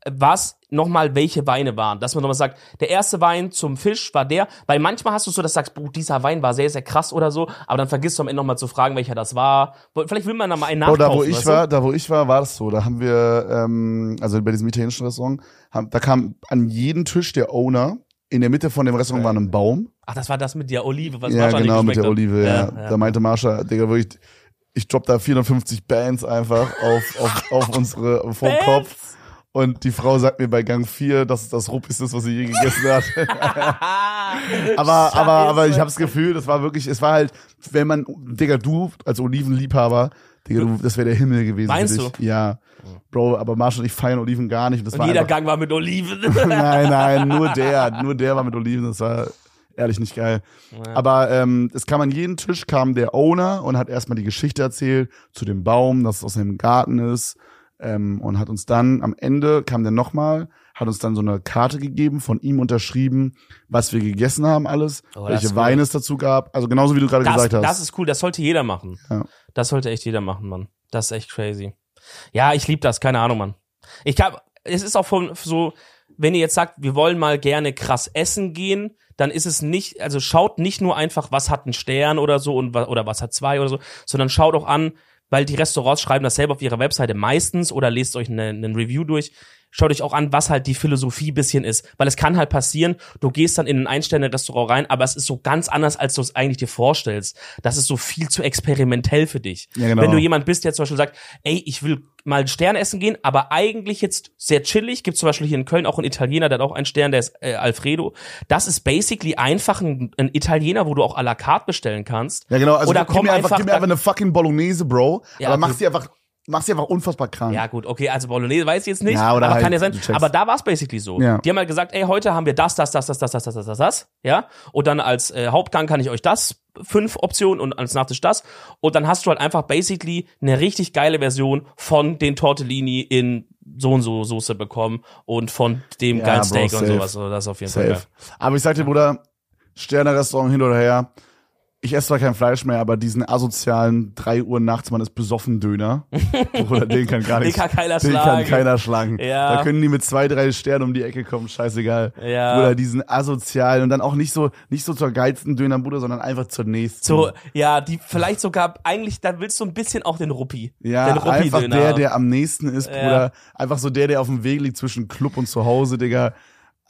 [SPEAKER 2] äh, was nochmal welche Weine waren. Dass man nochmal sagt, der erste Wein zum Fisch war der, weil manchmal hast du so, dass du sagst, boah, dieser Wein war sehr, sehr krass oder so, aber dann vergisst du am Ende nochmal zu fragen, welcher das war. Vielleicht will man da mal einen nachkaufen.
[SPEAKER 1] da wo ich war, da wo ich war, war das so. Da haben wir, ähm, also bei diesem italienischen Restaurant, haben, da kam an jeden Tisch der Owner. In der Mitte von dem Restaurant war ein Baum.
[SPEAKER 2] Ach, das war das mit der Olive, was
[SPEAKER 1] ja,
[SPEAKER 2] Marsha
[SPEAKER 1] genau, mit der
[SPEAKER 2] hat.
[SPEAKER 1] Olive, ja. Da meinte Marsha, Digga, wirklich, ich dropp da 450 Bands einfach auf, auf, auf unsere, vom? Kopf. Und die Frau sagt mir bei Gang 4, dass es das Ruppigste ist, was sie je gegessen hat. aber, aber, aber ich habe das Gefühl, das war wirklich, es war halt, wenn man, Digga, du als Olivenliebhaber, Digga, du, das wäre der Himmel gewesen
[SPEAKER 2] Meinst
[SPEAKER 1] für dich. Ja. Bro, aber Marsha und ich feiern Oliven gar nicht. Und das
[SPEAKER 2] Und
[SPEAKER 1] war
[SPEAKER 2] jeder
[SPEAKER 1] einfach,
[SPEAKER 2] Gang war mit Oliven.
[SPEAKER 1] nein, nein, nur der, nur der war mit Oliven, das war ehrlich nicht geil. Aber ähm, es kam an jeden Tisch, kam der Owner und hat erstmal die Geschichte erzählt zu dem Baum, dass es aus dem Garten ist. Ähm, und hat uns dann, am Ende kam der nochmal, hat uns dann so eine Karte gegeben, von ihm unterschrieben, was wir gegessen haben alles,
[SPEAKER 2] Oh,
[SPEAKER 1] welche
[SPEAKER 2] cool.
[SPEAKER 1] Weine es dazu gab. Also genauso wie du gerade
[SPEAKER 2] Das,
[SPEAKER 1] gesagt hast.
[SPEAKER 2] das ist cool, das sollte jeder machen.
[SPEAKER 1] Ja.
[SPEAKER 2] Das sollte echt jeder machen, Mann. Das ist echt crazy. Ja, ich liebe das, keine Ahnung, Mann. Ich hab, es ist auch von so, wenn ihr jetzt sagt, wir wollen mal gerne krass essen gehen, dann ist es nicht, also schaut nicht nur einfach, was hat ein Stern oder so und oder was hat zwei oder so, sondern schaut auch an, weil die Restaurants schreiben das selber auf ihrer Webseite meistens oder lest euch einen einen Review durch. Schaut euch auch an, was halt die Philosophie bisschen ist. Weil es kann halt passieren, du gehst dann in ein Ein-Sterne-Restaurant rein, aber es ist so ganz anders, als du es eigentlich dir vorstellst. Das ist so viel zu experimentell für dich.
[SPEAKER 1] Ja, genau.
[SPEAKER 2] Wenn du jemand bist, der zum Beispiel sagt, ey, ich will mal einen Stern essen gehen, aber eigentlich jetzt sehr chillig. Gibt zum Beispiel hier in Köln auch einen Italiener, der hat auch einen Stern, der ist äh, Alfredo. Das ist basically einfach ein, ein Italiener, wo du auch à la carte bestellen kannst.
[SPEAKER 1] ja, genau. Also
[SPEAKER 2] Oder
[SPEAKER 1] gib,
[SPEAKER 2] komm
[SPEAKER 1] mir einfach,
[SPEAKER 2] einfach
[SPEAKER 1] gib mir einfach eine fucking Bolognese, Bro.
[SPEAKER 2] Ja,
[SPEAKER 1] aber mach sie einfach, mach sie einfach unfassbar krank.
[SPEAKER 2] Ja, gut, okay, also Bolognese weiß ich jetzt nicht,
[SPEAKER 1] Ja, oder
[SPEAKER 2] aber
[SPEAKER 1] halt,
[SPEAKER 2] kann ja sein. Aber da war es basically so.
[SPEAKER 1] Ja.
[SPEAKER 2] Die haben halt gesagt, ey, heute haben wir das, das, das, das, das, das, das, das, das, das, ja. Und dann als äh, Hauptgang kann ich euch das fünf Optionen und als Nachtisch das. Und dann hast du halt einfach basically eine richtig geile Version von den Tortellini in so und so Soße bekommen und von dem
[SPEAKER 1] Ja,
[SPEAKER 2] geilen
[SPEAKER 1] Bro,
[SPEAKER 2] Steak und
[SPEAKER 1] safe.
[SPEAKER 2] sowas. Also das ist auf jeden Fall geil.
[SPEAKER 1] Safe. Aber ich sag dir, Bruder, Sterne-Restaurant hin oder her. Ich esse zwar kein Fleisch mehr, aber diesen asozialen 3 Uhr nachts, man ist besoffen Döner. Bruder, den kann gar
[SPEAKER 2] Den
[SPEAKER 1] nichts.
[SPEAKER 2] kann keiner
[SPEAKER 1] den
[SPEAKER 2] schlagen.
[SPEAKER 1] kann keiner schlagen.
[SPEAKER 2] Ja.
[SPEAKER 1] Da können die mit zwei, drei Sternen um die Ecke kommen, scheißegal.
[SPEAKER 2] Ja.
[SPEAKER 1] Bruder, diesen asozialen und dann auch nicht so, nicht so zur geilsten Döner, Bruder, sondern einfach zur nächsten.
[SPEAKER 2] So, ja, die vielleicht sogar, eigentlich, da willst du ein bisschen auch den Ruppi.
[SPEAKER 1] Ja,
[SPEAKER 2] den
[SPEAKER 1] einfach
[SPEAKER 2] Ruppi-Döner.
[SPEAKER 1] der, der am nächsten ist,
[SPEAKER 2] Ja.
[SPEAKER 1] Bruder. Einfach so der, der auf dem Weg liegt zwischen Club und zu Hause, Digga.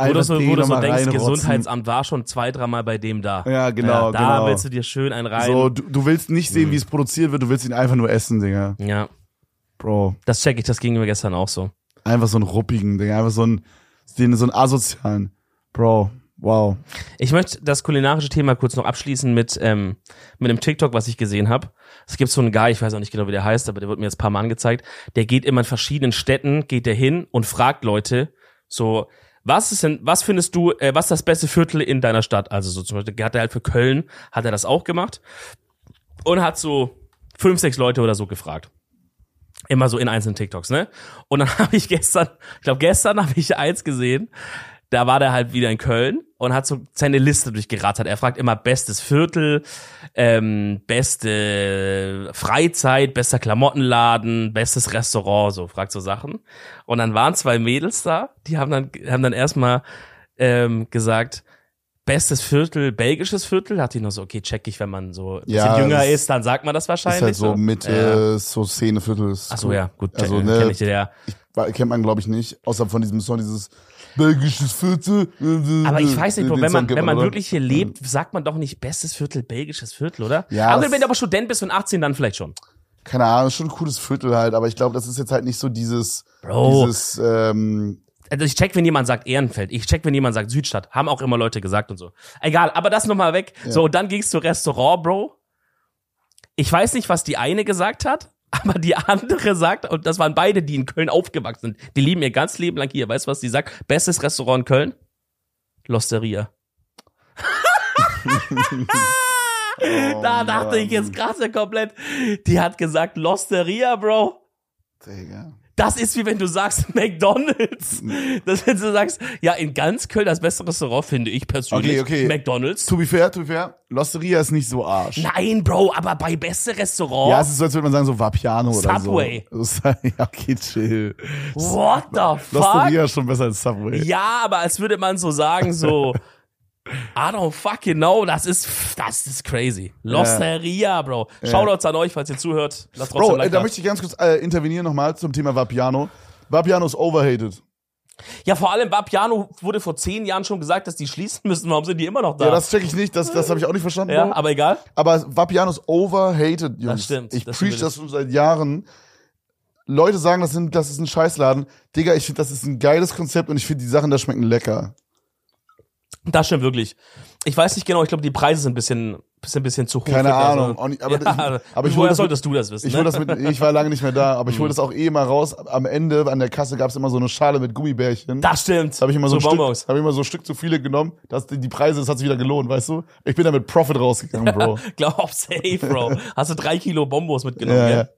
[SPEAKER 2] Wo du so, wo du so denkst. Gesundheitsamt war schon zwei, dreimal bei dem da.
[SPEAKER 1] Ja, genau,
[SPEAKER 2] da
[SPEAKER 1] genau.
[SPEAKER 2] willst du dir schön einen rein.
[SPEAKER 1] So, du, du willst nicht
[SPEAKER 2] Mhm.
[SPEAKER 1] sehen, wie es produziert wird, du willst ihn einfach nur essen, Digga.
[SPEAKER 2] ja,
[SPEAKER 1] Bro.
[SPEAKER 2] das check ich, das ging mir gestern auch so.
[SPEAKER 1] Einfach so einen ruppigen, Digga. Einfach so einen, so einen asozialen. Bro, wow.
[SPEAKER 2] Ich möchte das kulinarische Thema kurz noch abschließen mit, ähm, mit einem TikTok, was ich gesehen habe. Es gibt so einen Guy, ich weiß auch nicht genau, wie der heißt, aber der wird mir jetzt ein paar Mal angezeigt. Der geht immer in verschiedenen Städten, geht der hin und fragt Leute so, was ist denn, was findest du, äh, was ist das beste Viertel in deiner Stadt? Also so zum Beispiel hat er halt für Köln, hat er das auch gemacht und hat so fünf, sechs Leute oder so gefragt. Immer so in einzelnen TikToks, ne? Und dann habe ich gestern, ich glaube gestern habe ich eins gesehen, da war der halt wieder in Köln und hat so seine Liste durchgerattert. Er fragt immer bestes Viertel, ähm, beste Freizeit, bester Klamottenladen, bestes Restaurant, so fragt so Sachen. Und dann waren zwei Mädels da, die haben dann haben dann erstmal ähm, gesagt, bestes Viertel, belgisches Viertel. Hat die noch so, okay, check ich, wenn man so ein bisschen
[SPEAKER 1] Ja,
[SPEAKER 2] jünger ist, dann sagt man das
[SPEAKER 1] Ist
[SPEAKER 2] wahrscheinlich.
[SPEAKER 1] halt so Mitte,
[SPEAKER 2] Ja.
[SPEAKER 1] so Szene, Viertel. ist
[SPEAKER 2] Ach so, ja, gut,
[SPEAKER 1] Also,
[SPEAKER 2] also,
[SPEAKER 1] ne,
[SPEAKER 2] kenn ich ja.
[SPEAKER 1] Ich, kennt man, glaube ich, nicht. Außer von diesem Song, dieses belgisches Viertel.
[SPEAKER 2] Aber ich weiß nicht, Bro, wenn man, wenn man wirklich hier lebt, sagt man doch nicht bestes Viertel, belgisches Viertel, oder?
[SPEAKER 1] Ja,
[SPEAKER 2] aber wenn du aber Student bist und 18, dann vielleicht schon.
[SPEAKER 1] Keine Ahnung, ist schon ein cooles Viertel halt, aber ich glaube, das ist jetzt halt nicht so dieses,
[SPEAKER 2] Bro.
[SPEAKER 1] dieses, ähm,
[SPEAKER 2] Also ich check, wenn jemand sagt Ehrenfeld. Ich check, wenn jemand sagt Südstadt. Haben auch immer Leute gesagt und so. Egal, aber das nochmal weg. So, und dann ging's zu Restaurant, Bro. Ich weiß nicht, was die eine gesagt hat, aber die andere sagt, und das waren beide, die in Köln aufgewachsen sind. Die lieben ihr ganz Leben lang hier. Weißt du, was die sagt? Bestes Restaurant in Köln? Losteria. da dachte ich jetzt krasse komplett. Die hat gesagt Losteria, Bro.
[SPEAKER 1] Digga.
[SPEAKER 2] Das ist wie wenn du sagst McDonalds. Das ist, wenn du sagst, ja, in ganz Köln das beste Restaurant finde ich persönlich
[SPEAKER 1] Okay, okay.
[SPEAKER 2] McDonalds.
[SPEAKER 1] To be fair, to be fair, Losteria ist nicht so Arsch.
[SPEAKER 2] Nein, Bro, aber bei beste Restaurant.
[SPEAKER 1] Ja, es ist so, als würde man sagen, so Vapiano oder
[SPEAKER 2] Subway.
[SPEAKER 1] so. Subway. Ja, okay, chill.
[SPEAKER 2] What the fuck?
[SPEAKER 1] Losteria ist schon besser als Subway.
[SPEAKER 2] Ja, aber als würde man so sagen, so, I don't fucking know, das ist, das ist crazy. Losteria, Bro. Shoutouts an euch, falls ihr zuhört. Lasst trotzdem
[SPEAKER 1] Bro,
[SPEAKER 2] Like
[SPEAKER 1] da möchte ich ganz kurz äh, intervenieren nochmal zum Thema Vapiano. Vapiano ist overhated.
[SPEAKER 2] Ja, vor allem Vapiano wurde vor zehn Jahren schon gesagt, dass die schließen müssen. Warum sind die immer noch da?
[SPEAKER 1] Ja, das check ich nicht, das, das habe ich auch nicht verstanden.
[SPEAKER 2] ja
[SPEAKER 1] Bro.
[SPEAKER 2] aber egal.
[SPEAKER 1] Aber Vapiano ist overhated, Jungs.
[SPEAKER 2] stimmt,
[SPEAKER 1] Ich
[SPEAKER 2] das
[SPEAKER 1] preach das schon seit Jahren. Leute sagen, das, sind, das ist ein Scheißladen. Digga, ich finde, das ist ein geiles Konzept und ich finde, die Sachen da schmecken lecker.
[SPEAKER 2] Das stimmt wirklich. Ich weiß nicht genau, ich glaube, die Preise sind ein bisschen, bisschen, bisschen zu hoch.
[SPEAKER 1] Keine
[SPEAKER 2] für
[SPEAKER 1] Ahnung.
[SPEAKER 2] Also,
[SPEAKER 1] nicht, aber,
[SPEAKER 2] ja,
[SPEAKER 1] ich, aber ich
[SPEAKER 2] woher
[SPEAKER 1] das mit-
[SPEAKER 2] solltest du das wissen?
[SPEAKER 1] Ich
[SPEAKER 2] ne?
[SPEAKER 1] das mit, ich war lange nicht mehr da, aber ich hol das auch eh mal raus. Am Ende an der Kasse gab's immer so eine Schale mit Gummibärchen.
[SPEAKER 2] das stimmt.
[SPEAKER 1] habe ich immer so, ein Stück, hab ich immer so ein Stück zu viele genommen. Das, die Preise, das hat sich wieder gelohnt, weißt du? Ich bin da mit Profit rausgegangen, Bro.
[SPEAKER 2] Glaub, safe, Bro. Hast du drei Kilo Bombos mitgenommen,
[SPEAKER 1] ja,
[SPEAKER 2] ja?
[SPEAKER 1] ja.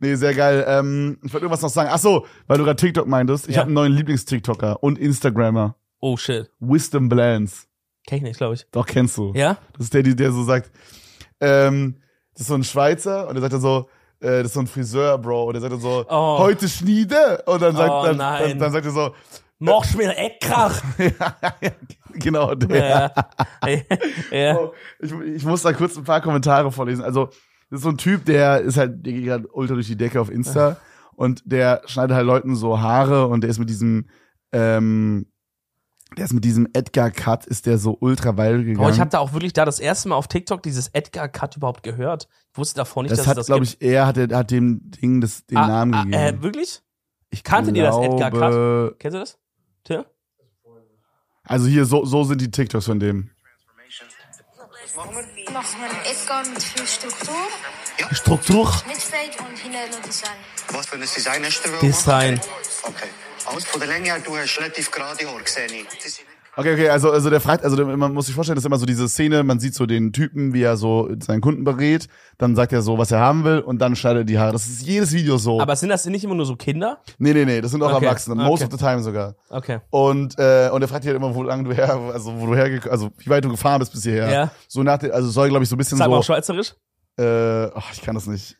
[SPEAKER 1] Nee, sehr geil. Ähm, ich wollte irgendwas noch sagen. Ach so, weil du gerade TikTok meintest. Ich
[SPEAKER 2] Ja.
[SPEAKER 1] habe einen neuen Lieblings-TikToker und Instagrammer.
[SPEAKER 2] Oh shit.
[SPEAKER 1] Wisdom Blends.
[SPEAKER 2] Kenn ich nicht, glaube ich.
[SPEAKER 1] Doch, kennst du.
[SPEAKER 2] Ja?
[SPEAKER 1] Das ist der, der so sagt, ähm, das ist so ein Schweizer und der sagt dann so, äh, das ist so ein Friseur, Bro. Und der sagt dann so,
[SPEAKER 2] Oh.
[SPEAKER 1] heute Schniede. Und dann sagt,
[SPEAKER 2] Oh,
[SPEAKER 1] dann,
[SPEAKER 2] nein.
[SPEAKER 1] dann, dann sagt er so,
[SPEAKER 2] Machst mir Eckkrach.
[SPEAKER 1] genau, der.
[SPEAKER 2] ja. ja.
[SPEAKER 1] Oh, Ich, ich muss da kurz ein paar Kommentare vorlesen. Also, das ist so ein Typ, der ist halt, der geht gerade ultra durch die Decke auf Insta und der schneidet halt Leuten so Haare und der ist mit diesem, ähm, der ist mit diesem Edgar Cut, ist der so ultra viral gegangen.
[SPEAKER 2] Boah, ich habe da auch wirklich da das erste Mal auf TikTok dieses Edgar Cut überhaupt gehört. Ich wusste davon nicht,
[SPEAKER 1] das
[SPEAKER 2] dass
[SPEAKER 1] hat,
[SPEAKER 2] es das
[SPEAKER 1] glaube
[SPEAKER 2] gibt.
[SPEAKER 1] ich, er hat, er hat dem Ding das, den
[SPEAKER 2] Ah,
[SPEAKER 1] Namen
[SPEAKER 2] ah,
[SPEAKER 1] gegeben.
[SPEAKER 2] Äh, wirklich?
[SPEAKER 1] ich
[SPEAKER 2] kanntet ihr das Edgar
[SPEAKER 1] glaube-
[SPEAKER 2] Kennst du das? Tja?
[SPEAKER 1] Also hier, so, so sind die TikToks von dem.
[SPEAKER 4] Machen wir Edgar mit viel Struktur,
[SPEAKER 2] Struktur.
[SPEAKER 4] mit Fade und hinten noch Design.
[SPEAKER 5] Was für ein Design hast du?
[SPEAKER 2] Design.
[SPEAKER 5] Okay. Also von der Länge her, du hast relativ gerade Haare gesehen.
[SPEAKER 1] Okay, okay, also, also der fragt, also der, man muss sich vorstellen, das ist immer so diese Szene, man sieht so den Typen, wie er so seinen Kunden berät, dann sagt er so, was er haben will und dann schneidet er die Haare. Das ist jedes Video so.
[SPEAKER 2] Aber sind das nicht immer nur so Kinder?
[SPEAKER 1] nee, nee, nee, das sind auch
[SPEAKER 2] Okay,
[SPEAKER 1] Erwachsene, most
[SPEAKER 2] okay.
[SPEAKER 1] of the time sogar.
[SPEAKER 2] Okay.
[SPEAKER 1] Und, äh, und er fragt dich halt immer, wo lang du her, also wo du hergekommen, also wie weit du gefahren bist bis hierher.
[SPEAKER 2] Ja.
[SPEAKER 1] So nach der, also soll, glaube ich, so ein bisschen
[SPEAKER 2] Sag mal
[SPEAKER 1] so,
[SPEAKER 2] auf Schweizerisch.
[SPEAKER 1] äh, ach, ich kann das nicht.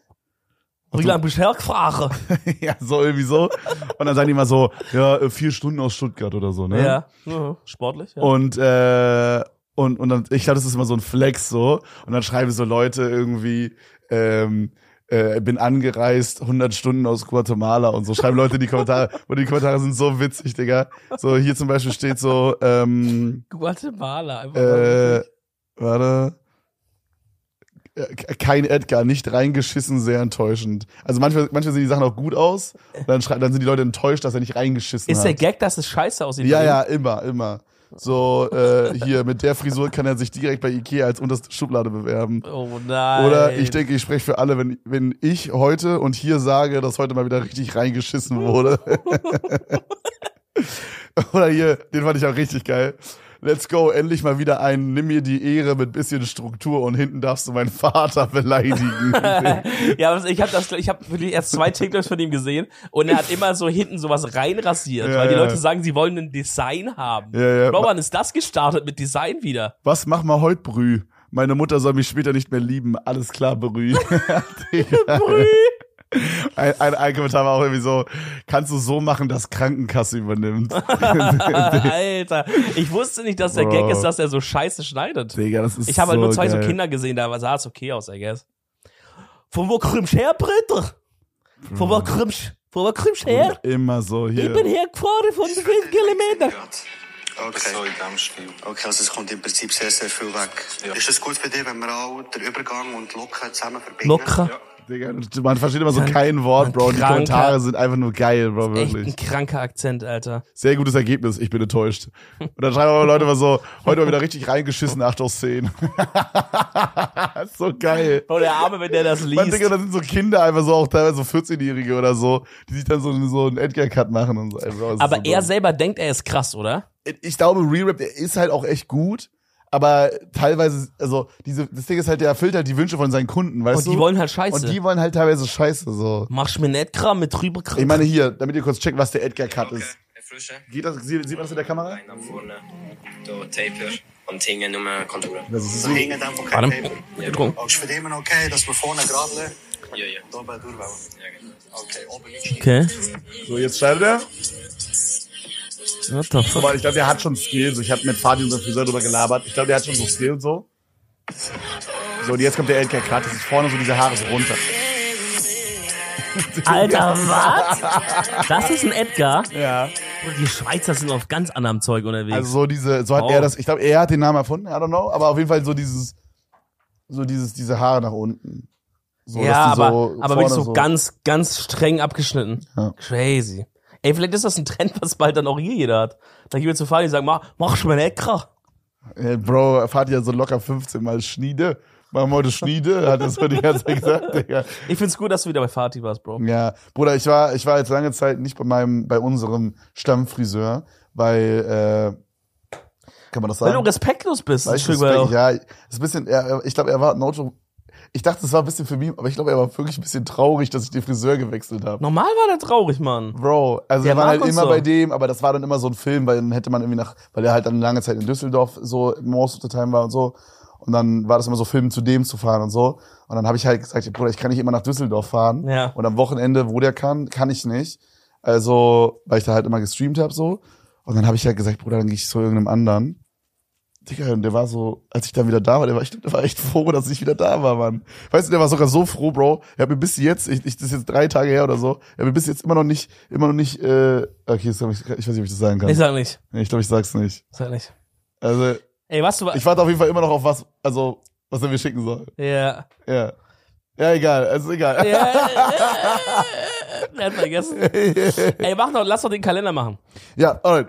[SPEAKER 2] Wie lange bist du hergefahren?
[SPEAKER 1] ja, so irgendwie so. Und dann sagen die immer so, ja, vier Stunden aus Stuttgart oder so, ne?
[SPEAKER 2] Ja. Mhm. Sportlich, ja.
[SPEAKER 1] Und, äh, und, und dann, ich glaube, das ist immer so ein Flex so. Und dann schreiben so Leute irgendwie, ähm, äh, bin angereist, 100 Stunden aus Guatemala und so. Schreiben Leute in die Kommentare. Und die Kommentare sind so witzig, Digga. So, hier zum Beispiel steht so, ähm,
[SPEAKER 2] Guatemala. Einfach
[SPEAKER 1] äh, warte. Äh, Kein Edgar, nicht reingeschissen, sehr enttäuschend. Also manchmal, manchmal sehen die Sachen auch gut aus, dann, dann sind die Leute enttäuscht, dass er nicht reingeschissen
[SPEAKER 2] ist
[SPEAKER 1] hat.
[SPEAKER 2] der Gag, dass es scheiße aussieht?
[SPEAKER 1] Ja, ja, immer, immer. So, äh, hier, mit der Frisur kann er sich direkt bei Ikea als unterste Schublade bewerben.
[SPEAKER 2] Oh nein.
[SPEAKER 1] Oder ich denke, ich spreche für alle, wenn, wenn ich heute und hier sage, dass heute mal wieder richtig reingeschissen wurde. Oder hier, den fand ich auch richtig geil. Let's go, endlich mal wieder ein, nimm mir die Ehre mit bisschen Struktur und hinten darfst du meinen Vater beleidigen.
[SPEAKER 2] ja, ich habe das, ich habe wirklich erst zwei TikToks von ihm gesehen und er hat immer so hinten sowas reinrasiert,
[SPEAKER 1] Ja,
[SPEAKER 2] weil die. Leute sagen, sie wollen ein Design haben.
[SPEAKER 1] Ja, ja.
[SPEAKER 2] Wann ist das gestartet mit Design wieder?
[SPEAKER 1] Was mach mal heute, Brü? Meine Mutter soll mich später nicht mehr lieben. Alles klar, Brü. Digga. Ein, ein, ein Kommentar war auch irgendwie so, kannst du so machen, dass Krankenkasse übernimmt.
[SPEAKER 2] Alter, ich wusste nicht, dass der
[SPEAKER 1] Bro.
[SPEAKER 2] Gag ist, dass er so scheiße schneidet.
[SPEAKER 1] Digga, das ist
[SPEAKER 2] Ich habe halt
[SPEAKER 1] so
[SPEAKER 2] nur zwei so
[SPEAKER 1] geil.
[SPEAKER 2] Kinder gesehen, da sah es okay aus, I guess. Von wo kommst du her, Britter? Von wo kommst von wo kommst du her?
[SPEAKER 1] Immer so hier.
[SPEAKER 2] Ich bin hergefahren von 5 Kilometer.
[SPEAKER 5] Okay.
[SPEAKER 6] So.
[SPEAKER 5] Okay, also es kommt im Prinzip sehr, sehr viel weg.
[SPEAKER 6] Ja.
[SPEAKER 5] Ist es gut für dich, wenn wir auch den Übergang und Locken zusammen verbinden?
[SPEAKER 2] Locker.
[SPEAKER 1] Digga, man versteht immer so
[SPEAKER 2] Ein-
[SPEAKER 1] kein Wort, Bro. Die Kommentare sind einfach nur geil, Bro,
[SPEAKER 2] Echt
[SPEAKER 1] wirklich.
[SPEAKER 2] ein kranker Akzent, Alter.
[SPEAKER 1] Sehr gutes Ergebnis, ich bin enttäuscht. Und dann schreiben aber Leute mal so, heute mal wieder richtig reingeschissen, 8 aus 10. so geil.
[SPEAKER 2] Oh, der Arme, wenn der das
[SPEAKER 1] Man,
[SPEAKER 2] liest.
[SPEAKER 1] Digga, da sind so Kinder einfach so, auch teilweise so 14-Jährige oder so, die sich dann so, so einen Edgar-Cut machen und so. Ey, Bro,
[SPEAKER 2] Aber
[SPEAKER 1] so
[SPEAKER 2] er selber denkt, er ist krass, oder?
[SPEAKER 1] ich glaube, Re-Rap, der ist halt auch echt gut, aber teilweise, also, diese, das Ding ist halt, der erfüllt halt die Wünsche von seinen Kunden, weißt
[SPEAKER 2] Und
[SPEAKER 1] du?
[SPEAKER 2] die wollen halt Scheiße.
[SPEAKER 1] Und die wollen halt teilweise Scheiße, so.
[SPEAKER 2] Machst mir nicht Kram mit drüber
[SPEAKER 1] Ich meine hier, damit ihr kurz checkt, was der Edgar-Cut ist.
[SPEAKER 6] Frische.
[SPEAKER 1] Geht das, sieht, sieht man das in der Kamera?
[SPEAKER 6] Nach vorne. Da Taper. Und hinten nur Konturen.
[SPEAKER 1] Das ist
[SPEAKER 5] So
[SPEAKER 1] so.
[SPEAKER 5] hingen einfach
[SPEAKER 2] Warte.
[SPEAKER 5] kein Tape.
[SPEAKER 2] Entschuldigung.
[SPEAKER 5] Ist für noch okay, dass wir vorne gerade
[SPEAKER 6] Ja, ja.
[SPEAKER 5] und oben durchwählen?
[SPEAKER 6] Ja, genau.
[SPEAKER 5] Okay, oben nicht.
[SPEAKER 2] Okay.
[SPEAKER 1] So, jetzt schneidet er.
[SPEAKER 2] What the fuck?
[SPEAKER 1] Aber ich glaube, der hat schon Skills. Ich habe mit Fadi, unserem Friseur, drüber gelabert. Ich glaube, der hat schon so Skills so. So, und jetzt kommt der Edgar-Cut. Das ist vorne so diese Haare so runter.
[SPEAKER 2] Alter, was? Das ist ein Edgar.
[SPEAKER 1] Ja.
[SPEAKER 2] Und die Schweizer sind auf ganz anderem Zeug unterwegs.
[SPEAKER 1] Also so diese, so hat
[SPEAKER 2] Oh.
[SPEAKER 1] er das, ich glaube, er hat den Namen erfunden, I don't know, aber auf jeden Fall so dieses, so dieses, diese Haare nach unten. So,
[SPEAKER 2] ja,
[SPEAKER 1] dass die
[SPEAKER 2] aber,
[SPEAKER 1] so
[SPEAKER 2] aber wirklich
[SPEAKER 1] vorne
[SPEAKER 2] so, ganz, ganz streng abgeschnitten.
[SPEAKER 1] Ja.
[SPEAKER 2] Crazy. Ey, vielleicht ist das ein Trend, was bald dann auch hier jeder hat. Da gehen wir zu Fadi und sagen, mach, mach schon mal Edgar.
[SPEAKER 1] Ey, Bro, Fadi hat so locker 15 Mal Schniede. Machen wir heute Schniede, hat er so die ganze Zeit gesagt, Digga.
[SPEAKER 2] Ich find's gut, dass du wieder bei Fatih warst, Bro.
[SPEAKER 1] Ja, Bruder, ich war, ich war jetzt lange Zeit nicht bei meinem, bei unserem Stammfriseur, weil, äh, kann man das
[SPEAKER 2] Weil
[SPEAKER 1] sagen?
[SPEAKER 2] du respektlos bist.
[SPEAKER 1] Weil
[SPEAKER 2] Das
[SPEAKER 1] ich
[SPEAKER 2] ist schon
[SPEAKER 1] Respekt, ja, ist ein bisschen, er, ich glaube, er war Nojo. Ich dachte, es war ein bisschen für mich, aber ich glaube, er war wirklich ein bisschen traurig, dass ich den Friseur gewechselt habe.
[SPEAKER 2] Normal war der traurig, Mann.
[SPEAKER 1] Bro, also
[SPEAKER 2] Der
[SPEAKER 1] wir waren
[SPEAKER 2] mag
[SPEAKER 1] halt
[SPEAKER 2] uns
[SPEAKER 1] immer
[SPEAKER 2] so.
[SPEAKER 1] bei dem, aber das war dann immer so ein Film, weil dann hätte man irgendwie nach, weil er halt dann lange Zeit in Düsseldorf so most of the time war und so. Und dann war das immer so Film zu dem zu fahren und so. Und dann habe ich halt gesagt, Bruder, ich kann nicht immer nach Düsseldorf fahren.
[SPEAKER 2] Ja.
[SPEAKER 1] Und am Wochenende, wo der kann, kann ich nicht. Also, weil ich da halt immer gestreamt habe so. Und dann habe ich halt gesagt, Bruder, dann gehe ich zu irgendeinem anderen. Digga, und der war so, als ich dann wieder da war, der war, ich, der war echt froh, dass ich wieder da war, Mann. Weißt du, der war sogar so froh, Bro. Er hat mir bis jetzt, ich, ich das ist jetzt drei Tage her oder so, er hat mir bis jetzt immer noch nicht, immer noch nicht, äh, okay, ich, ich weiß nicht, ob ich das sagen kann.
[SPEAKER 2] Ich sag nicht.
[SPEAKER 1] Nee, ich glaube, ich sag's nicht.
[SPEAKER 2] Sag nicht.
[SPEAKER 1] Also,
[SPEAKER 2] Ey, was du.
[SPEAKER 1] ich warte auf jeden Fall immer noch auf was, also, was er mir schicken soll.
[SPEAKER 2] ja.
[SPEAKER 1] Ja. Ja, egal, also egal.
[SPEAKER 2] Ja. Er hat vergessen. Ey, mach noch, lass doch den Kalender machen.
[SPEAKER 1] ja, alright.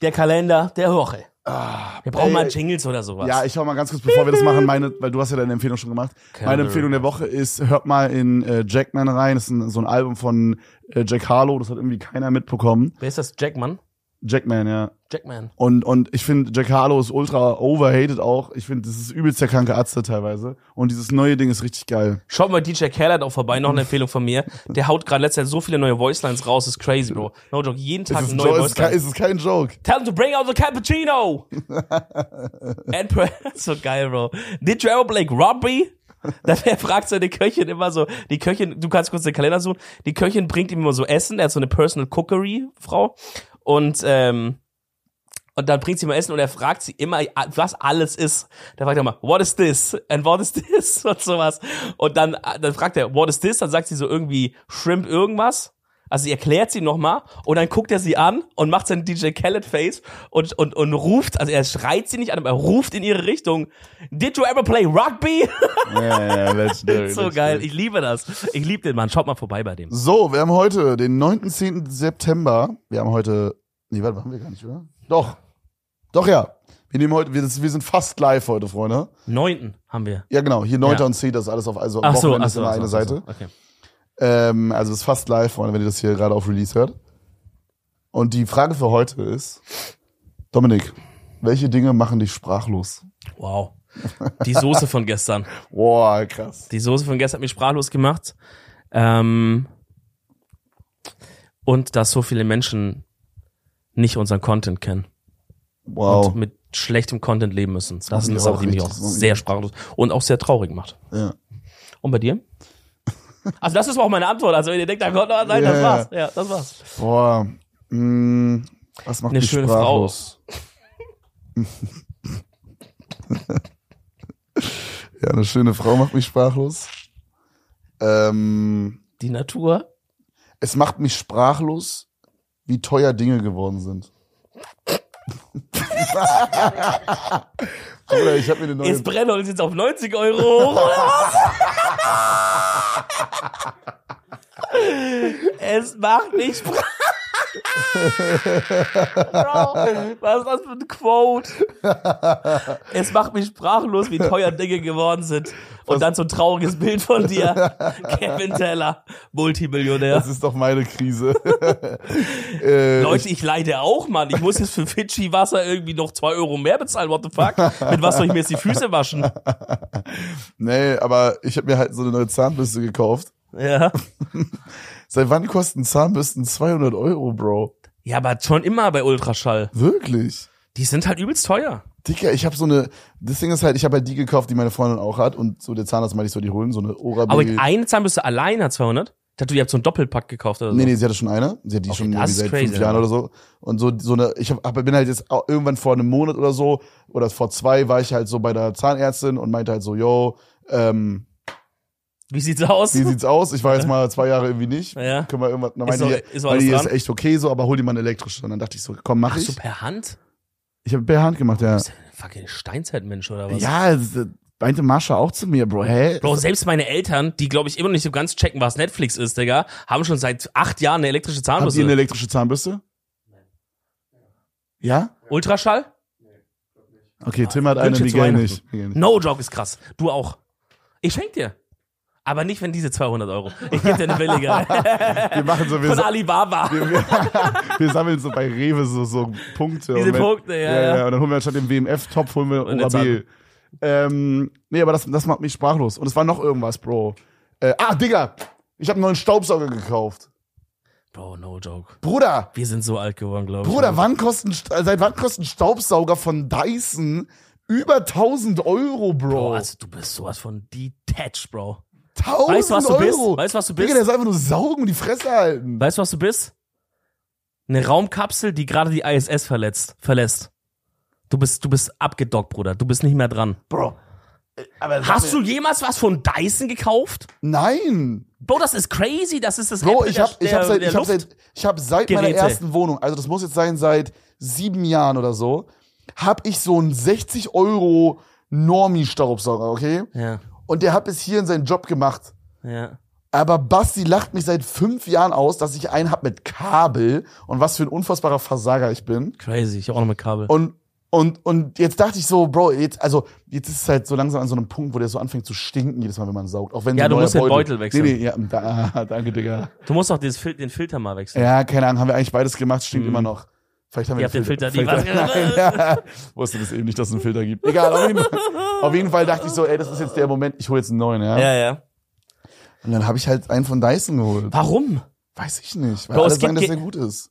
[SPEAKER 2] Der Kalender der Woche. Wir brauchen
[SPEAKER 1] ey,
[SPEAKER 2] mal Jingles oder sowas.
[SPEAKER 1] Ja, ich schau mal ganz kurz, bevor wir das machen, meine, weil du hast ja deine Empfehlung schon gemacht. Meine Empfehlung der Woche ist, hört mal in äh, Jackman rein. Das ist ein, so ein Album von äh, Jack Harlow, das hat irgendwie keiner mitbekommen.
[SPEAKER 2] Wer ist das? Jackman?
[SPEAKER 1] Jackman, ja.
[SPEAKER 2] Jackman.
[SPEAKER 1] Und, und ich finde, Jack Harlow ist ultra overhated auch. Ich finde, das ist übelst der kranke Atze teilweise. Und dieses neue Ding ist richtig geil.
[SPEAKER 2] Schaut mal DJ Khaled auch vorbei, noch eine Empfehlung von mir. Der haut gerade letztes Jahr so viele neue Voicelines raus, ist crazy, Bro. No joke, jeden Tag eine
[SPEAKER 1] ein
[SPEAKER 2] neue
[SPEAKER 1] Jo- ist, kein, ist es kein Joke?
[SPEAKER 2] Tell him to bring out the cappuccino! And so geil, Bro. Did you ever play Rugby? Da wer fragt seine Köchin immer so, die Köchin, du kannst kurz den Kalender suchen, die Köchin bringt ihm immer so Essen, er hat so eine Personal Cookery Frau und ähm, Und dann bringt sie mal Essen und er fragt sie immer, was alles ist. Dann fragt er mal, what is this? And what is this? Und sowas. Und dann, dann fragt er, what is this? Dann sagt sie so irgendwie Shrimp irgendwas. Also sie erklärt sie nochmal und dann guckt er sie an und macht sein DJ Khaled Face und, und, und ruft, also er schreit sie nicht an, aber er ruft in ihre Richtung, Did you ever play Rugby?
[SPEAKER 1] Ja, ja, legendary,
[SPEAKER 2] so geil, ich liebe das. Ich liebe den Mann, schaut mal vorbei bei dem.
[SPEAKER 1] So, wir haben heute den 9.10. September. Wir haben heute. Nee, warte, haben wir gar nicht, oder? Doch. Doch, ja. Wir nehmen heute, wir, das, wir sind fast live heute, Freunde.
[SPEAKER 2] Neunten haben wir.
[SPEAKER 1] Ja, genau. Hier 9.
[SPEAKER 2] Ja.
[SPEAKER 1] und 10. das ist alles auf, also
[SPEAKER 2] Ach so,
[SPEAKER 1] Wochenende
[SPEAKER 2] ach
[SPEAKER 1] ist
[SPEAKER 2] so,
[SPEAKER 1] immer
[SPEAKER 2] ach so,
[SPEAKER 1] eine
[SPEAKER 2] ach so,
[SPEAKER 1] Seite.
[SPEAKER 2] Okay.
[SPEAKER 1] Ähm, also es ist fast live, Freunde, wenn ihr das hier gerade auf Release hört. Und die Frage für heute ist, Dominik, welche Dinge machen dich sprachlos?
[SPEAKER 2] Wow. Die Soße von gestern.
[SPEAKER 1] Boah, krass.
[SPEAKER 2] Die Soße von gestern hat mich sprachlos gemacht. Ähm, und dass so viele Menschen nicht unseren Content kennen
[SPEAKER 1] Wow.
[SPEAKER 2] und mit schlechtem Content leben müssen. Das,
[SPEAKER 1] macht
[SPEAKER 2] ist eine Sache,
[SPEAKER 1] auch
[SPEAKER 2] die mich auch
[SPEAKER 1] das
[SPEAKER 2] sehr sprachlos und auch sehr traurig macht.
[SPEAKER 1] Ja.
[SPEAKER 2] Und bei dir? Also das ist auch meine Antwort. Also wenn ihr denkt, da kommt noch was, nein,
[SPEAKER 1] Ja,
[SPEAKER 2] das war's. Ja, das war's.
[SPEAKER 1] Boah. Mh, was macht
[SPEAKER 2] Eine schöne
[SPEAKER 1] sprachlos? ja, eine schöne Frau macht mich sprachlos. Ähm,
[SPEAKER 2] Die Natur.
[SPEAKER 1] es macht mich sprachlos, wie teuer Dinge geworden sind. Bruder, ich habe mir eine neue
[SPEAKER 2] Ist Brennholz jetzt auf 90 Euro hoch, oder was? Es macht mich sprachlos. Bro, was ist das für ein Quote? Es macht mich sprachlos, wie teuer Dinge geworden sind. Und dann so ein trauriges Bild von dir. Kevin Teller, Multimillionär.
[SPEAKER 1] Das ist doch meine Krise. äh,
[SPEAKER 2] Leute, ich leide auch, Mann. Ich muss jetzt für Fidschi Wasser irgendwie noch zwei Euro mehr bezahlen. What the fuck? Mit was soll ich mir jetzt die Füße waschen?
[SPEAKER 1] nee, aber ich habe mir halt so eine neue Zahnbürste gekauft.
[SPEAKER 2] Ja.
[SPEAKER 1] Seit wann kosten Zahnbürsten 200 Euro, Bro?
[SPEAKER 2] Ja, aber schon immer bei Ultraschall.
[SPEAKER 1] Wirklich?
[SPEAKER 2] Die sind halt übelst teuer.
[SPEAKER 1] Dicker, ich habe so eine, das Ding ist halt, ich habe halt die gekauft, die meine Freundin auch hat und so der Zahnarzt meinte ich so, die holen so eine Oral
[SPEAKER 2] Aber eine Zahnbürste allein hat 200? Ich dachte, ihr habt so einen Doppelpack gekauft oder so.
[SPEAKER 1] Nee, nee, sie hatte schon eine. Sie hat die
[SPEAKER 2] Okay,
[SPEAKER 1] schon irgendwie
[SPEAKER 2] ist
[SPEAKER 1] seit
[SPEAKER 2] crazy,
[SPEAKER 1] fünf Jahren oder so. Und so, so eine, ich hab, aber bin halt jetzt auch irgendwann vor einem Monat oder so, oder vor zwei war ich halt so bei der Zahnärztin und meinte halt so, yo, ähm,
[SPEAKER 2] Wie sieht's aus?
[SPEAKER 1] wie sieht's aus? Ich war jetzt mal zwei Jahre irgendwie nicht.
[SPEAKER 2] Ja.
[SPEAKER 1] Können wir irgendwas,
[SPEAKER 2] Ist doch-
[SPEAKER 1] die,
[SPEAKER 2] ist
[SPEAKER 1] weil
[SPEAKER 2] alles
[SPEAKER 1] die ist echt okay so, aber hol dir mal eine elektrische. Und dann dachte ich so, komm, mach
[SPEAKER 2] Ach so,
[SPEAKER 1] ich.
[SPEAKER 2] per Hand?
[SPEAKER 1] Ich habe Hand gemacht, ja.
[SPEAKER 2] Bist du ein fucking Steinzeitmensch oder was?
[SPEAKER 1] Ja, äh, meinte Mascha auch zu mir, Bro, hä?
[SPEAKER 2] Bro, selbst meine Eltern, die glaube ich immer noch nicht so ganz checken, was Netflix ist, Digga, haben schon seit acht Jahren eine elektrische
[SPEAKER 1] Habt ihr
[SPEAKER 2] Zahnbürste.
[SPEAKER 1] eine elektrische Zahnbürste? Ja?
[SPEAKER 2] Ultraschall?
[SPEAKER 1] Okay, Tim hat eine, Miguel nicht. Nicht.
[SPEAKER 2] No joke ist krass. Du auch. Ich schenk dir. Aber nicht, wenn diese 200 Euro. Ich gebe dir eine billige.
[SPEAKER 1] Wir machen so, wir,
[SPEAKER 2] Von Alibaba.
[SPEAKER 1] wir, wir, wir sammeln so bei Rewe so, so Punkte.
[SPEAKER 2] Diese
[SPEAKER 1] wenn-
[SPEAKER 2] Punkte, ja, ja.
[SPEAKER 1] Und dann holen wir statt dem WMF-Topf holen wir Orabil. Ähm, nee, aber das, das macht mich sprachlos. Und es war noch irgendwas, Bro. Äh, ah, Digga, ich habe einen neuen Staubsauger gekauft.
[SPEAKER 2] Bro, no joke.
[SPEAKER 1] Bruder,
[SPEAKER 2] Wir sind so alt geworden, glaube ich.
[SPEAKER 1] Bruder, wann kosten, seit wann kosten Staubsauger von Dyson über 1000 Euro, Bro?
[SPEAKER 2] Bro, also du bist sowas von detached, Bro.
[SPEAKER 1] 1000
[SPEAKER 2] Weißt du, was du bist?
[SPEAKER 1] Euro.
[SPEAKER 2] Weißt du, was du
[SPEAKER 1] Digga,
[SPEAKER 2] bist?
[SPEAKER 1] der soll einfach nur saugen und die Fresse halten.
[SPEAKER 2] Weißt du, was du bist? Eine Raumkapsel, die gerade die ISS verletzt, verlässt. Du bist, du bist abgedockt, Bruder. Du bist nicht mehr dran.
[SPEAKER 1] Bro. äh,
[SPEAKER 2] Hast du jemals was von Dyson gekauft?
[SPEAKER 1] Nein.
[SPEAKER 2] Bro, das ist crazy. Das ist das
[SPEAKER 1] Bro,
[SPEAKER 2] Apple
[SPEAKER 1] ich
[SPEAKER 2] der-
[SPEAKER 1] hab, ich hab seit, ich hab seit, ich hab seit meiner ersten Wohnung, also das muss jetzt sein seit sieben Jahren oder so, hab ich so einen 60 Euro Normie-Staubsauger, okay?
[SPEAKER 2] Ja,
[SPEAKER 1] Und der hat bis hierhin seinen Job gemacht.
[SPEAKER 2] ja.
[SPEAKER 1] Aber Basti lacht mich seit fünf Jahren aus, dass ich einen hab mit Kabel und was für ein unfassbarer Versager ich bin.
[SPEAKER 2] Crazy. Ich hab auch noch mit Kabel.
[SPEAKER 1] Und und, und jetzt dachte ich so, Bro, jetzt, also, jetzt ist es halt so langsam an so einem Punkt, wo der so anfängt zu stinken jedes Mal, wenn man saugt. Auch wenn
[SPEAKER 2] Ja, du musst den Beutel wechseln.
[SPEAKER 1] Nee, nee, ja, da, danke, Digga.
[SPEAKER 2] Du musst auch Fil den Filter mal wechseln.
[SPEAKER 1] Ja, keine Ahnung, haben wir eigentlich beides gemacht, stinkt immer noch. Vielleicht haben wir
[SPEAKER 2] Ihr habt den Filter
[SPEAKER 1] vielleicht- Nein, ja. Wusste das eben nicht, dass es einen Filter gibt. Egal, auf jeden, Fall, auf jeden Fall dachte ich so, ey, das ist jetzt der Moment, ich hole jetzt einen neuen, ja.
[SPEAKER 2] Ja, ja.
[SPEAKER 1] Und dann habe ich halt einen von Dyson geholt.
[SPEAKER 2] Warum?
[SPEAKER 1] Weiß ich nicht, weil
[SPEAKER 2] Bro,
[SPEAKER 1] alle
[SPEAKER 2] es
[SPEAKER 1] sagen, dass der
[SPEAKER 2] ge-
[SPEAKER 1] gut ist.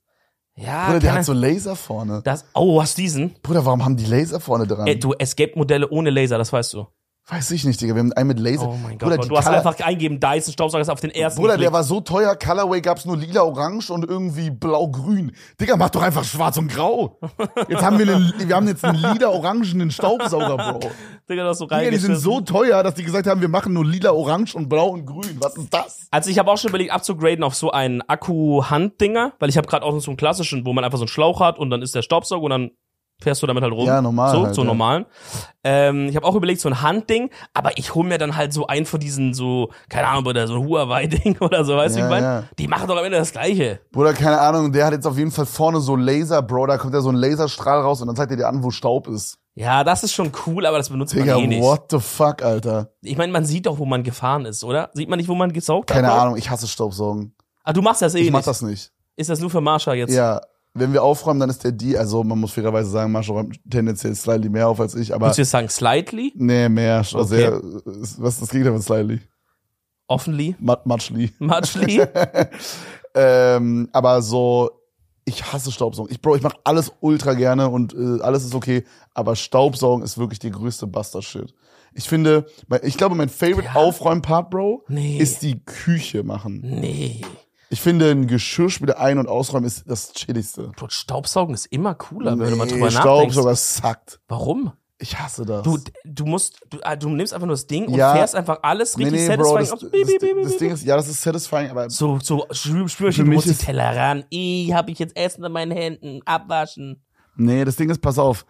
[SPEAKER 2] Ja,
[SPEAKER 1] Bruder, der hat so Laser vorne.
[SPEAKER 2] das, oh, hast diesen?
[SPEAKER 1] Bruder, warum haben die Laser vorne dran?
[SPEAKER 2] Ey, du, Escape-Modelle ohne Laser, das weißt du.
[SPEAKER 1] Weiß ich nicht, Digga. Wir haben einen mit Laser.
[SPEAKER 2] Oh mein Gott,
[SPEAKER 1] Bruder,
[SPEAKER 2] du hast
[SPEAKER 1] Color-
[SPEAKER 2] einfach eingeben, Dyson Staubsauger ist auf den ersten
[SPEAKER 1] Bruder, der
[SPEAKER 2] Klick.
[SPEAKER 1] war so teuer, Colorway gab's nur lila, orange und irgendwie blau-grün. Digga, mach doch einfach schwarz und grau. Jetzt haben wir einen, wir haben jetzt einen lila-orangenen Staubsauger, Bro.
[SPEAKER 2] Digga, das so
[SPEAKER 1] Digga, die sind so teuer, dass die gesagt haben, wir machen nur lila, orange und blau und grün. Was ist das?
[SPEAKER 2] Also ich habe auch schon überlegt abzugraden auf so einen Akku-Handdinger, weil ich habe gerade auch so einen klassischen, wo man einfach so einen Schlauch hat und dann ist der Staubsauger und dann fährst du damit halt rum.
[SPEAKER 1] Ja, normal
[SPEAKER 2] So,
[SPEAKER 1] halt,
[SPEAKER 2] so
[SPEAKER 1] ja.
[SPEAKER 2] normalen. Ähm, ich habe auch überlegt, so ein Handding, aber ich hole mir dann halt so einen von diesen so, keine Ahnung, oder so ein Huawei-Ding oder so, weißt du, wie
[SPEAKER 1] Ja,
[SPEAKER 2] ich meine?
[SPEAKER 1] ja.
[SPEAKER 2] Die machen doch am Ende das Gleiche.
[SPEAKER 1] Bruder, keine Ahnung, der hat jetzt auf jeden Fall vorne so Laser, Bro, da kommt ja so ein Laserstrahl raus und dann zeigt er dir an, wo Staub ist.
[SPEAKER 2] Ja, das ist schon cool, aber das benutzt
[SPEAKER 1] Digga,
[SPEAKER 2] man eh nicht.
[SPEAKER 1] what the fuck, Alter?
[SPEAKER 2] Ich meine, man sieht doch, wo man gefahren ist, oder? Sieht man nicht, wo man gesaugt
[SPEAKER 1] Keine
[SPEAKER 2] hat? Bro?
[SPEAKER 1] Ahnung, ich hasse Staubsaugen.
[SPEAKER 2] Ah, du machst das eh
[SPEAKER 1] Ich mach
[SPEAKER 2] nicht.
[SPEAKER 1] das nicht.
[SPEAKER 2] Ist das nur für Marsha jetzt?
[SPEAKER 1] Ja, wenn wir aufräumen, dann ist der die, also man muss fairerweise sagen, Mascha räumt tendenziell slightly mehr auf als ich, aber
[SPEAKER 2] Würdest du jetzt sagen, slightly?
[SPEAKER 1] nee, mehr, also
[SPEAKER 2] Okay.
[SPEAKER 1] sehr, was ist das Gegenteil von slightly?
[SPEAKER 2] Offenly?
[SPEAKER 1] Matschli.
[SPEAKER 2] Muchly?
[SPEAKER 1] ähm, aber so, ich hasse Staubsaugen. Ich, Bro, ich mach alles ultra gerne und äh, alles ist okay, aber Staubsaugen ist wirklich die größte Bastard-Shit. Ich finde, ich glaube, mein favorite
[SPEAKER 2] Ja.
[SPEAKER 1] Aufräumpart, Bro,
[SPEAKER 2] Nee.
[SPEAKER 1] ist die Küche machen.
[SPEAKER 2] nee.
[SPEAKER 1] Ich finde, ein Geschirrspüler ein- und ausräumen ist das chilligste.
[SPEAKER 2] Bro, Staubsaugen ist immer cooler, wenn du mal drüber nachdenkst.
[SPEAKER 1] Staubsauger sackt.
[SPEAKER 2] Warum?
[SPEAKER 1] Ich hasse das.
[SPEAKER 2] Du, du musst, du, ah, du nimmst einfach nur das Ding und
[SPEAKER 1] Ja.
[SPEAKER 2] fährst einfach alles richtig
[SPEAKER 1] Bro,
[SPEAKER 2] satisfying
[SPEAKER 1] das,
[SPEAKER 2] auf.
[SPEAKER 1] das,
[SPEAKER 2] piep,
[SPEAKER 1] das Ding ist, ja, das ist satisfying, aber
[SPEAKER 2] So, so, spür, spür,
[SPEAKER 1] Für
[SPEAKER 2] du
[SPEAKER 1] mich
[SPEAKER 2] musst die
[SPEAKER 1] ist-
[SPEAKER 2] Teller ran. Eh, hab ich jetzt Essen in meinen Händen. Abwaschen.
[SPEAKER 1] nee, das Ding ist, pass auf.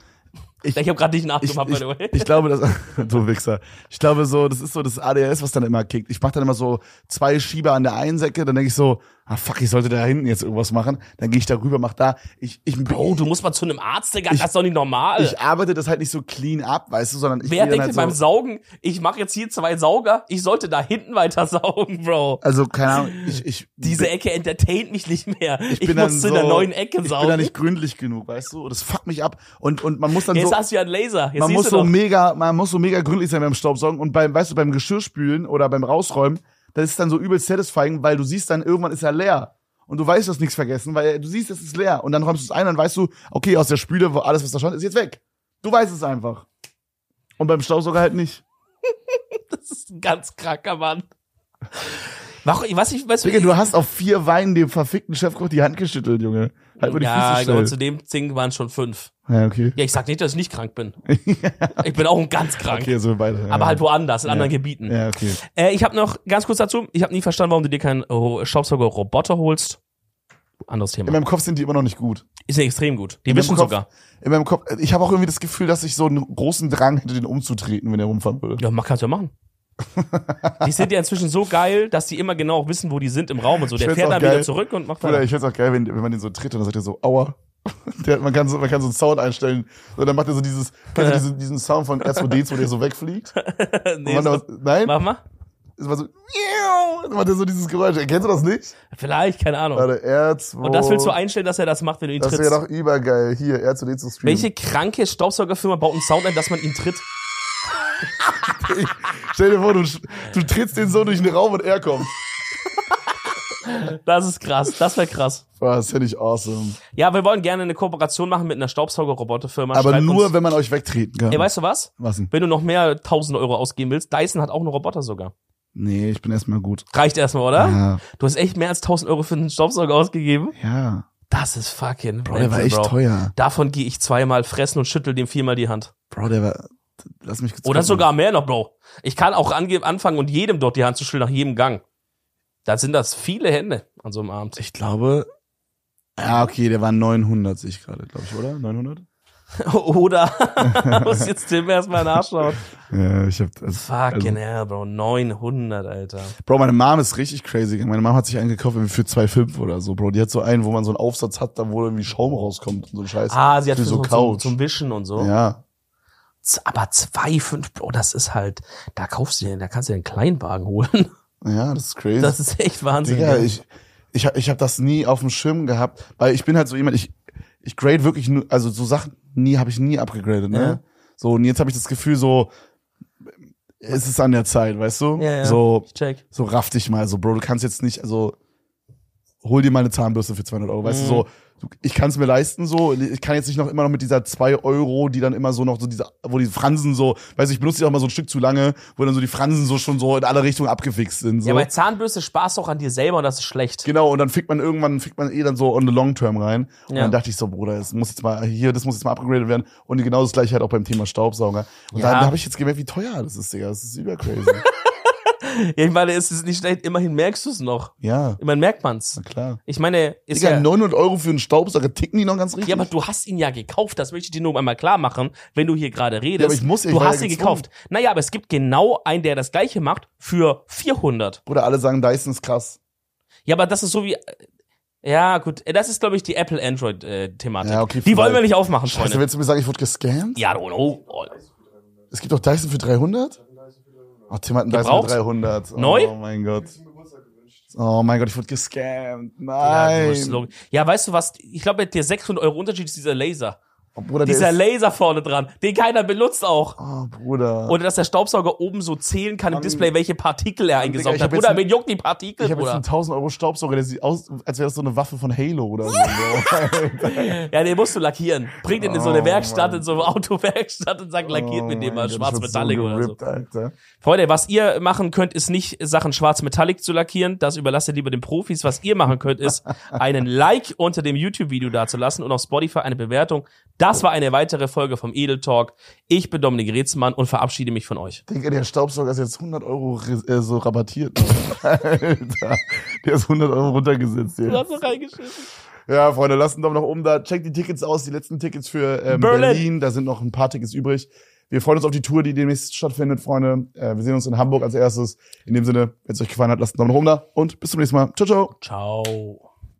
[SPEAKER 1] Ich,
[SPEAKER 2] Ich habe gerade nicht
[SPEAKER 1] ich,
[SPEAKER 2] nachgemacht, by
[SPEAKER 1] ich,
[SPEAKER 2] the way.
[SPEAKER 1] ich glaube, das, du Wichser. Ich glaube so, das ist so das ADHS, was dann immer kickt. Ich mache dann immer so zwei Schieber an der einen Säcke, dann denke ich so, ah fuck, ich sollte da hinten jetzt irgendwas machen. Dann gehe ich da rüber, mach da. Ich, ich,
[SPEAKER 2] Bro, du musst mal zu einem Arzt, Digga.
[SPEAKER 1] Ich-
[SPEAKER 2] das ist doch nicht normal.
[SPEAKER 1] ich arbeite das halt nicht so clean ab, weißt du, sondern ich
[SPEAKER 2] Wer denkt
[SPEAKER 1] halt
[SPEAKER 2] denn beim
[SPEAKER 1] so,
[SPEAKER 2] Saugen, ich mache jetzt hier zwei Sauger, ich sollte da hinten weiter saugen, Bro.
[SPEAKER 1] Also, keine Ahnung, ich, ich,
[SPEAKER 2] Diese Ecke entertaint mich nicht mehr. Ich,
[SPEAKER 1] bin
[SPEAKER 2] muss
[SPEAKER 1] dann
[SPEAKER 2] zu der
[SPEAKER 1] so-
[SPEAKER 2] neuen Ecke
[SPEAKER 1] ich bin
[SPEAKER 2] saugen.
[SPEAKER 1] da nicht gründlich genug, weißt du? Das fuckt mich ab. Und, und man muss dann
[SPEAKER 2] Jetzt
[SPEAKER 1] so.
[SPEAKER 2] hast du ja einen Laser. Jetzt
[SPEAKER 1] man muss so
[SPEAKER 2] doch.
[SPEAKER 1] mega, man muss so mega gründlich sein beim Staubsaugen und beim, weißt du, beim Geschirrspülen oder beim Rausräumen, das ist dann so übel satisfying, weil du siehst dann, irgendwann ist er leer. Und du weißt, du hast nichts vergessen, weil du siehst, es ist leer. Und dann räumst du es ein, dann weißt du, okay, aus der Spüle, wo alles, was da stand, ist jetzt weg. Du weißt es einfach. Und beim Staubsauger halt nicht.
[SPEAKER 2] Das ist ein ganz kranker Mann. Warum, was ich, weißt
[SPEAKER 1] Digga, du hast auf vier Weinen dem verfickten Chefkoch die Hand geschüttelt, Junge. Halt mal die
[SPEAKER 2] ja,
[SPEAKER 1] Füße still.
[SPEAKER 2] zu dem Ding waren schon fünf.
[SPEAKER 1] Ja, okay.
[SPEAKER 2] Ja, ich sag nicht, dass ich nicht krank bin. Ich bin auch ganz krank.
[SPEAKER 1] Okay, so beide. Ja.
[SPEAKER 2] Aber halt woanders, in anderen Gebieten.
[SPEAKER 1] Ja, okay.
[SPEAKER 2] Äh, ich habe noch ganz kurz dazu, ich habe nie verstanden, warum du dir keinen oh, Staubsauger-Roboter holst. Anderes
[SPEAKER 1] In
[SPEAKER 2] Thema.
[SPEAKER 1] meinem Kopf sind die immer noch nicht gut.
[SPEAKER 2] Ist ja extrem gut. Die
[SPEAKER 1] In meinem
[SPEAKER 2] wischen
[SPEAKER 1] Kopf-
[SPEAKER 2] sogar.
[SPEAKER 1] In meinem Kopf, ich habe auch irgendwie das Gefühl, dass ich so einen großen Drang hätte, den umzutreten, wenn er rumfahren würde.
[SPEAKER 2] Ja, man kann's ja machen. Die sind ja inzwischen so geil, dass die immer genau wissen, wo die sind im Raum und so. Der fährt dann
[SPEAKER 1] geil.
[SPEAKER 2] wieder zurück und macht
[SPEAKER 1] Bruder,
[SPEAKER 2] weiter.
[SPEAKER 1] ich find's auch geil, wenn, wenn man den so tritt und dann sagt er so, aua. Der, man, kann so, man kann so einen Sound einstellen. So, dann macht er so dieses, kennst du diesen, diesen Sound von R2D2, der so wegfliegt.
[SPEAKER 2] nee, ist
[SPEAKER 1] dann, nein?
[SPEAKER 2] Mach mal.
[SPEAKER 1] Es war so, dann macht er so dieses Geräusch. Kennst du das nicht?
[SPEAKER 2] Vielleicht, keine Ahnung.
[SPEAKER 1] Warte, R2.
[SPEAKER 2] Und das willst du einstellen, dass er das macht, wenn du ihn
[SPEAKER 1] Das
[SPEAKER 2] trittst.
[SPEAKER 1] wäre doch übergeil. Hier, R2D2 Stream.
[SPEAKER 2] Welche kranke Staubsaugerfirma baut einen Sound ein, dass man ihn tritt?
[SPEAKER 1] Stell dir vor, du, du trittst den so durch den Raum und er kommt.
[SPEAKER 2] Das ist krass. Das wäre krass.
[SPEAKER 1] Das finde ich awesome.
[SPEAKER 2] Ja, wir wollen gerne eine Kooperation machen mit einer Staubsauger-Roboterfirma.
[SPEAKER 1] Aber
[SPEAKER 2] Schreib
[SPEAKER 1] nur,
[SPEAKER 2] uns.
[SPEAKER 1] wenn man euch wegtreten kann.
[SPEAKER 2] Ey, weißt du was?
[SPEAKER 1] Was denn?
[SPEAKER 2] Wenn du noch mehr 1000 Euro ausgeben willst, Dyson hat auch einen Roboter sogar.
[SPEAKER 1] Nee, ich bin erstmal gut.
[SPEAKER 2] Reicht erstmal, oder?
[SPEAKER 1] Ja.
[SPEAKER 2] Du hast echt mehr als 1000 Euro für einen Staubsauger ausgegeben?
[SPEAKER 1] Ja.
[SPEAKER 2] Das ist fucking
[SPEAKER 1] Bro, der war echt
[SPEAKER 2] Bro.
[SPEAKER 1] teuer.
[SPEAKER 2] Davon gehe ich zweimal fressen und schüttel dem viermal die Hand.
[SPEAKER 1] Bro, der war. Lass mich kurz
[SPEAKER 2] Oder
[SPEAKER 1] gucken.
[SPEAKER 2] sogar mehr noch, Bro. Ich kann auch ange anfangen und jedem dort die Hand zu schütteln nach jedem Gang. Da sind das viele Hände an so einem Abend.
[SPEAKER 1] Ich glaube. Ja, okay, der war 900, sehe ich gerade, glaube ich, oder? 900?
[SPEAKER 2] Oder muss jetzt Tim erstmal nachschauen.
[SPEAKER 1] Ja, ich hab. Also,
[SPEAKER 2] Fucking hell, Bro. 900, Alter.
[SPEAKER 1] Bro, meine Mom ist richtig crazy. Meine Mom hat sich einen gekauft für 2,5 oder so, Bro. Die hat so einen, wo man so einen Aufsatz hat, da wo irgendwie Schaum rauskommt und so ein Scheiß.
[SPEAKER 2] Ah, sie hat
[SPEAKER 1] für so
[SPEAKER 2] so, zum, zum Wischen und so.
[SPEAKER 1] Ja.
[SPEAKER 2] Aber 2,5, Bro, das ist halt, da kaufst du dir, da kannst du dir einen Kleinwagen holen.
[SPEAKER 1] Ja, das ist crazy.
[SPEAKER 2] Das ist echt Wahnsinn.
[SPEAKER 1] Digga,
[SPEAKER 2] ja.
[SPEAKER 1] ich, ich, hab- ich habe das nie auf dem Schirm gehabt, weil ich bin halt so jemand, ich, ich grade wirklich nur, also so Sachen nie, habe ich nie abgegradet, ne?
[SPEAKER 2] Ja.
[SPEAKER 1] So, und jetzt habe ich das Gefühl, so, es ist an der Zeit, weißt du?
[SPEAKER 2] Ja, ja.
[SPEAKER 1] So, so raff dich mal, so, Bro, du kannst jetzt nicht, also, hol dir mal eine Zahnbürste für 200 Euro. Weißt du, so, du- ich kann es mir leisten so. Ich kann jetzt nicht noch immer noch mit dieser 2 Euro, die dann immer so noch so diese, wo die Fransen so, weiß ich, ich benutze die auch mal so ein Stück zu lange, wo dann so die Fransen so schon so in alle Richtungen abgefixt sind. So.
[SPEAKER 2] Ja, bei Zahnbürste du auch an dir selber und das ist schlecht.
[SPEAKER 1] Genau, und dann fickt man irgendwann, fickt man eh dann so on the long term rein. Und
[SPEAKER 2] Ja.
[SPEAKER 1] dann dachte ich so, Bruder, das muss jetzt mal, hier, das muss jetzt mal upgradet werden. Und genau das gleiche halt auch beim Thema Staubsauger. Und
[SPEAKER 2] Ja.
[SPEAKER 1] da habe ich jetzt gemerkt, wie teuer das ist, Digga. Das ist übercrazy.
[SPEAKER 2] Ja, ich meine, es ist nicht schlecht, immerhin merkst du es noch.
[SPEAKER 1] ja,
[SPEAKER 2] Immerhin merkt man's.
[SPEAKER 1] na klar.
[SPEAKER 2] Ich meine, ist
[SPEAKER 1] Digga,
[SPEAKER 2] ja,
[SPEAKER 1] 900 Euro für einen Staubsauger ticken die noch ganz richtig?
[SPEAKER 2] ja, aber du hast ihn ja gekauft. Das möchte ich dir nur einmal klar machen, wenn du hier gerade redest.
[SPEAKER 1] Ja, aber ich muss ja,
[SPEAKER 2] du hast
[SPEAKER 1] ja
[SPEAKER 2] ihn
[SPEAKER 1] gezwungen.
[SPEAKER 2] gekauft. Naja, aber es gibt genau einen, der das gleiche macht für 400.
[SPEAKER 1] Bruder, alle sagen, Dyson ist krass.
[SPEAKER 2] Ja, aber das ist so wie, ja, gut, das ist, glaube ich, die Apple-Android-Thematik.
[SPEAKER 1] Ja, okay,
[SPEAKER 2] die wollen wir nicht aufmachen,
[SPEAKER 1] Scheiße,
[SPEAKER 2] Freunde.
[SPEAKER 1] willst du mir sagen, ich wurde gescammt?
[SPEAKER 2] Ja, oh, oh, oh.
[SPEAKER 1] Es gibt doch Dyson für 300? Oh, Tim hat einen
[SPEAKER 2] Gebraucht?
[SPEAKER 1] für 300.
[SPEAKER 2] Neu?
[SPEAKER 1] Oh mein Gott. Oh mein Gott, ich wurde gescammt.
[SPEAKER 2] Ja,
[SPEAKER 1] Nein.
[SPEAKER 2] log- ja, weißt du was? Ich glaube, der 600 Euro Unterschied ist dieser Laser.
[SPEAKER 1] Oh, Bruder, der
[SPEAKER 2] Dieser Laser vorne dran, den keiner benutzt auch.
[SPEAKER 1] Oh, Bruder.
[SPEAKER 2] Oder dass der Staubsauger oben so zählen kann im
[SPEAKER 1] Mann.
[SPEAKER 2] Display, welche Partikel er
[SPEAKER 1] Digga,
[SPEAKER 2] eingesaugt
[SPEAKER 1] ich
[SPEAKER 2] hat. Bruder, wen juckt die Partikel,
[SPEAKER 1] Ich habe jetzt einen 1000 Euro Staubsauger, der sieht aus, als wäre das so eine Waffe von Halo oder so.
[SPEAKER 2] Ja, den musst du lackieren. Bring den in so eine
[SPEAKER 1] Oh,
[SPEAKER 2] Werkstatt,
[SPEAKER 1] Mann.
[SPEAKER 2] in so eine Autowerkstatt und sag, lackiert
[SPEAKER 1] Oh
[SPEAKER 2] mit dem mal
[SPEAKER 1] Gott,
[SPEAKER 2] schwarz
[SPEAKER 1] ich werd
[SPEAKER 2] Metallic
[SPEAKER 1] so
[SPEAKER 2] oder so.
[SPEAKER 1] Alter.
[SPEAKER 2] Freunde, was ihr machen könnt, ist nicht Sachen schwarz Metallic zu lackieren. Das überlasst ihr lieber den Profis. Was ihr machen könnt, ist einen Like unter dem YouTube-Video dazulassen und auf Spotify eine Bewertung. Das war eine weitere Folge vom Edel Talk. Ich bin Dominik Retzmann und verabschiede mich von euch.
[SPEAKER 1] Digga, der Staubsauger ist jetzt 100 Euro äh, so rabattiert. Alter. Der ist 100 Euro runtergesetzt jetzt.
[SPEAKER 2] noch reingeschissen.
[SPEAKER 1] Ja, Freunde, lasst einen Daumen nach oben da. Checkt die Tickets aus, die letzten Tickets für ähm,
[SPEAKER 2] Berlin.
[SPEAKER 1] Berlin. Da sind noch ein paar Tickets übrig. Wir freuen uns auf die Tour, die demnächst stattfindet, Freunde. Äh, wir sehen uns in Hamburg als erstes. In dem Sinne, wenn es euch gefallen hat, lasst einen Daumen nach oben da und bis zum nächsten Mal. Ciao, ciao.
[SPEAKER 2] Ciao.